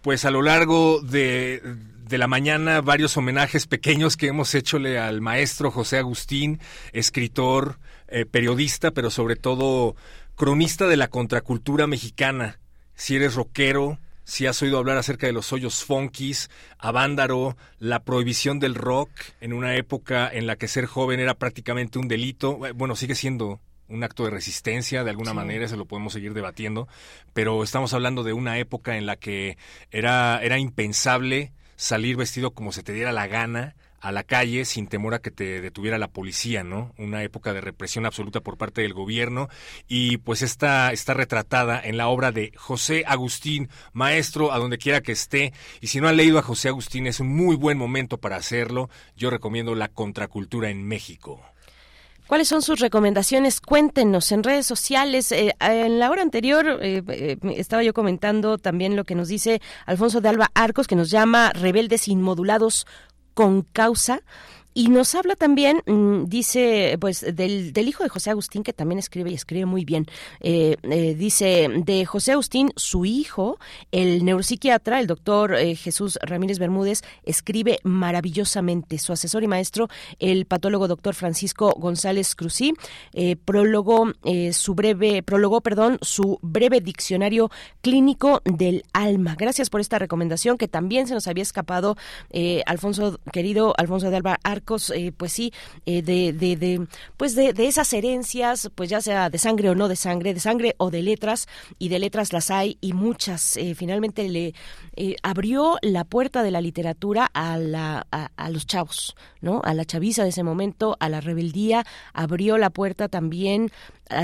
pues a lo largo de, de la mañana, varios homenajes pequeños que hemos hechole al maestro José Agustín, escritor, eh, periodista, pero sobre todo cronista de la contracultura mexicana. Si eres rockero, si has oído hablar acerca de los hoyos funkis, Avándaro, la prohibición del rock en una época en la que ser joven era prácticamente un delito, bueno, sigue siendo un acto de resistencia de alguna Sí. manera, se lo podemos seguir debatiendo, pero estamos hablando de una época en la que era, era impensable salir vestido como se te diera la gana a la calle sin temor a que te detuviera la policía, ¿no? Una época de represión absoluta por parte del gobierno y pues esta está retratada en la obra de José Agustín, maestro a donde quiera que esté. Y si no han leído a José Agustín es un muy buen momento para hacerlo. Yo recomiendo La Contracultura en México. ¿Cuáles son sus recomendaciones? Cuéntenos en redes sociales. Eh, en la hora anterior eh, eh, estaba yo comentando también lo que nos dice Alfonso de Alba Arcos, que nos llama rebeldes inmodulados con causa. Y nos habla también, mm, dice, pues, del, del, hijo de José Agustín, que también escribe y escribe muy bien. Eh, eh, dice, de José Agustín, su hijo, el neuropsiquiatra, el doctor eh, Jesús Ramírez Bermúdez, escribe maravillosamente. Su asesor y maestro, el patólogo doctor Francisco González Cruzí, prólogo, su breve, prólogó, perdón, su breve diccionario clínico del alma. Gracias por esta recomendación que también se nos había escapado, Alfonso, querido Alfonso de Alba Arcos, pues sí, de, de, de, pues de, de esas herencias, pues ya sea de sangre o no de sangre, de sangre o de letras, y de letras las hay y muchas. Eh, finalmente le eh, abrió la puerta de la literatura a, la, a, los chavos, ¿no? A la chaviza de ese momento, a la rebeldía, abrió la puerta también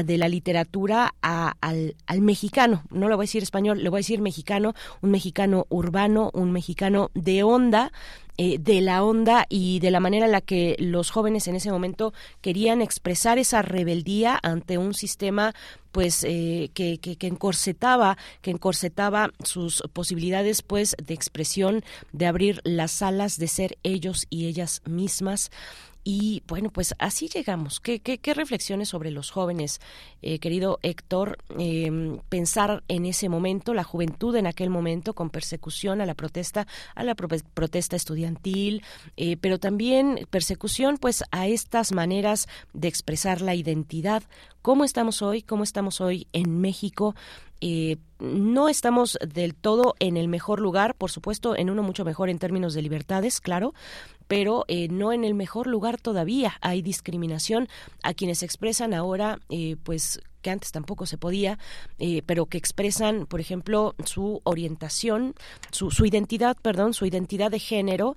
de la literatura al, al, mexicano, no le voy a decir español, le voy a decir mexicano, un mexicano urbano, un mexicano de onda, eh, de la onda y de la manera en la que los jóvenes en ese momento querían expresar esa rebeldía ante un sistema pues eh, que, que, que, encorsetaba que encorsetaba sus posibilidades pues de expresión de abrir las alas de ser ellos y ellas mismas y bueno, pues así llegamos. ¿Qué, qué, reflexiones sobre los jóvenes, eh, querido Héctor? Em, pensar en ese momento, la juventud en aquel momento, con persecución a la protesta, a la protesta estudiantil, eh, pero también persecución pues a estas maneras de expresar la identidad. ¿Cómo estamos hoy? ¿Cómo estamos hoy en México? Eh, no estamos del todo en el mejor lugar, por supuesto, en uno mucho mejor en términos de libertades, claro, pero eh, no en el mejor lugar todavía. Hay discriminación a quienes expresan ahora, eh, pues que antes tampoco se podía, eh, pero que expresan, por ejemplo, su orientación, su, identidad, perdón, su identidad de género.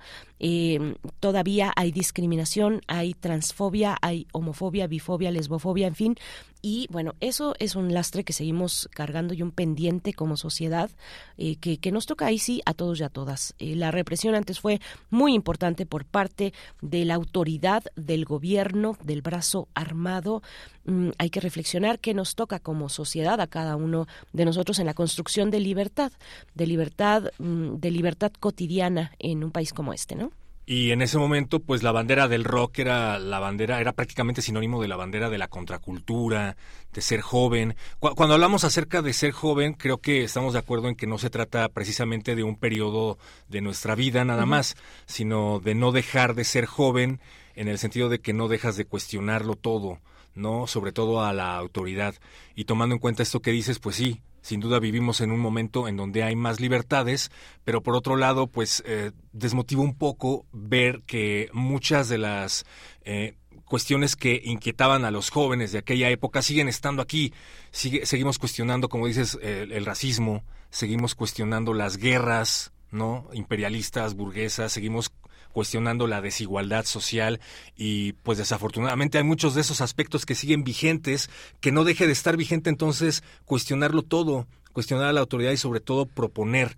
todavía hay discriminación, hay transfobia, hay homofobia, bifobia, lesbofobia, en fin. Y bueno, eso es un lastre que seguimos cargando y un pendiente como sociedad que, que, nos toca ahí sí a todos y a todas. la represión antes fue muy importante por parte de la autoridad, del gobierno, del brazo armado. Mm, hay que reflexionar qué nos toca como sociedad a cada uno de nosotros en la construcción de libertad, de libertad, mm, de libertad cotidiana en un país como este, ¿no? Y en ese momento, pues la bandera del rock era la bandera, era prácticamente sinónimo de la bandera de la contracultura, de ser joven. Cuando hablamos acerca de ser joven, creo que estamos de acuerdo en que no se trata precisamente de un periodo de nuestra vida nada más, sino de no dejar de ser joven en el sentido de que no dejas de cuestionarlo todo, ¿no? Sobre todo a la autoridad. Y tomando en cuenta esto que dices, pues sí, sin duda vivimos en un momento en donde hay más libertades, pero por otro lado, pues eh, desmotiva un poco ver que muchas de las eh, cuestiones que inquietaban a los jóvenes de aquella época siguen estando aquí. Seguimos cuestionando, como dices, el racismo, seguimos cuestionando las guerras, ¿no? imperialistas, burguesas, seguimos cuestionando la desigualdad social y pues desafortunadamente hay muchos de esos aspectos que siguen vigentes, que no deje de estar vigente entonces cuestionarlo todo, cuestionar a la autoridad y sobre todo proponer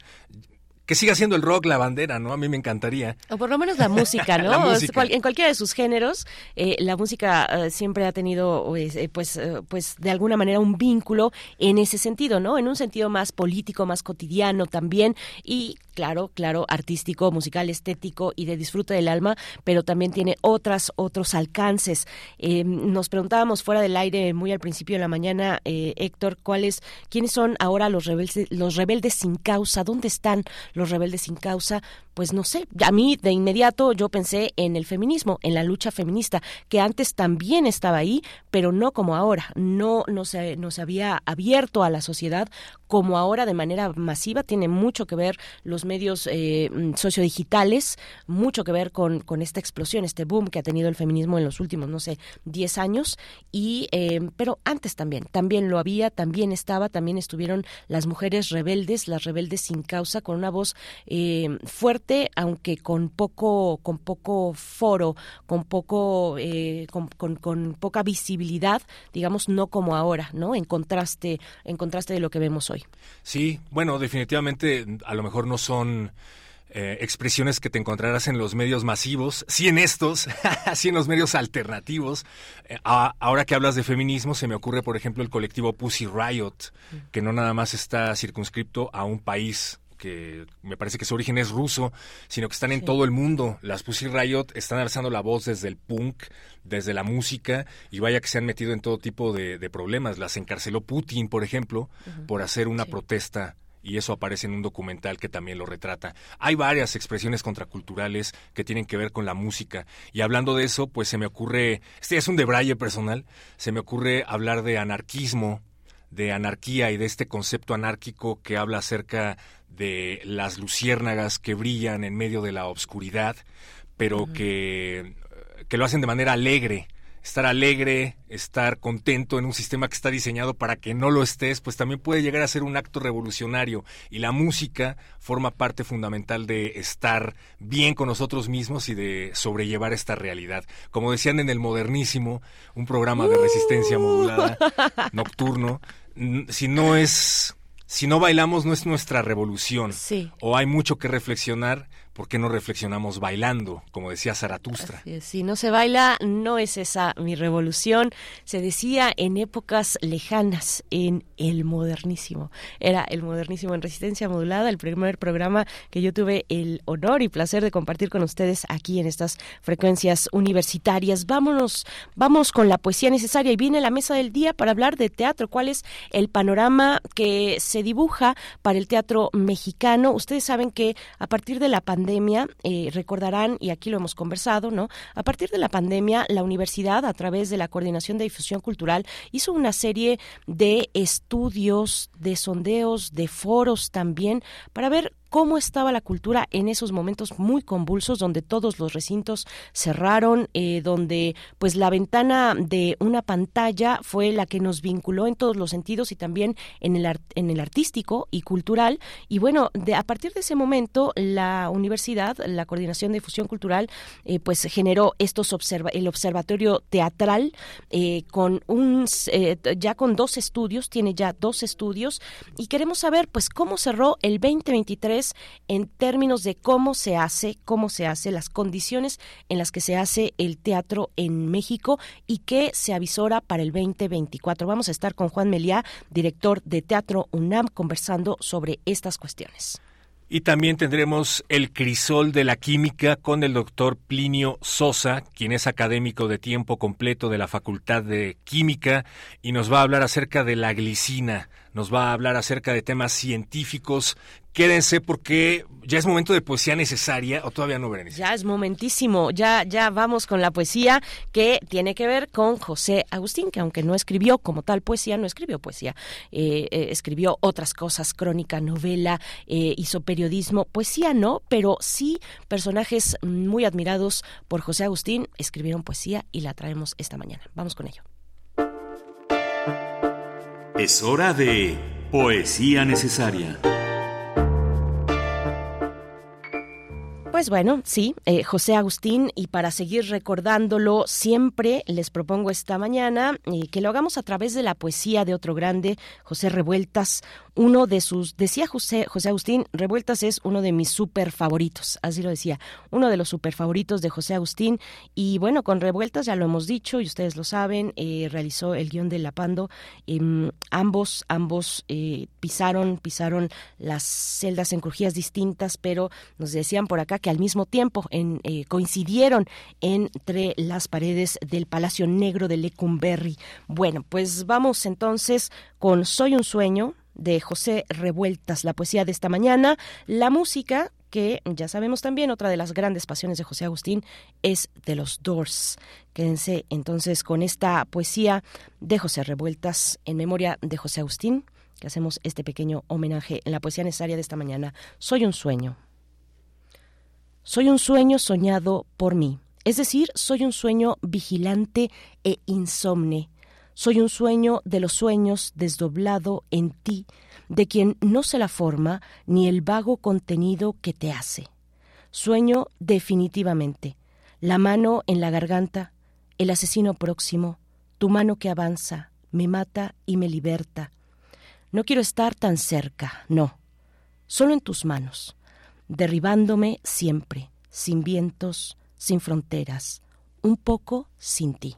que siga siendo el rock la bandera, ¿no? A mí me encantaría. O por lo menos la música, ¿no? En cualquiera de sus géneros, eh, la música eh, siempre ha tenido, pues, eh, pues, pues, de alguna manera un vínculo en ese sentido, ¿no? En un sentido más político, más cotidiano también y claro, claro, artístico, musical, estético y de disfrute del alma, pero también tiene otras, otros alcances. nos preguntábamos fuera del aire muy al principio de la mañana, Héctor, ¿cuáles, quiénes son ahora los rebeldes, los rebeldes sin causa? ¿Dónde están los rebeldes sin causa, pues no sé, a mí de inmediato yo pensé en el feminismo, en la lucha feminista, que antes también estaba ahí, pero no como ahora, no, no, se, no se había abierto a la sociedad como ahora de manera masiva, tiene mucho que ver los medios eh, sociodigitales, mucho que ver con, con esta explosión, este boom que ha tenido el feminismo en los últimos, no sé, 10 años, y, eh, pero antes también, también lo había, también estaba, también estuvieron las mujeres rebeldes, las rebeldes sin causa, con una voz eh, fuerte, aunque con poco, con poco foro, con poco, con, con, con poca visibilidad, digamos, no como ahora, ¿no? En contraste, en contraste de lo que vemos hoy. Sí, bueno, definitivamente a lo mejor no son eh, expresiones que te encontrarás en los medios masivos, sí en estos, sí en los medios alternativos. Eh, ahora que hablas de feminismo, se me ocurre, por ejemplo, el colectivo Pussy Riot, que no nada más está circunscripto a un país que me parece que su origen es ruso, sino que están en todo el mundo. Las Pussy Riot están alzando la voz desde el punk, desde la música, y vaya que se han metido en todo tipo de, problemas. Las encarceló Putin, por ejemplo, por hacer una protesta y eso aparece en un documental que también lo retrata. Hay varias expresiones contraculturales que tienen que ver con la música y hablando de eso, pues se me ocurre, este es un debraye personal, se me ocurre hablar de anarquismo, de anarquía y de este concepto anárquico que habla acerca de las luciérnagas que brillan en medio de la obscuridad, pero que, que lo hacen de manera alegre, estar alegre, estar contento en un sistema que está diseñado para que no lo estés, pues también puede llegar a ser un acto revolucionario. Y la música forma parte fundamental de estar bien con nosotros mismos y de sobrellevar esta realidad. Como decían en el modernísimo, un programa de resistencia uh. modulada nocturno, si no es si no bailamos no es nuestra revolución. Sí. O hay mucho que reflexionar ¿por qué no reflexionamos bailando? Como decía Zaratustra. si no se baila, no es esa mi revolución. Se decía en épocas lejanas, en el modernísimo. Era el modernísimo en resistencia modulada, el primer programa que yo tuve el honor y placer de compartir con ustedes aquí en estas frecuencias universitarias. Vámonos, vamos con la poesía necesaria y viene la mesa del día para hablar de teatro. ¿Cuál es el panorama que se dibuja para el teatro mexicano? Ustedes saben que a partir de la pandemia eh, recordarán, y aquí lo hemos conversado, ¿no? A partir de la pandemia, la universidad, a través de la Coordinación de Difusión Cultural, hizo una serie de estudios, de sondeos, de foros también, para ver cómo estaba la cultura en esos momentos muy convulsos donde todos los recintos cerraron, eh, donde pues la ventana de una pantalla fue la que nos vinculó en todos los sentidos y también en el, en el artístico y cultural. Y bueno, de, a partir de ese momento la universidad, la Coordinación de Difusión Cultural, eh, pues generó estos observa el observatorio teatral eh, con un ya con dos estudios, tiene ya dos estudios y queremos saber pues cómo cerró el 2023 en términos de cómo se hace, cómo se hace, las condiciones en las que se hace el teatro en México y qué se avisora para el 2024. Vamos a estar con Juan Meliá, director de Teatro UNAM, conversando sobre estas cuestiones. Y también tendremos el crisol de la química con el doctor Plinio Sosa, quien es académico de tiempo completo de la Facultad de Química y nos va a hablar acerca de la glicina, nos va a hablar acerca de temas científicos quédense porque ya es momento de poesía necesaria o todavía no, Berenice. Ya es momentísimo, ya, ya vamos con la poesía que tiene que ver con José Agustín, que aunque no escribió como tal poesía, no escribió poesía, eh, eh, escribió otras cosas, crónica, novela, eh, hizo periodismo, poesía no, pero sí personajes muy admirados por José Agustín escribieron poesía y la traemos esta mañana. Vamos con ello. Es hora de poesía necesaria. Pues bueno, sí, eh, José Agustín, y para seguir recordándolo siempre, les propongo esta mañana eh, que lo hagamos a través de la poesía de otro grande, José Revueltas, uno de sus, decía José, José Agustín, Revueltas es uno de mis super favoritos, así lo decía, uno de los super favoritos de José Agustín. Y bueno, con Revueltas ya lo hemos dicho y ustedes lo saben, eh, realizó el guion de Lapando. Eh, ambos, ambos eh, pisaron, pisaron las celdas en crujías distintas, pero nos decían por acá que al mismo tiempo en, eh, coincidieron entre las paredes del Palacio Negro de Lecumberri. Bueno, pues vamos entonces con Soy un sueño, de José Revueltas, la poesía de esta mañana, la música que ya sabemos también, otra de las grandes pasiones de José Agustín es de los Doors. Quédense entonces con esta poesía de José Revueltas en memoria de José Agustín, que hacemos este pequeño homenaje en la poesía necesaria de esta mañana. Soy un sueño. Soy un sueño soñado por mí, es decir, soy un sueño vigilante e insomne soy un sueño de los sueños desdoblado en ti, de quien no se la forma ni el vago contenido que te hace. Sueño definitivamente, la mano en la garganta, el asesino próximo, tu mano que avanza, me mata y me liberta. No quiero estar tan cerca, no, solo en tus manos, derribándome siempre, sin vientos, sin fronteras, un poco sin ti.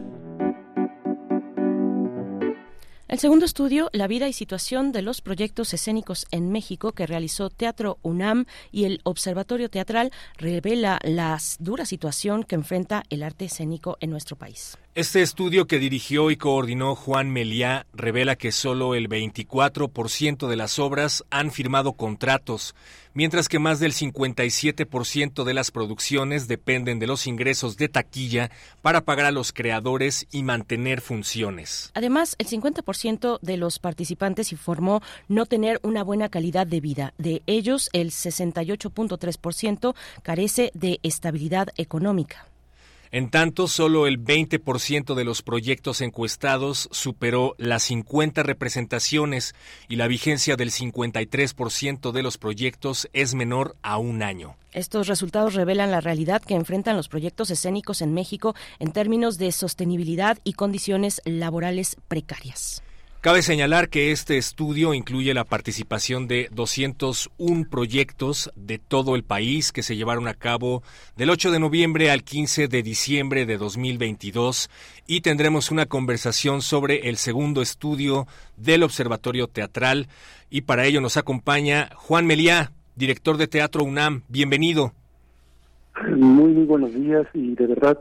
El segundo estudio, La vida y situación de los proyectos escénicos en México, que realizó Teatro UNAM y el Observatorio Teatral, revela la dura situación que enfrenta el arte escénico en nuestro país. Este estudio que dirigió y coordinó Juan Meliá revela que solo el 24% de las obras han firmado contratos, mientras que más del 57% de las producciones dependen de los ingresos de taquilla para pagar a los creadores y mantener funciones. Además, el 50% de los participantes informó no tener una buena calidad de vida. De ellos, el 68.3% carece de estabilidad económica. En tanto, solo el 20% de los proyectos encuestados superó las 50 representaciones y la vigencia del 53% de los proyectos es menor a un año. Estos resultados revelan la realidad que enfrentan los proyectos escénicos en México en términos de sostenibilidad y condiciones laborales precarias. Cabe señalar que este estudio incluye la participación de 201 proyectos de todo el país que se llevaron a cabo del 8 de noviembre al 15 de diciembre de 2022 y tendremos una conversación sobre el segundo estudio del Observatorio Teatral y para ello nos acompaña Juan Meliá, director de Teatro UNAM. Bienvenido. Muy, muy buenos días y de verdad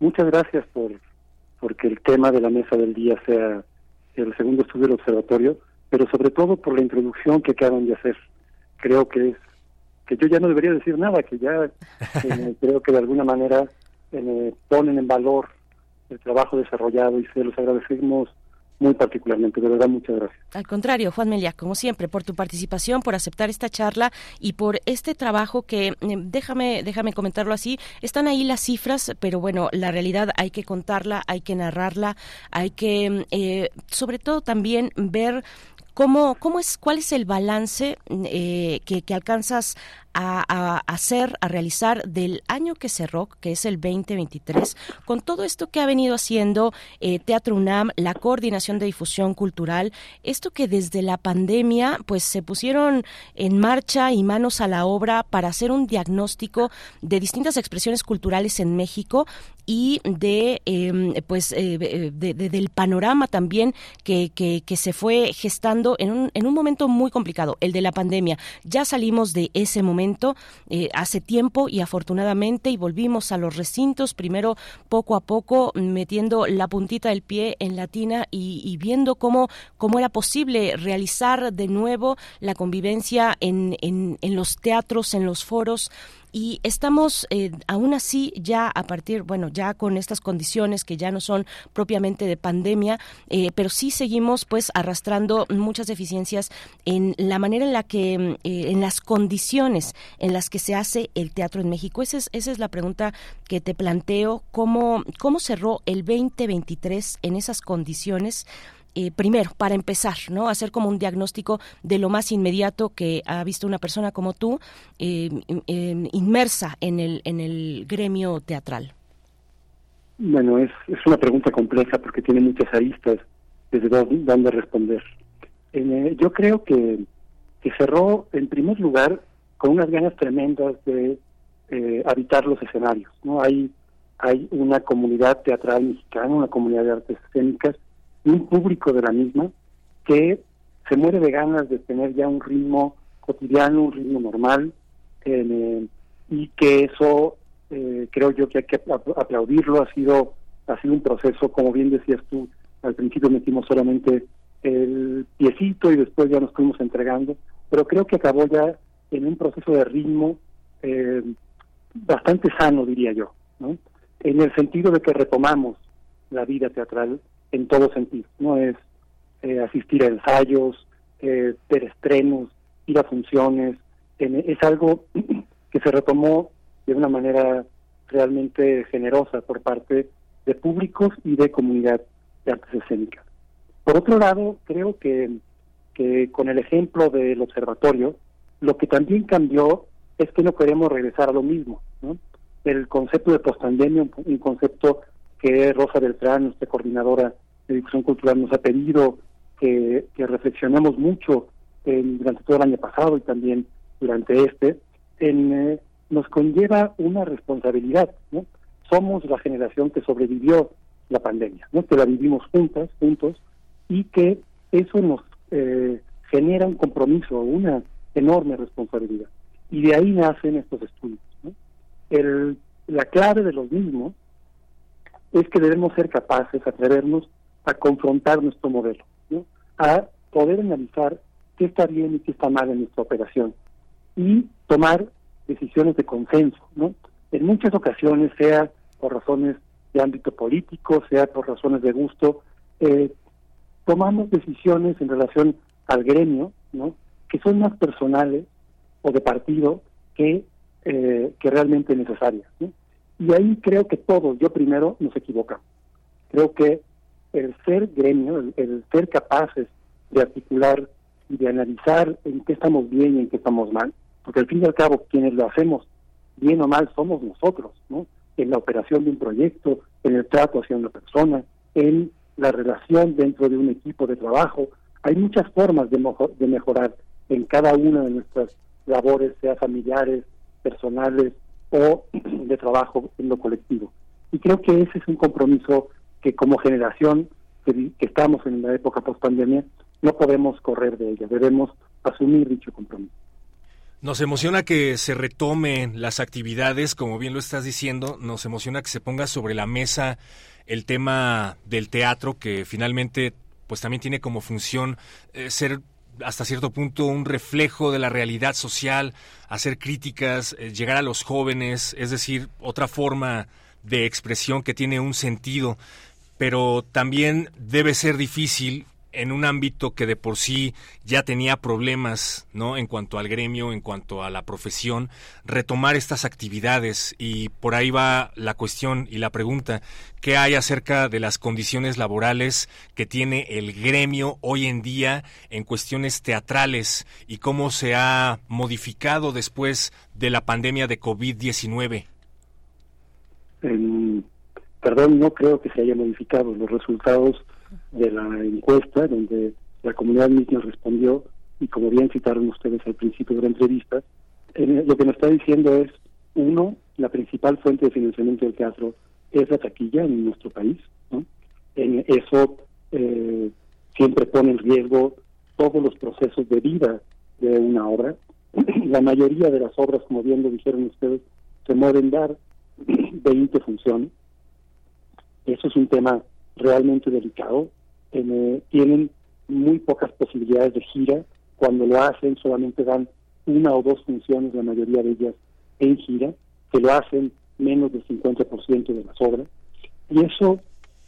muchas gracias por porque el tema de la mesa del día sea el segundo estudio del observatorio, pero sobre todo por la introducción que acaban de hacer. Creo que es que yo ya no debería decir nada, que ya eh, creo que de alguna manera eh, ponen en valor el trabajo desarrollado y se los agradecemos muy particularmente. De verdad, muchas gracias. Al contrario, Juan Melia, como siempre, por tu participación, por aceptar esta charla y por este trabajo que, eh, déjame, déjame comentarlo así, están ahí las cifras, pero bueno, la realidad hay que contarla, hay que narrarla, hay que, eh, sobre todo también ver ¿Cómo, cómo es, ¿Cuál es el balance eh, que, que, alcanzas a, hacer, a realizar del año que cerró, que es el 2023, con todo esto que ha venido haciendo eh, Teatro UNAM, la coordinación de difusión cultural, esto que desde la pandemia pues se pusieron en marcha y manos a la obra para hacer un diagnóstico de distintas expresiones culturales en México y de em, pues eh, del panorama también que, que, que, se fue gestando en un, en un momento muy complicado, el de la pandemia. Ya salimos de ese momento eh, hace tiempo y afortunadamente y volvimos a los recintos primero poco a poco metiendo la puntita del pie en la tina y, viendo cómo, cómo era posible realizar de nuevo la convivencia en, en, en los teatros, en los foros y estamos eh, aún así ya a partir, bueno, ya con estas condiciones que ya no son propiamente de pandemia, eh, pero sí seguimos pues arrastrando muchas deficiencias en la manera en la que, mm, eh, en las condiciones en las que se hace el teatro en México. Esa es, esa es la pregunta que te planteo, ¿cómo, cómo cerró el 2023 en esas condiciones? Eh, primero, para empezar, ¿no? Hacer como un diagnóstico de lo más inmediato que ha visto una persona como tú, eh, inmersa en el, en el gremio teatral. Bueno, es, es una pregunta compleja porque tiene muchas aristas desde donde responder. Eh, yo creo que, que cerró, en primer lugar, con unas ganas tremendas de habitar los escenarios. no Hay, hay una comunidad teatral mexicana, una comunidad de artes escénicas, un público de la misma que se muere de ganas de tener ya un ritmo cotidiano, un ritmo normal, eh, y que eso eh, creo yo que hay que aplaudirlo, ha sido, ha sido un proceso, como bien decías tú, al principio metimos solamente el piecito y después ya nos fuimos entregando, pero creo que acabó ya en un proceso de ritmo eh, bastante sano, diría yo, ¿no? en el sentido de que retomamos la vida teatral en todo sentido, no es eh, asistir a ensayos, eh, ver estrenos, ir a funciones, es algo que se retomó de una manera realmente generosa por parte de públicos y de comunidad de artes escénicas. Por otro lado, creo que, que con el ejemplo del observatorio, lo que también cambió es que no queremos regresar a lo mismo. ¿no? El concepto de postpandemia, un, un concepto que Rosa Beltrán, nuestra coordinadora de difusión cultural, nos ha pedido que, que reflexionemos mucho en, durante todo el año pasado y también durante este, en, eh, nos conlleva una responsabilidad. ¿no? Somos la generación que sobrevivió la pandemia, ¿no? que la vivimos juntas, juntos, y que eso nos eh, genera un compromiso, una enorme responsabilidad. Y de ahí nacen estos estudios. ¿no? El, la clave de los mismos es que debemos ser capaces, atrevernos a confrontar nuestro modelo, a poder analizar qué está bien y qué está mal en nuestra operación y tomar decisiones de consenso, ¿no? En muchas ocasiones, sea por razones de ámbito político, sea por razones de gusto, eh, tomamos decisiones en relación al gremio, ¿no? Que son más personales o de partido que, eh, que realmente necesarias. Y ahí creo que todos, yo primero, nos equivocamos. Creo que el ser gremio, el, el ser capaces de articular y de analizar en qué estamos bien y en qué estamos mal, porque al fin y al cabo quienes lo hacemos bien o mal somos nosotros, ¿no? En la operación de un proyecto, en el trato hacia una persona, en la relación dentro de un equipo de trabajo. Hay muchas formas de, mejor, de mejorar en cada una de nuestras labores, sea familiares, personales o de trabajo en lo colectivo. Y creo que ese es un compromiso que como generación que, estamos en la época post pandemia no podemos correr de ella, debemos asumir dicho compromiso. Nos emociona que se retomen las actividades, como bien lo estás diciendo, nos emociona que se ponga sobre la mesa el tema del teatro, que finalmente pues también tiene como función eh, ser hasta cierto punto un reflejo de la realidad social, hacer críticas, eh, llegar a los jóvenes, es decir, otra forma de expresión que tiene un sentido, pero también debe ser difícil en un ámbito que de por sí ya tenía problemas, ¿no? En cuanto al gremio, en cuanto a la profesión, retomar estas actividades y por ahí va la cuestión y la pregunta, ¿qué hay acerca de las condiciones laborales que tiene el gremio hoy en día en cuestiones teatrales y cómo se ha modificado después de la pandemia de COVID-19? Eh, perdón, no creo que se haya modificado los resultados de la encuesta, donde la comunidad misma respondió, y como bien citaron ustedes al principio de la entrevista, lo que nos está diciendo es, uno, la principal fuente de financiamiento del teatro es la taquilla en nuestro país. ¿no? En eso eh, siempre pone en riesgo todos los procesos de vida de una obra. la mayoría de las obras, como bien lo dijeron ustedes, se mueven dar 20 funciones. Eso es un tema realmente delicado. Tienen muy pocas posibilidades de gira. Cuando lo hacen, solamente dan una o dos funciones, la mayoría de ellas en gira, que lo hacen menos del 50% de las obras. Y eso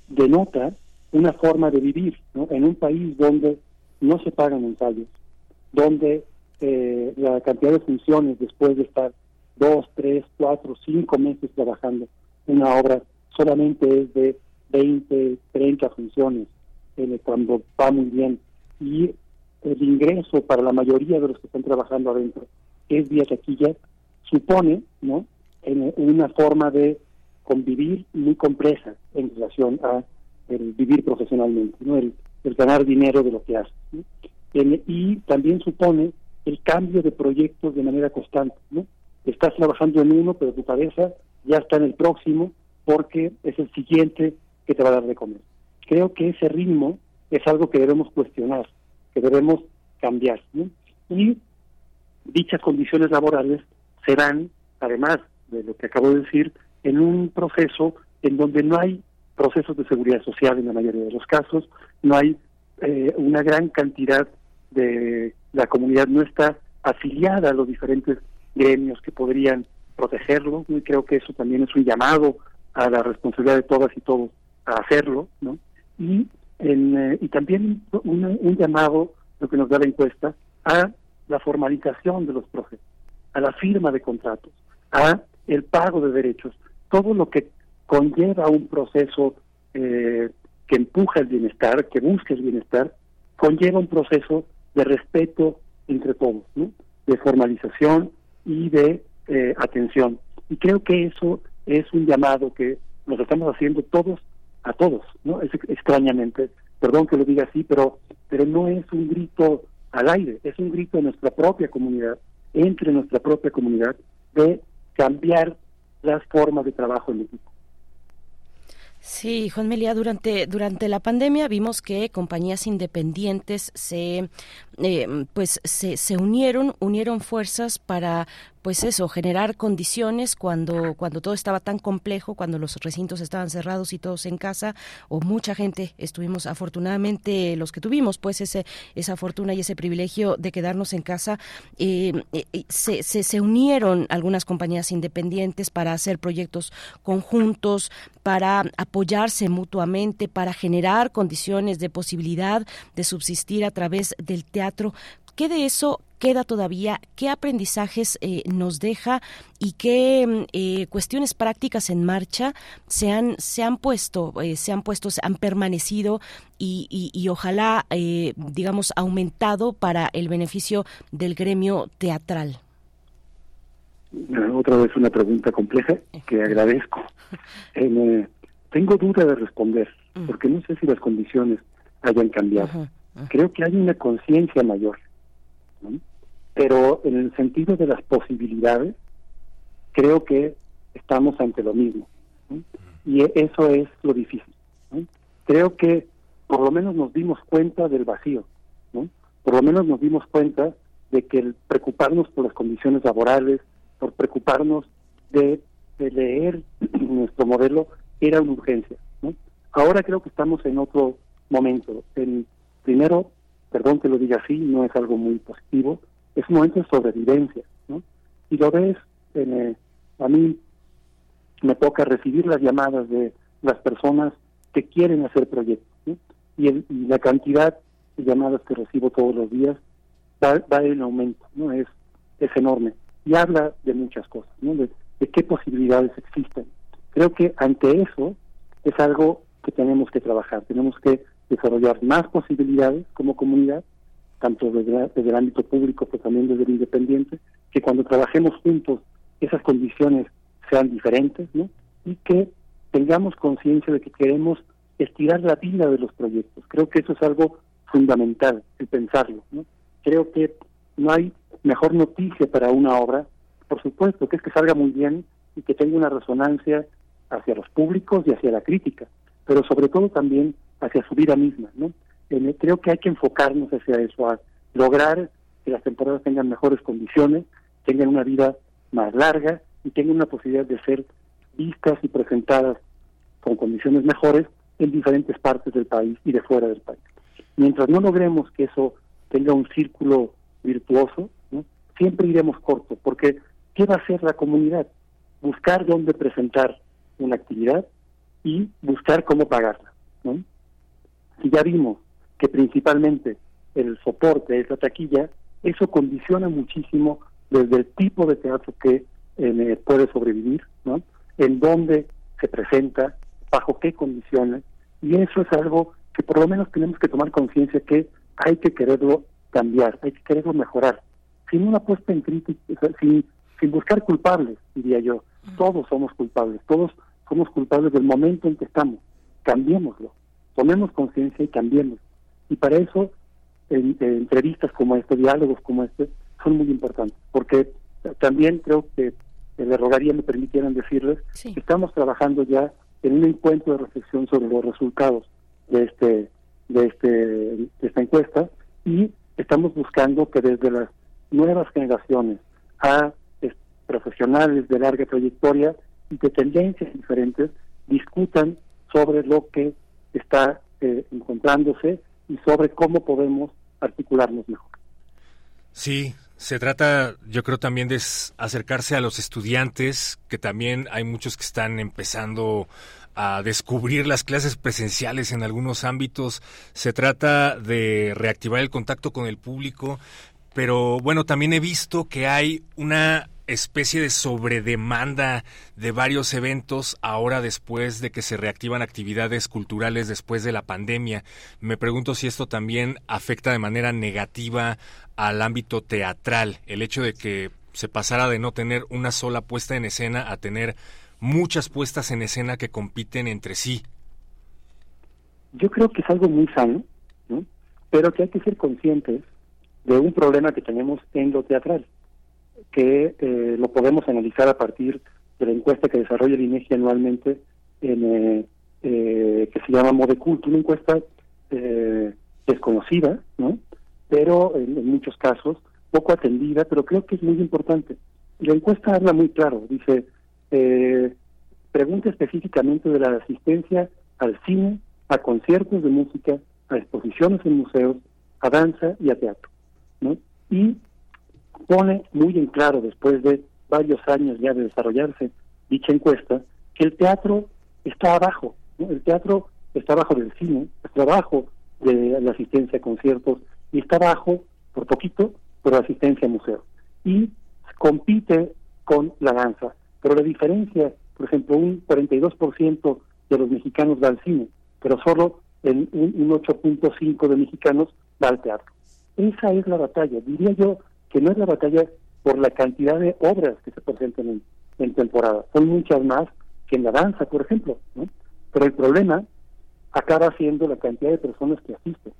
denota una forma de vivir ¿no? en un país donde no se pagan ensayos, donde eh, la cantidad de funciones después de estar dos, tres, cuatro, cinco meses trabajando una obra solamente es de 20, 30 funciones eh, cuando va muy bien. Y el ingreso para la mayoría de los que están trabajando adentro es vía taquilla, supone ¿no? En una forma de convivir muy compleja en relación a el vivir profesionalmente, ¿no? el, el ganar dinero de lo que hace. ¿no? En, y también supone el cambio de proyectos de manera constante. ¿no? Estás trabajando en uno, pero tu cabeza ya está en el próximo porque es el siguiente que te va a dar de comer. Creo que ese ritmo es algo que debemos cuestionar, que debemos cambiar. ¿no? Y dichas condiciones laborales se dan, además de lo que acabo de decir, en un proceso en donde no hay procesos de seguridad social en la mayoría de los casos, no hay eh, una gran cantidad de la comunidad no está afiliada a los diferentes gremios que podrían protegerlo y creo que eso también es un llamado a la responsabilidad de todas y todos a hacerlo, ¿no? Y, eh, también un, llamado, lo que nos da la encuesta, a la formalización de los procesos, a la firma de contratos, a el pago de derechos, todo lo que conlleva un proceso eh, que empuja el bienestar, que busca el bienestar, conlleva un proceso de respeto entre todos, de formalización, y de eh, atención. Y creo que eso es un llamado que nos estamos haciendo todos a todos, ¿no? Es extrañamente, perdón que lo diga así, pero pero no es un grito al aire, es un grito en nuestra propia comunidad, entre nuestra propia comunidad, de cambiar las formas de trabajo en equipo. Sí, Juan Melia, durante, durante la pandemia vimos que compañías independientes se, eh, pues se, se unieron, unieron fuerzas para pues eso, generar condiciones cuando, cuando todo estaba tan complejo, cuando los recintos estaban cerrados y todos en casa, o mucha gente estuvimos, afortunadamente, los que tuvimos, pues ese, esa fortuna y ese privilegio de quedarnos en casa, eh, eh, se, se, se unieron algunas compañías independientes para hacer proyectos conjuntos, para apoyarse mutuamente, para generar condiciones de posibilidad de subsistir a través del teatro. ¿Qué de eso queda todavía? ¿Qué aprendizajes eh, nos deja y qué mm, eh, cuestiones prácticas en marcha se han, se han puesto, eh, se han puesto, se han permanecido y, y, y ojalá, eh, digamos, aumentado para el beneficio del gremio teatral? Otra vez una pregunta compleja que agradezco. Eh, tengo duda de responder, porque no sé si las condiciones hayan cambiado. Creo que hay una conciencia mayor, ¿no? pero en el sentido de las posibilidades, creo que estamos ante lo mismo. ¿no? Y eso es lo difícil. ¿no? Creo que por lo menos nos dimos cuenta del vacío, ¿no? por lo menos nos dimos cuenta de que el preocuparnos por las condiciones laborales, por preocuparnos de, de leer nuestro modelo, era una urgencia. ¿no? Ahora creo que estamos en otro momento. En, primero, perdón que lo diga así, no es algo muy positivo, es un momento de sobrevivencia. ¿no? Y lo ves, eh, a mí me toca recibir las llamadas de las personas que quieren hacer proyectos. ¿no? Y, el, y la cantidad de llamadas que recibo todos los días va, va en aumento, ¿no? Es, es enorme. Y habla de muchas cosas, ¿no? De qué posibilidades existen. Creo que ante eso es algo que tenemos que trabajar. Tenemos que desarrollar más posibilidades como comunidad, tanto desde, el ámbito público, pero también desde el independiente, que cuando trabajemos juntos esas condiciones sean diferentes, ¿no? Y que tengamos conciencia de que queremos estirar la vida de los proyectos. Creo que eso es algo fundamental, el pensarlo, ¿no? Creo que no hay mejor noticia para una obra, por supuesto, que es que salga muy bien y que tenga una resonancia hacia los públicos y hacia la crítica, pero sobre todo también hacia su vida misma, ¿no? Creo que hay que enfocarnos hacia eso, a lograr que las temporadas tengan mejores condiciones, tengan una vida más larga y tengan una posibilidad de ser vistas y presentadas con condiciones mejores en diferentes partes del país y de fuera del país. Mientras no logremos que eso tenga un círculo virtuoso, ¿no? siempre iremos corto, porque ¿qué va a hacer la comunidad? Buscar dónde presentar una actividad y buscar cómo pagarla. ¿no? Si ya vimos que principalmente el soporte es la taquilla, eso condiciona muchísimo desde el tipo de teatro que eh, puede sobrevivir, ¿no? en dónde se presenta, bajo qué condiciones, y eso es algo que por lo menos tenemos que tomar conciencia que hay que quererlo cambiar, hay que quererlo mejorar, sin una puesta en crítica, sin, sin buscar culpables, diría yo. Todos somos culpables, todos somos culpables del momento en que estamos. Cambiémoslo, tomemos conciencia y cambiemos. Y para eso, en, en entrevistas como este, diálogos como este, son muy importantes, porque también creo que le rogaría me permitieran decirles Sí. que estamos trabajando ya en un encuentro de reflexión sobre los resultados de este de este de esta encuesta y estamos buscando que desde las nuevas generaciones a es- profesionales de larga trayectoria y de tendencias diferentes discutan sobre lo que está eh, encontrándose y sobre cómo podemos articularnos mejor. Sí, se trata, yo creo también de acercarse a los estudiantes, que también hay muchos que están empezando a descubrir las clases presenciales en algunos ámbitos. Se trata de reactivar el contacto con el público, pero bueno, también he visto que hay una especie de sobredemanda de varios eventos ahora después de que se reactivan actividades culturales después de la pandemia. Me pregunto si esto también afecta de manera negativa al ámbito teatral, el hecho de que se pasara de no tener una sola puesta en escena a tener muchas puestas en escena que compiten entre sí? Yo creo que es algo muy sano, ¿no? pero que hay que ser conscientes de un problema que tenemos en lo teatral, que eh, lo podemos analizar a partir de la encuesta que desarrolla el INEGI anualmente, en, eh, eh, que se llama Modecult, una encuesta desconocida, ¿no? pero en, muchos casos poco atendida, pero creo que es muy importante. La encuesta habla muy claro, dice, pregunta específicamente de la asistencia al cine, a conciertos de música, a exposiciones en museos, a danza y a teatro. ¿no? Y pone muy en claro, después de varios años ya de desarrollarse dicha encuesta, que el teatro está abajo. El teatro está abajo del cine, está abajo de la asistencia a conciertos y está abajo, por poquito, por la asistencia a museos. Y compite con la danza. Pero la diferencia, por ejemplo, un 42% de los mexicanos va al cine, pero solo el, un, un 8.5 de mexicanos va al teatro. Esa es la batalla. Diría yo que no es la batalla por la cantidad de obras que se presentan en, temporada. Son muchas más que en la danza, por ejemplo. Pero el problema acaba siendo la cantidad de personas que asisten.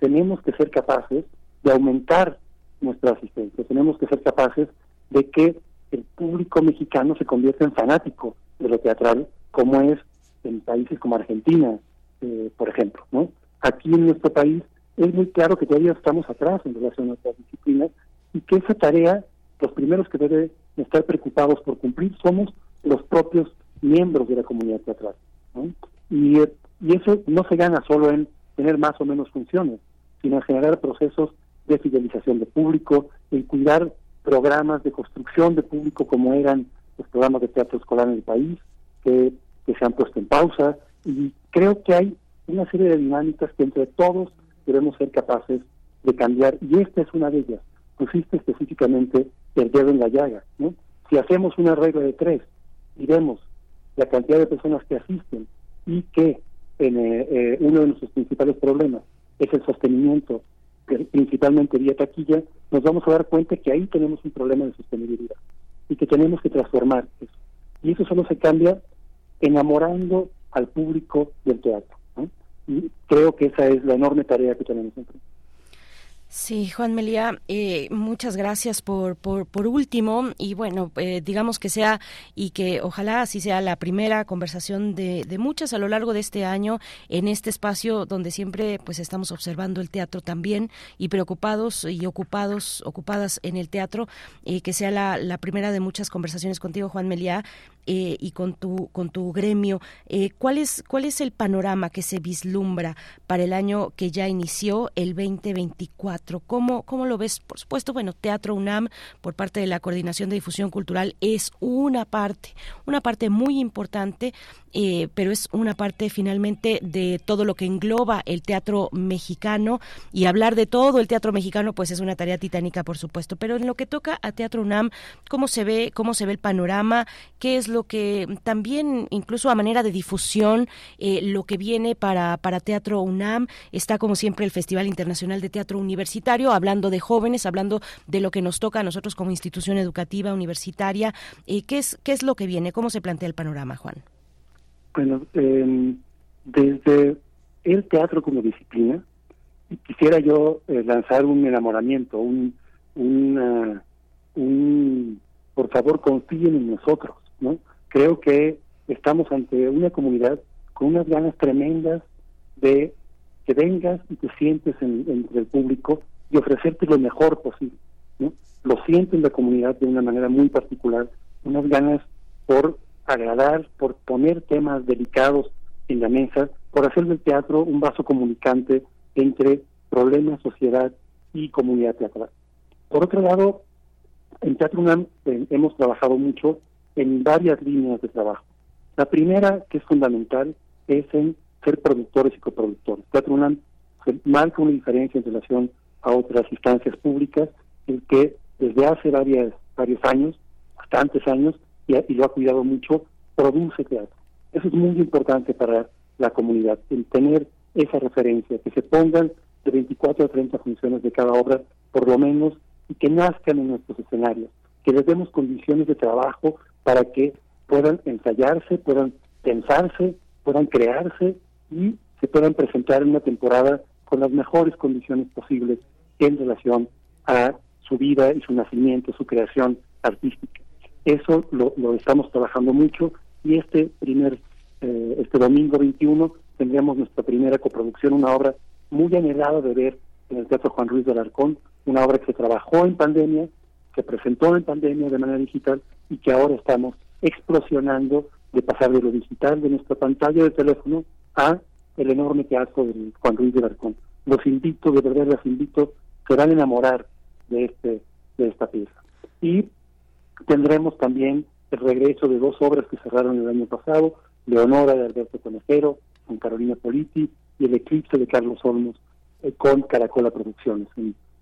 Tenemos que ser capaces de aumentar nuestra asistencia. Tenemos que ser capaces de que el público mexicano se convierta en fanático de lo teatral, como es en países como Argentina, eh, por ejemplo. Aquí en nuestro país es muy claro que todavía estamos atrás en relación a otras disciplinas y que esa tarea, los primeros que deben estar preocupados por cumplir somos los propios miembros de la comunidad teatral. ¿no? Y, y eso no se gana solo en tener más o menos funciones, sino en generar procesos de fidelización de público, en cuidar programas de construcción de público como eran los programas de teatro escolar en el país, que, que se han puesto en pausa, y creo que hay una serie de dinámicas que entre todos debemos ser capaces de cambiar, y esta es una de ellas. Pusiste específicamente el dedo en la llaga, ¿no? Si hacemos una regla de tres y vemos la cantidad de personas que asisten y que en, eh, eh, uno de nuestros principales problemas es el sostenimiento, principalmente vía taquilla, nos vamos a dar cuenta que ahí tenemos un problema de sostenibilidad y que tenemos que transformar eso. Y eso solo se cambia enamorando al público del teatro. Y creo que esa es la enorme tarea que tenemos enfrente. Sí, Juan Melía, eh, muchas gracias por, por, por último. Y bueno, eh, digamos que sea y que ojalá así sea la primera conversación de, de, muchas a lo largo de este año en este espacio donde siempre pues estamos observando el teatro también y preocupados y ocupados, ocupadas en el teatro, eh, que sea la, la primera de muchas conversaciones contigo, Juan Melía, eh, y con tu con tu gremio. Eh, cuál es cuál es el panorama que se vislumbra para el año que ya inició el 2024 cómo cómo lo ves por supuesto bueno Teatro UNAM por parte de la coordinación de difusión cultural es una parte una parte muy importante eh, pero es una parte finalmente de todo lo que engloba el teatro mexicano y hablar de todo el teatro mexicano pues es una tarea titánica por supuesto. Pero en lo que toca a Teatro UNAM cómo se ve cómo se ve el panorama qué es lo que también incluso a manera de difusión eh, lo que viene para para Teatro UNAM está como siempre el Festival Internacional de Teatro Universitario hablando de jóvenes hablando de lo que nos toca a nosotros como institución educativa universitaria. Eh, qué es qué es lo que viene cómo se plantea el panorama Juan bueno, eh, desde el teatro como disciplina, quisiera yo eh, lanzar un enamoramiento, un, un, un, por favor confíen en nosotros, ¿no? Creo que estamos ante una comunidad con unas ganas tremendas de que vengas y te sientes entre en el público y ofrecerte lo mejor posible. Lo siento en la comunidad de una manera muy particular, unas ganas por agradar, por poner temas delicados en la mesa, por hacer del teatro un vaso comunicante entre problemas, sociedad y comunidad teatral. Por otro lado, en Teatro UNAM eh, hemos trabajado mucho en varias líneas de trabajo. La primera, que es fundamental, es en ser productores y coproductores. Teatro UNAM marca una diferencia en relación a otras instancias públicas, en que desde hace varias, varios años, bastantes años, y, y lo ha cuidado mucho, produce teatro. Eso es muy importante para la comunidad, el tener esa referencia, que se pongan de 24 a 30 funciones de cada obra, por lo menos, y que nazcan en nuestros escenarios. que les demos condiciones de trabajo para que puedan ensayarse, puedan pensarse, puedan crearse y se puedan presentar en una temporada con las mejores condiciones posibles en relación a su vida y su nacimiento, su creación artística. Eso lo, estamos trabajando mucho y este primer, eh, este domingo 21 tendremos nuestra primera coproducción, una obra muy anhelada de ver en el Teatro Juan Ruiz del Arcón, una obra que se trabajó en pandemia, se presentó en pandemia de manera digital y que ahora estamos explosionando de pasar de lo digital de nuestra pantalla de teléfono a el enorme teatro del Juan Ruiz del Arcón. Los invito, de verdad los invito, se van a enamorar de este de esta pieza. Y tendremos también el regreso de dos obras que cerraron el año pasado, Leonora de Alberto Conejero, con Carolina Politi, y El Eclipse de Carlos Olmos, eh, con Caracola Producciones.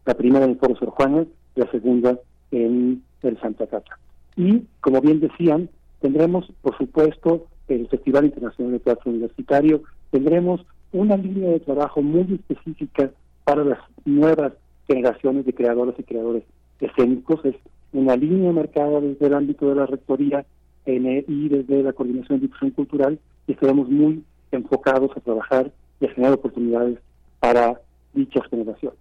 la primera en el Foro Sor Juana, la segunda en el Santa Cata. Y, como bien decían, tendremos, por supuesto, el Festival Internacional de Teatro Universitario, tendremos una línea de trabajo muy específica para las nuevas generaciones de creadoras y creadores escénicos. Es una línea marcada desde el ámbito de la rectoría y desde la coordinación de difusión cultural y estaremos muy enfocados a trabajar y a generar oportunidades para dichas generaciones.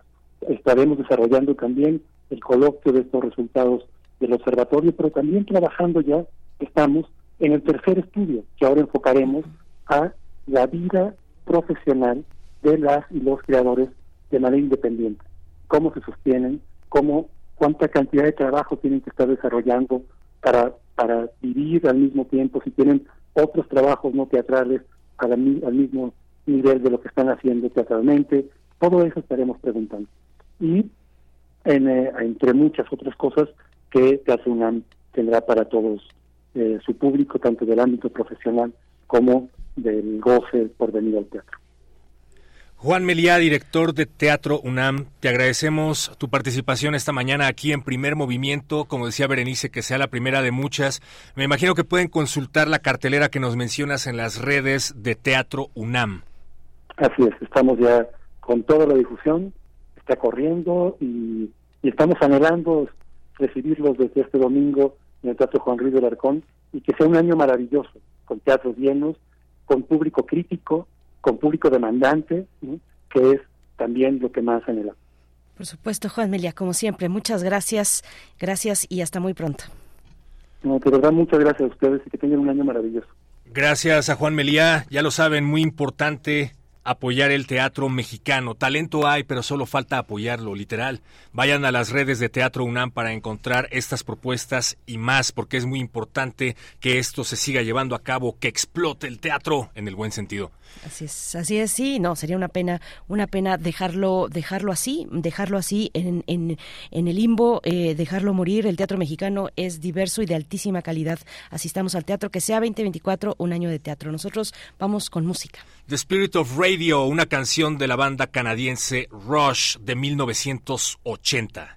Estaremos desarrollando también el coloquio de estos resultados del observatorio, pero también trabajando ya, estamos en el tercer estudio, que ahora enfocaremos a la vida profesional de las y los creadores de manera independiente, cómo se sostienen, cómo cuánta cantidad de trabajo tienen que estar desarrollando para, para vivir al mismo tiempo, si tienen otros trabajos no teatrales al, al mismo nivel de lo que están haciendo teatralmente, todo eso estaremos preguntando. Y en, eh, entre muchas otras cosas que Teatro tendrá para todos eh, su público, tanto del ámbito profesional como del goce por venir al teatro. Juan Meliá, director de Teatro UNAM, te agradecemos tu participación esta mañana aquí en Primer Movimiento. Como decía Berenice, que sea la primera de muchas. Me imagino que pueden consultar la cartelera que nos mencionas en las redes de Teatro UNAM. Así es, estamos ya con toda la difusión, está corriendo y, estamos anhelando recibirlos desde este domingo en el Teatro Juan Ruiz del Arcón y que sea un año maravilloso, con teatros llenos, con público crítico, con público demandante, que es también lo que más anhela. Por supuesto, Juan Melia, como siempre, muchas gracias, gracias y hasta muy pronto. No, de verdad, muchas gracias a ustedes y que tengan un año maravilloso. Gracias a Juan Meliá, ya lo saben, muy importante apoyar el teatro mexicano. Talento hay, pero solo falta apoyarlo, literal. Vayan a las redes de Teatro UNAM para encontrar estas propuestas y más, porque es muy importante que esto se siga llevando a cabo, que explote el teatro en el buen sentido. Así es, así es, sí, no, sería una pena, una pena dejarlo, dejarlo así, dejarlo así en, el limbo, eh, dejarlo morir. El teatro mexicano es diverso y de altísima calidad. Asistamos al teatro, que sea 2024 un año de teatro. Nosotros vamos con música. The Spirit of Radio, una canción de la banda canadiense Rush de 1980.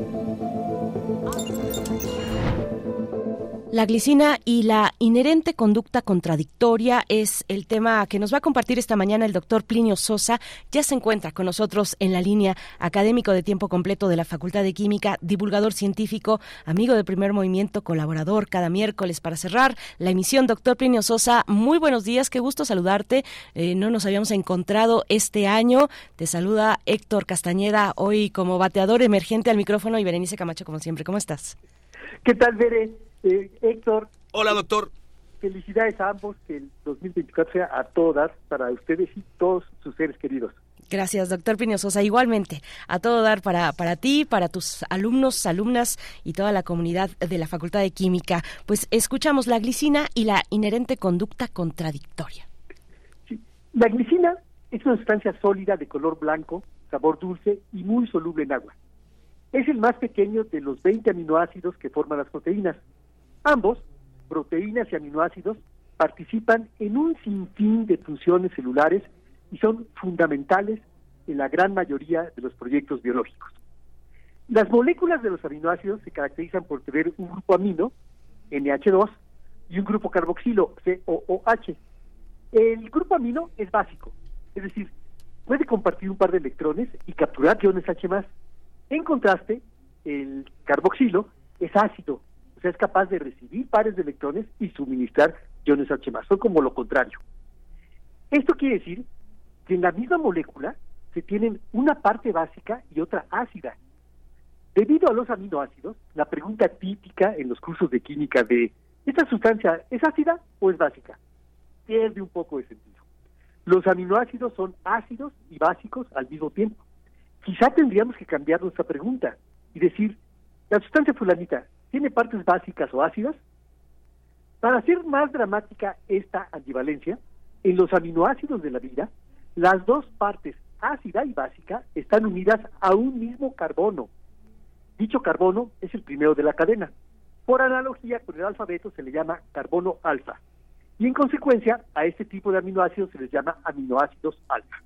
La glicina y la inherente conducta contradictoria es el tema que nos va a compartir esta mañana el doctor Plinio Sosa. Ya se encuentra con nosotros en la línea académico de tiempo completo de la Facultad de Química, divulgador científico, amigo de primer movimiento, colaborador cada miércoles para cerrar la emisión. Doctor Plinio Sosa, muy buenos días, qué gusto saludarte. Eh, no nos habíamos encontrado este año. Te saluda Héctor Castañeda, hoy como bateador emergente al micrófono y Berenice Camacho, como siempre. ¿Cómo estás? ¿Qué tal, Bere? Eh, Héctor. Hola, doctor. Felicidades a ambos, que el 2024 sea a todas, para ustedes y todos sus seres queridos. Gracias, doctor Sosa. Igualmente, a todo dar para, para ti, para tus alumnos, alumnas y toda la comunidad de la Facultad de Química. Pues escuchamos la glicina y la inherente conducta contradictoria. Sí. La glicina es una sustancia sólida de color blanco, sabor dulce y muy soluble en agua. Es el más pequeño de los 20 aminoácidos que forman las proteínas. Ambos, proteínas y aminoácidos, participan en un sinfín de funciones celulares y son fundamentales en la gran mayoría de los proyectos biológicos. Las moléculas de los aminoácidos se caracterizan por tener un grupo amino, NH2, y un grupo carboxilo, COOH. El grupo amino es básico, es decir, puede compartir un par de electrones y capturar iones H+. En contraste, el carboxilo es ácido, sea, es capaz de recibir pares de electrones y suministrar iones H+. Son como lo contrario. Esto quiere decir que en la misma molécula se tienen una parte básica y otra ácida. Debido a los aminoácidos, la pregunta típica en los cursos de química de ¿esta sustancia es ácida o es básica? pierde un poco de sentido. Los aminoácidos son ácidos y básicos al mismo tiempo. Quizá tendríamos que cambiar nuestra pregunta y decir, la sustancia fulanita tiene partes básicas o ácidas. Para hacer más dramática esta ambivalencia, en los aminoácidos de la vida, las dos partes ácida y básica están unidas a un mismo carbono. Dicho carbono es el primero de la cadena. Por analogía con el alfabeto se le llama carbono alfa. Y en consecuencia a este tipo de aminoácidos se les llama aminoácidos alfa.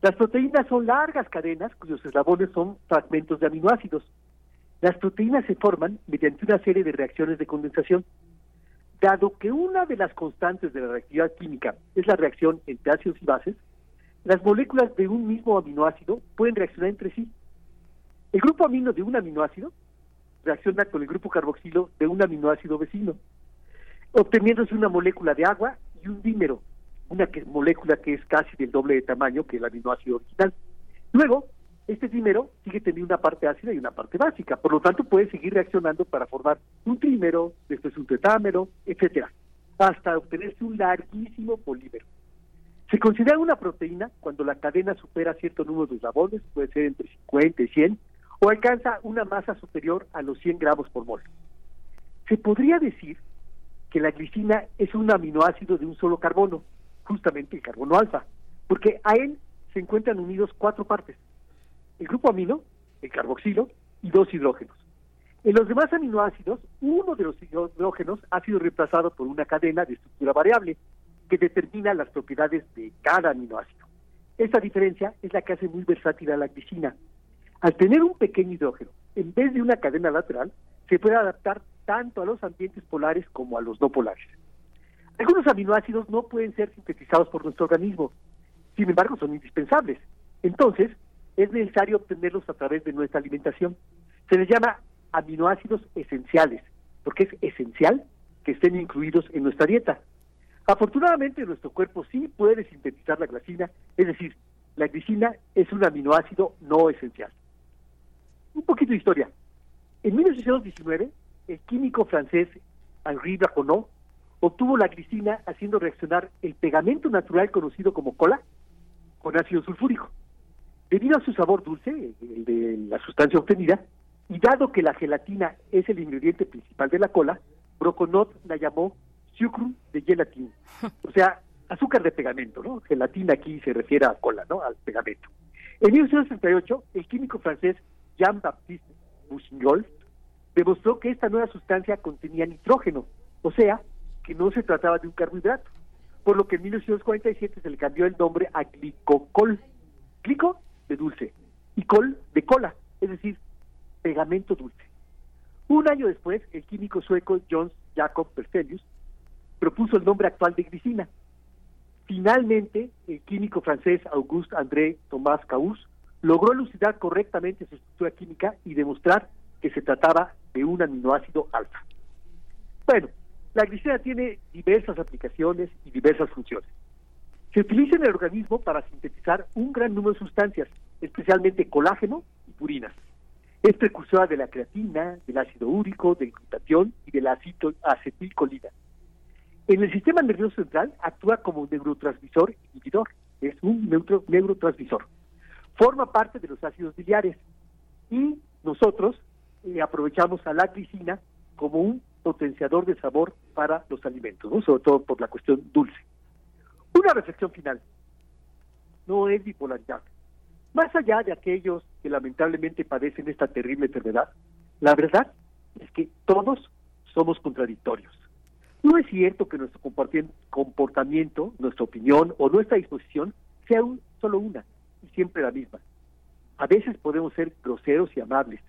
Las proteínas son largas cadenas cuyos eslabones son fragmentos de aminoácidos. Las proteínas se forman mediante una serie de reacciones de condensación. Dado que una de las constantes de la reactividad química es la reacción entre ácidos y bases, las moléculas de un mismo aminoácido pueden reaccionar entre sí. El grupo amino de un aminoácido reacciona con el grupo carboxilo de un aminoácido vecino, obteniéndose una molécula de agua y un dímero, una molécula que es casi del doble de tamaño que el aminoácido original. Luego, este trímero sigue teniendo una parte ácida y una parte básica, por lo tanto puede seguir reaccionando para formar un trímero, después un tetámero, etcétera, hasta obtenerse un larguísimo polímero. Se considera una proteína cuando la cadena supera cierto número de eslabones, puede ser entre 50 y 100, o alcanza una masa superior a los 100 gramos por mol. Se podría decir que la glicina es un aminoácido de un solo carbono, justamente el carbono alfa, porque a él se encuentran unidos cuatro partes, el grupo amino, el carboxilo y dos hidrógenos. En los demás aminoácidos, uno de los hidrógenos ha sido reemplazado por una cadena de estructura variable que determina las propiedades de cada aminoácido. Esta diferencia es la que hace muy versátil a la glicina. Al tener un pequeño hidrógeno, en vez de una cadena lateral, se puede adaptar tanto a los ambientes polares como a los no polares. Algunos aminoácidos no pueden ser sintetizados por nuestro organismo, sin embargo son indispensables. Entonces, es necesario obtenerlos a través de nuestra alimentación. Se les llama aminoácidos esenciales, porque es esencial que estén incluidos en nuestra dieta. Afortunadamente nuestro cuerpo sí puede sintetizar la glicina, es decir, la glicina es un aminoácido no esencial. Un poquito de historia. En 1919, el químico francés Henri Braconot obtuvo la glicina haciendo reaccionar el pegamento natural conocido como cola con ácido sulfúrico. Debido a su sabor dulce, el de la sustancia obtenida, y dado que la gelatina es el ingrediente principal de la cola, Broconot la llamó sucrum de gelatina, o sea, azúcar de pegamento, ¿no? Gelatina aquí se refiere a cola, ¿no? Al pegamento. En 1968, el químico francés Jean-Baptiste Boussignol demostró que esta nueva sustancia contenía nitrógeno, o sea, que no se trataba de un carbohidrato, por lo que en 1947 se le cambió el nombre a glicocol. Glico de dulce y col de cola, es decir, pegamento dulce. Un año después, el químico sueco John Jacob Berzelius propuso el nombre actual de glicina. Finalmente, el químico francés Auguste André Thomas Causse logró elucidar correctamente su estructura química y demostrar que se trataba de un aminoácido alfa. Bueno, la glicina tiene diversas aplicaciones y diversas funciones. Se utiliza en el organismo para sintetizar un gran número de sustancias, especialmente colágeno y purinas. Es precursora de la creatina, del ácido úrico, del glutatión y de la acetilcolina. En el sistema nervioso central actúa como un neurotransmisor inhibidor, es un neurotransmisor. Forma parte de los ácidos biliares y nosotros eh, aprovechamos a la glicina como un potenciador de sabor para los alimentos, sobre todo por la cuestión dulce. Una reflexión final. No es bipolaridad. Más allá de aquellos que lamentablemente padecen esta terrible enfermedad, la verdad es que todos somos contradictorios. No es cierto que nuestro comportamiento, nuestra opinión o nuestra disposición sea un- solo una y siempre la misma. A veces podemos ser groseros y amables,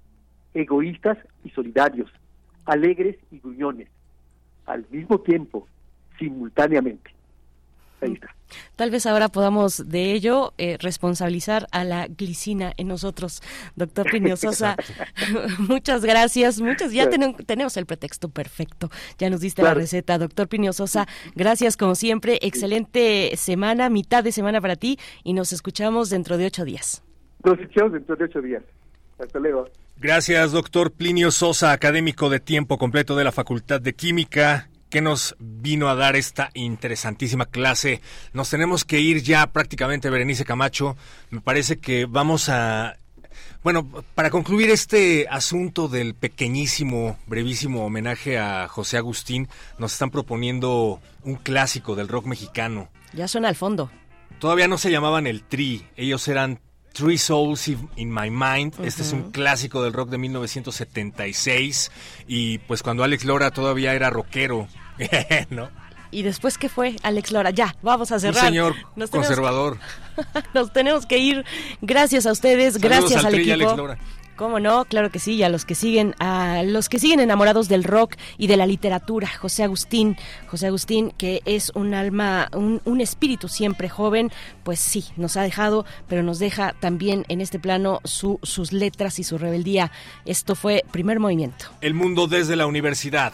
egoístas y solidarios, alegres y gruñones, al mismo tiempo, simultáneamente. Ahí está. Tal vez ahora podamos de ello eh, responsabilizar a la glicina en nosotros, doctor Plinio Sosa. muchas gracias, muchas. Ya tenemos el pretexto perfecto. Ya nos diste Claro. la receta, doctor Plinio Sosa. Gracias como siempre. Excelente semana, mitad de semana para ti y nos escuchamos dentro de ocho días. Nos escuchamos dentro de ocho días. Hasta luego. Gracias, doctor Plinio Sosa, académico de tiempo completo de la Facultad de Química, que nos vino a dar esta interesantísima clase. Nos tenemos que ir ya prácticamente, Berenice Camacho. Me parece que vamos a... Bueno, para concluir este asunto del pequeñísimo, brevísimo homenaje a José Agustín, nos están proponiendo un clásico del rock mexicano. Ya suena al fondo. Todavía no se llamaban el Tri, ellos eran Three Souls in- My Mind. Este es un clásico del rock de 1976 y pues cuando Alex Lora todavía era rockero, ¿no? ¿Y después qué fue, Alex Lora? Ya, vamos a Un cerrar. señor Nos tenemos- conservador. Nos tenemos que ir. Gracias a ustedes, Saludos gracias al al equipo. Alex Lora. ¿Cómo no? Claro que sí, y a los que siguen, a los que siguen enamorados del rock y de la literatura, José Agustín, José Agustín, que es un alma, un, espíritu siempre joven, pues sí, nos ha dejado, pero nos deja también en este plano su, sus letras y su rebeldía. Esto fue primer movimiento. El mundo desde la universidad.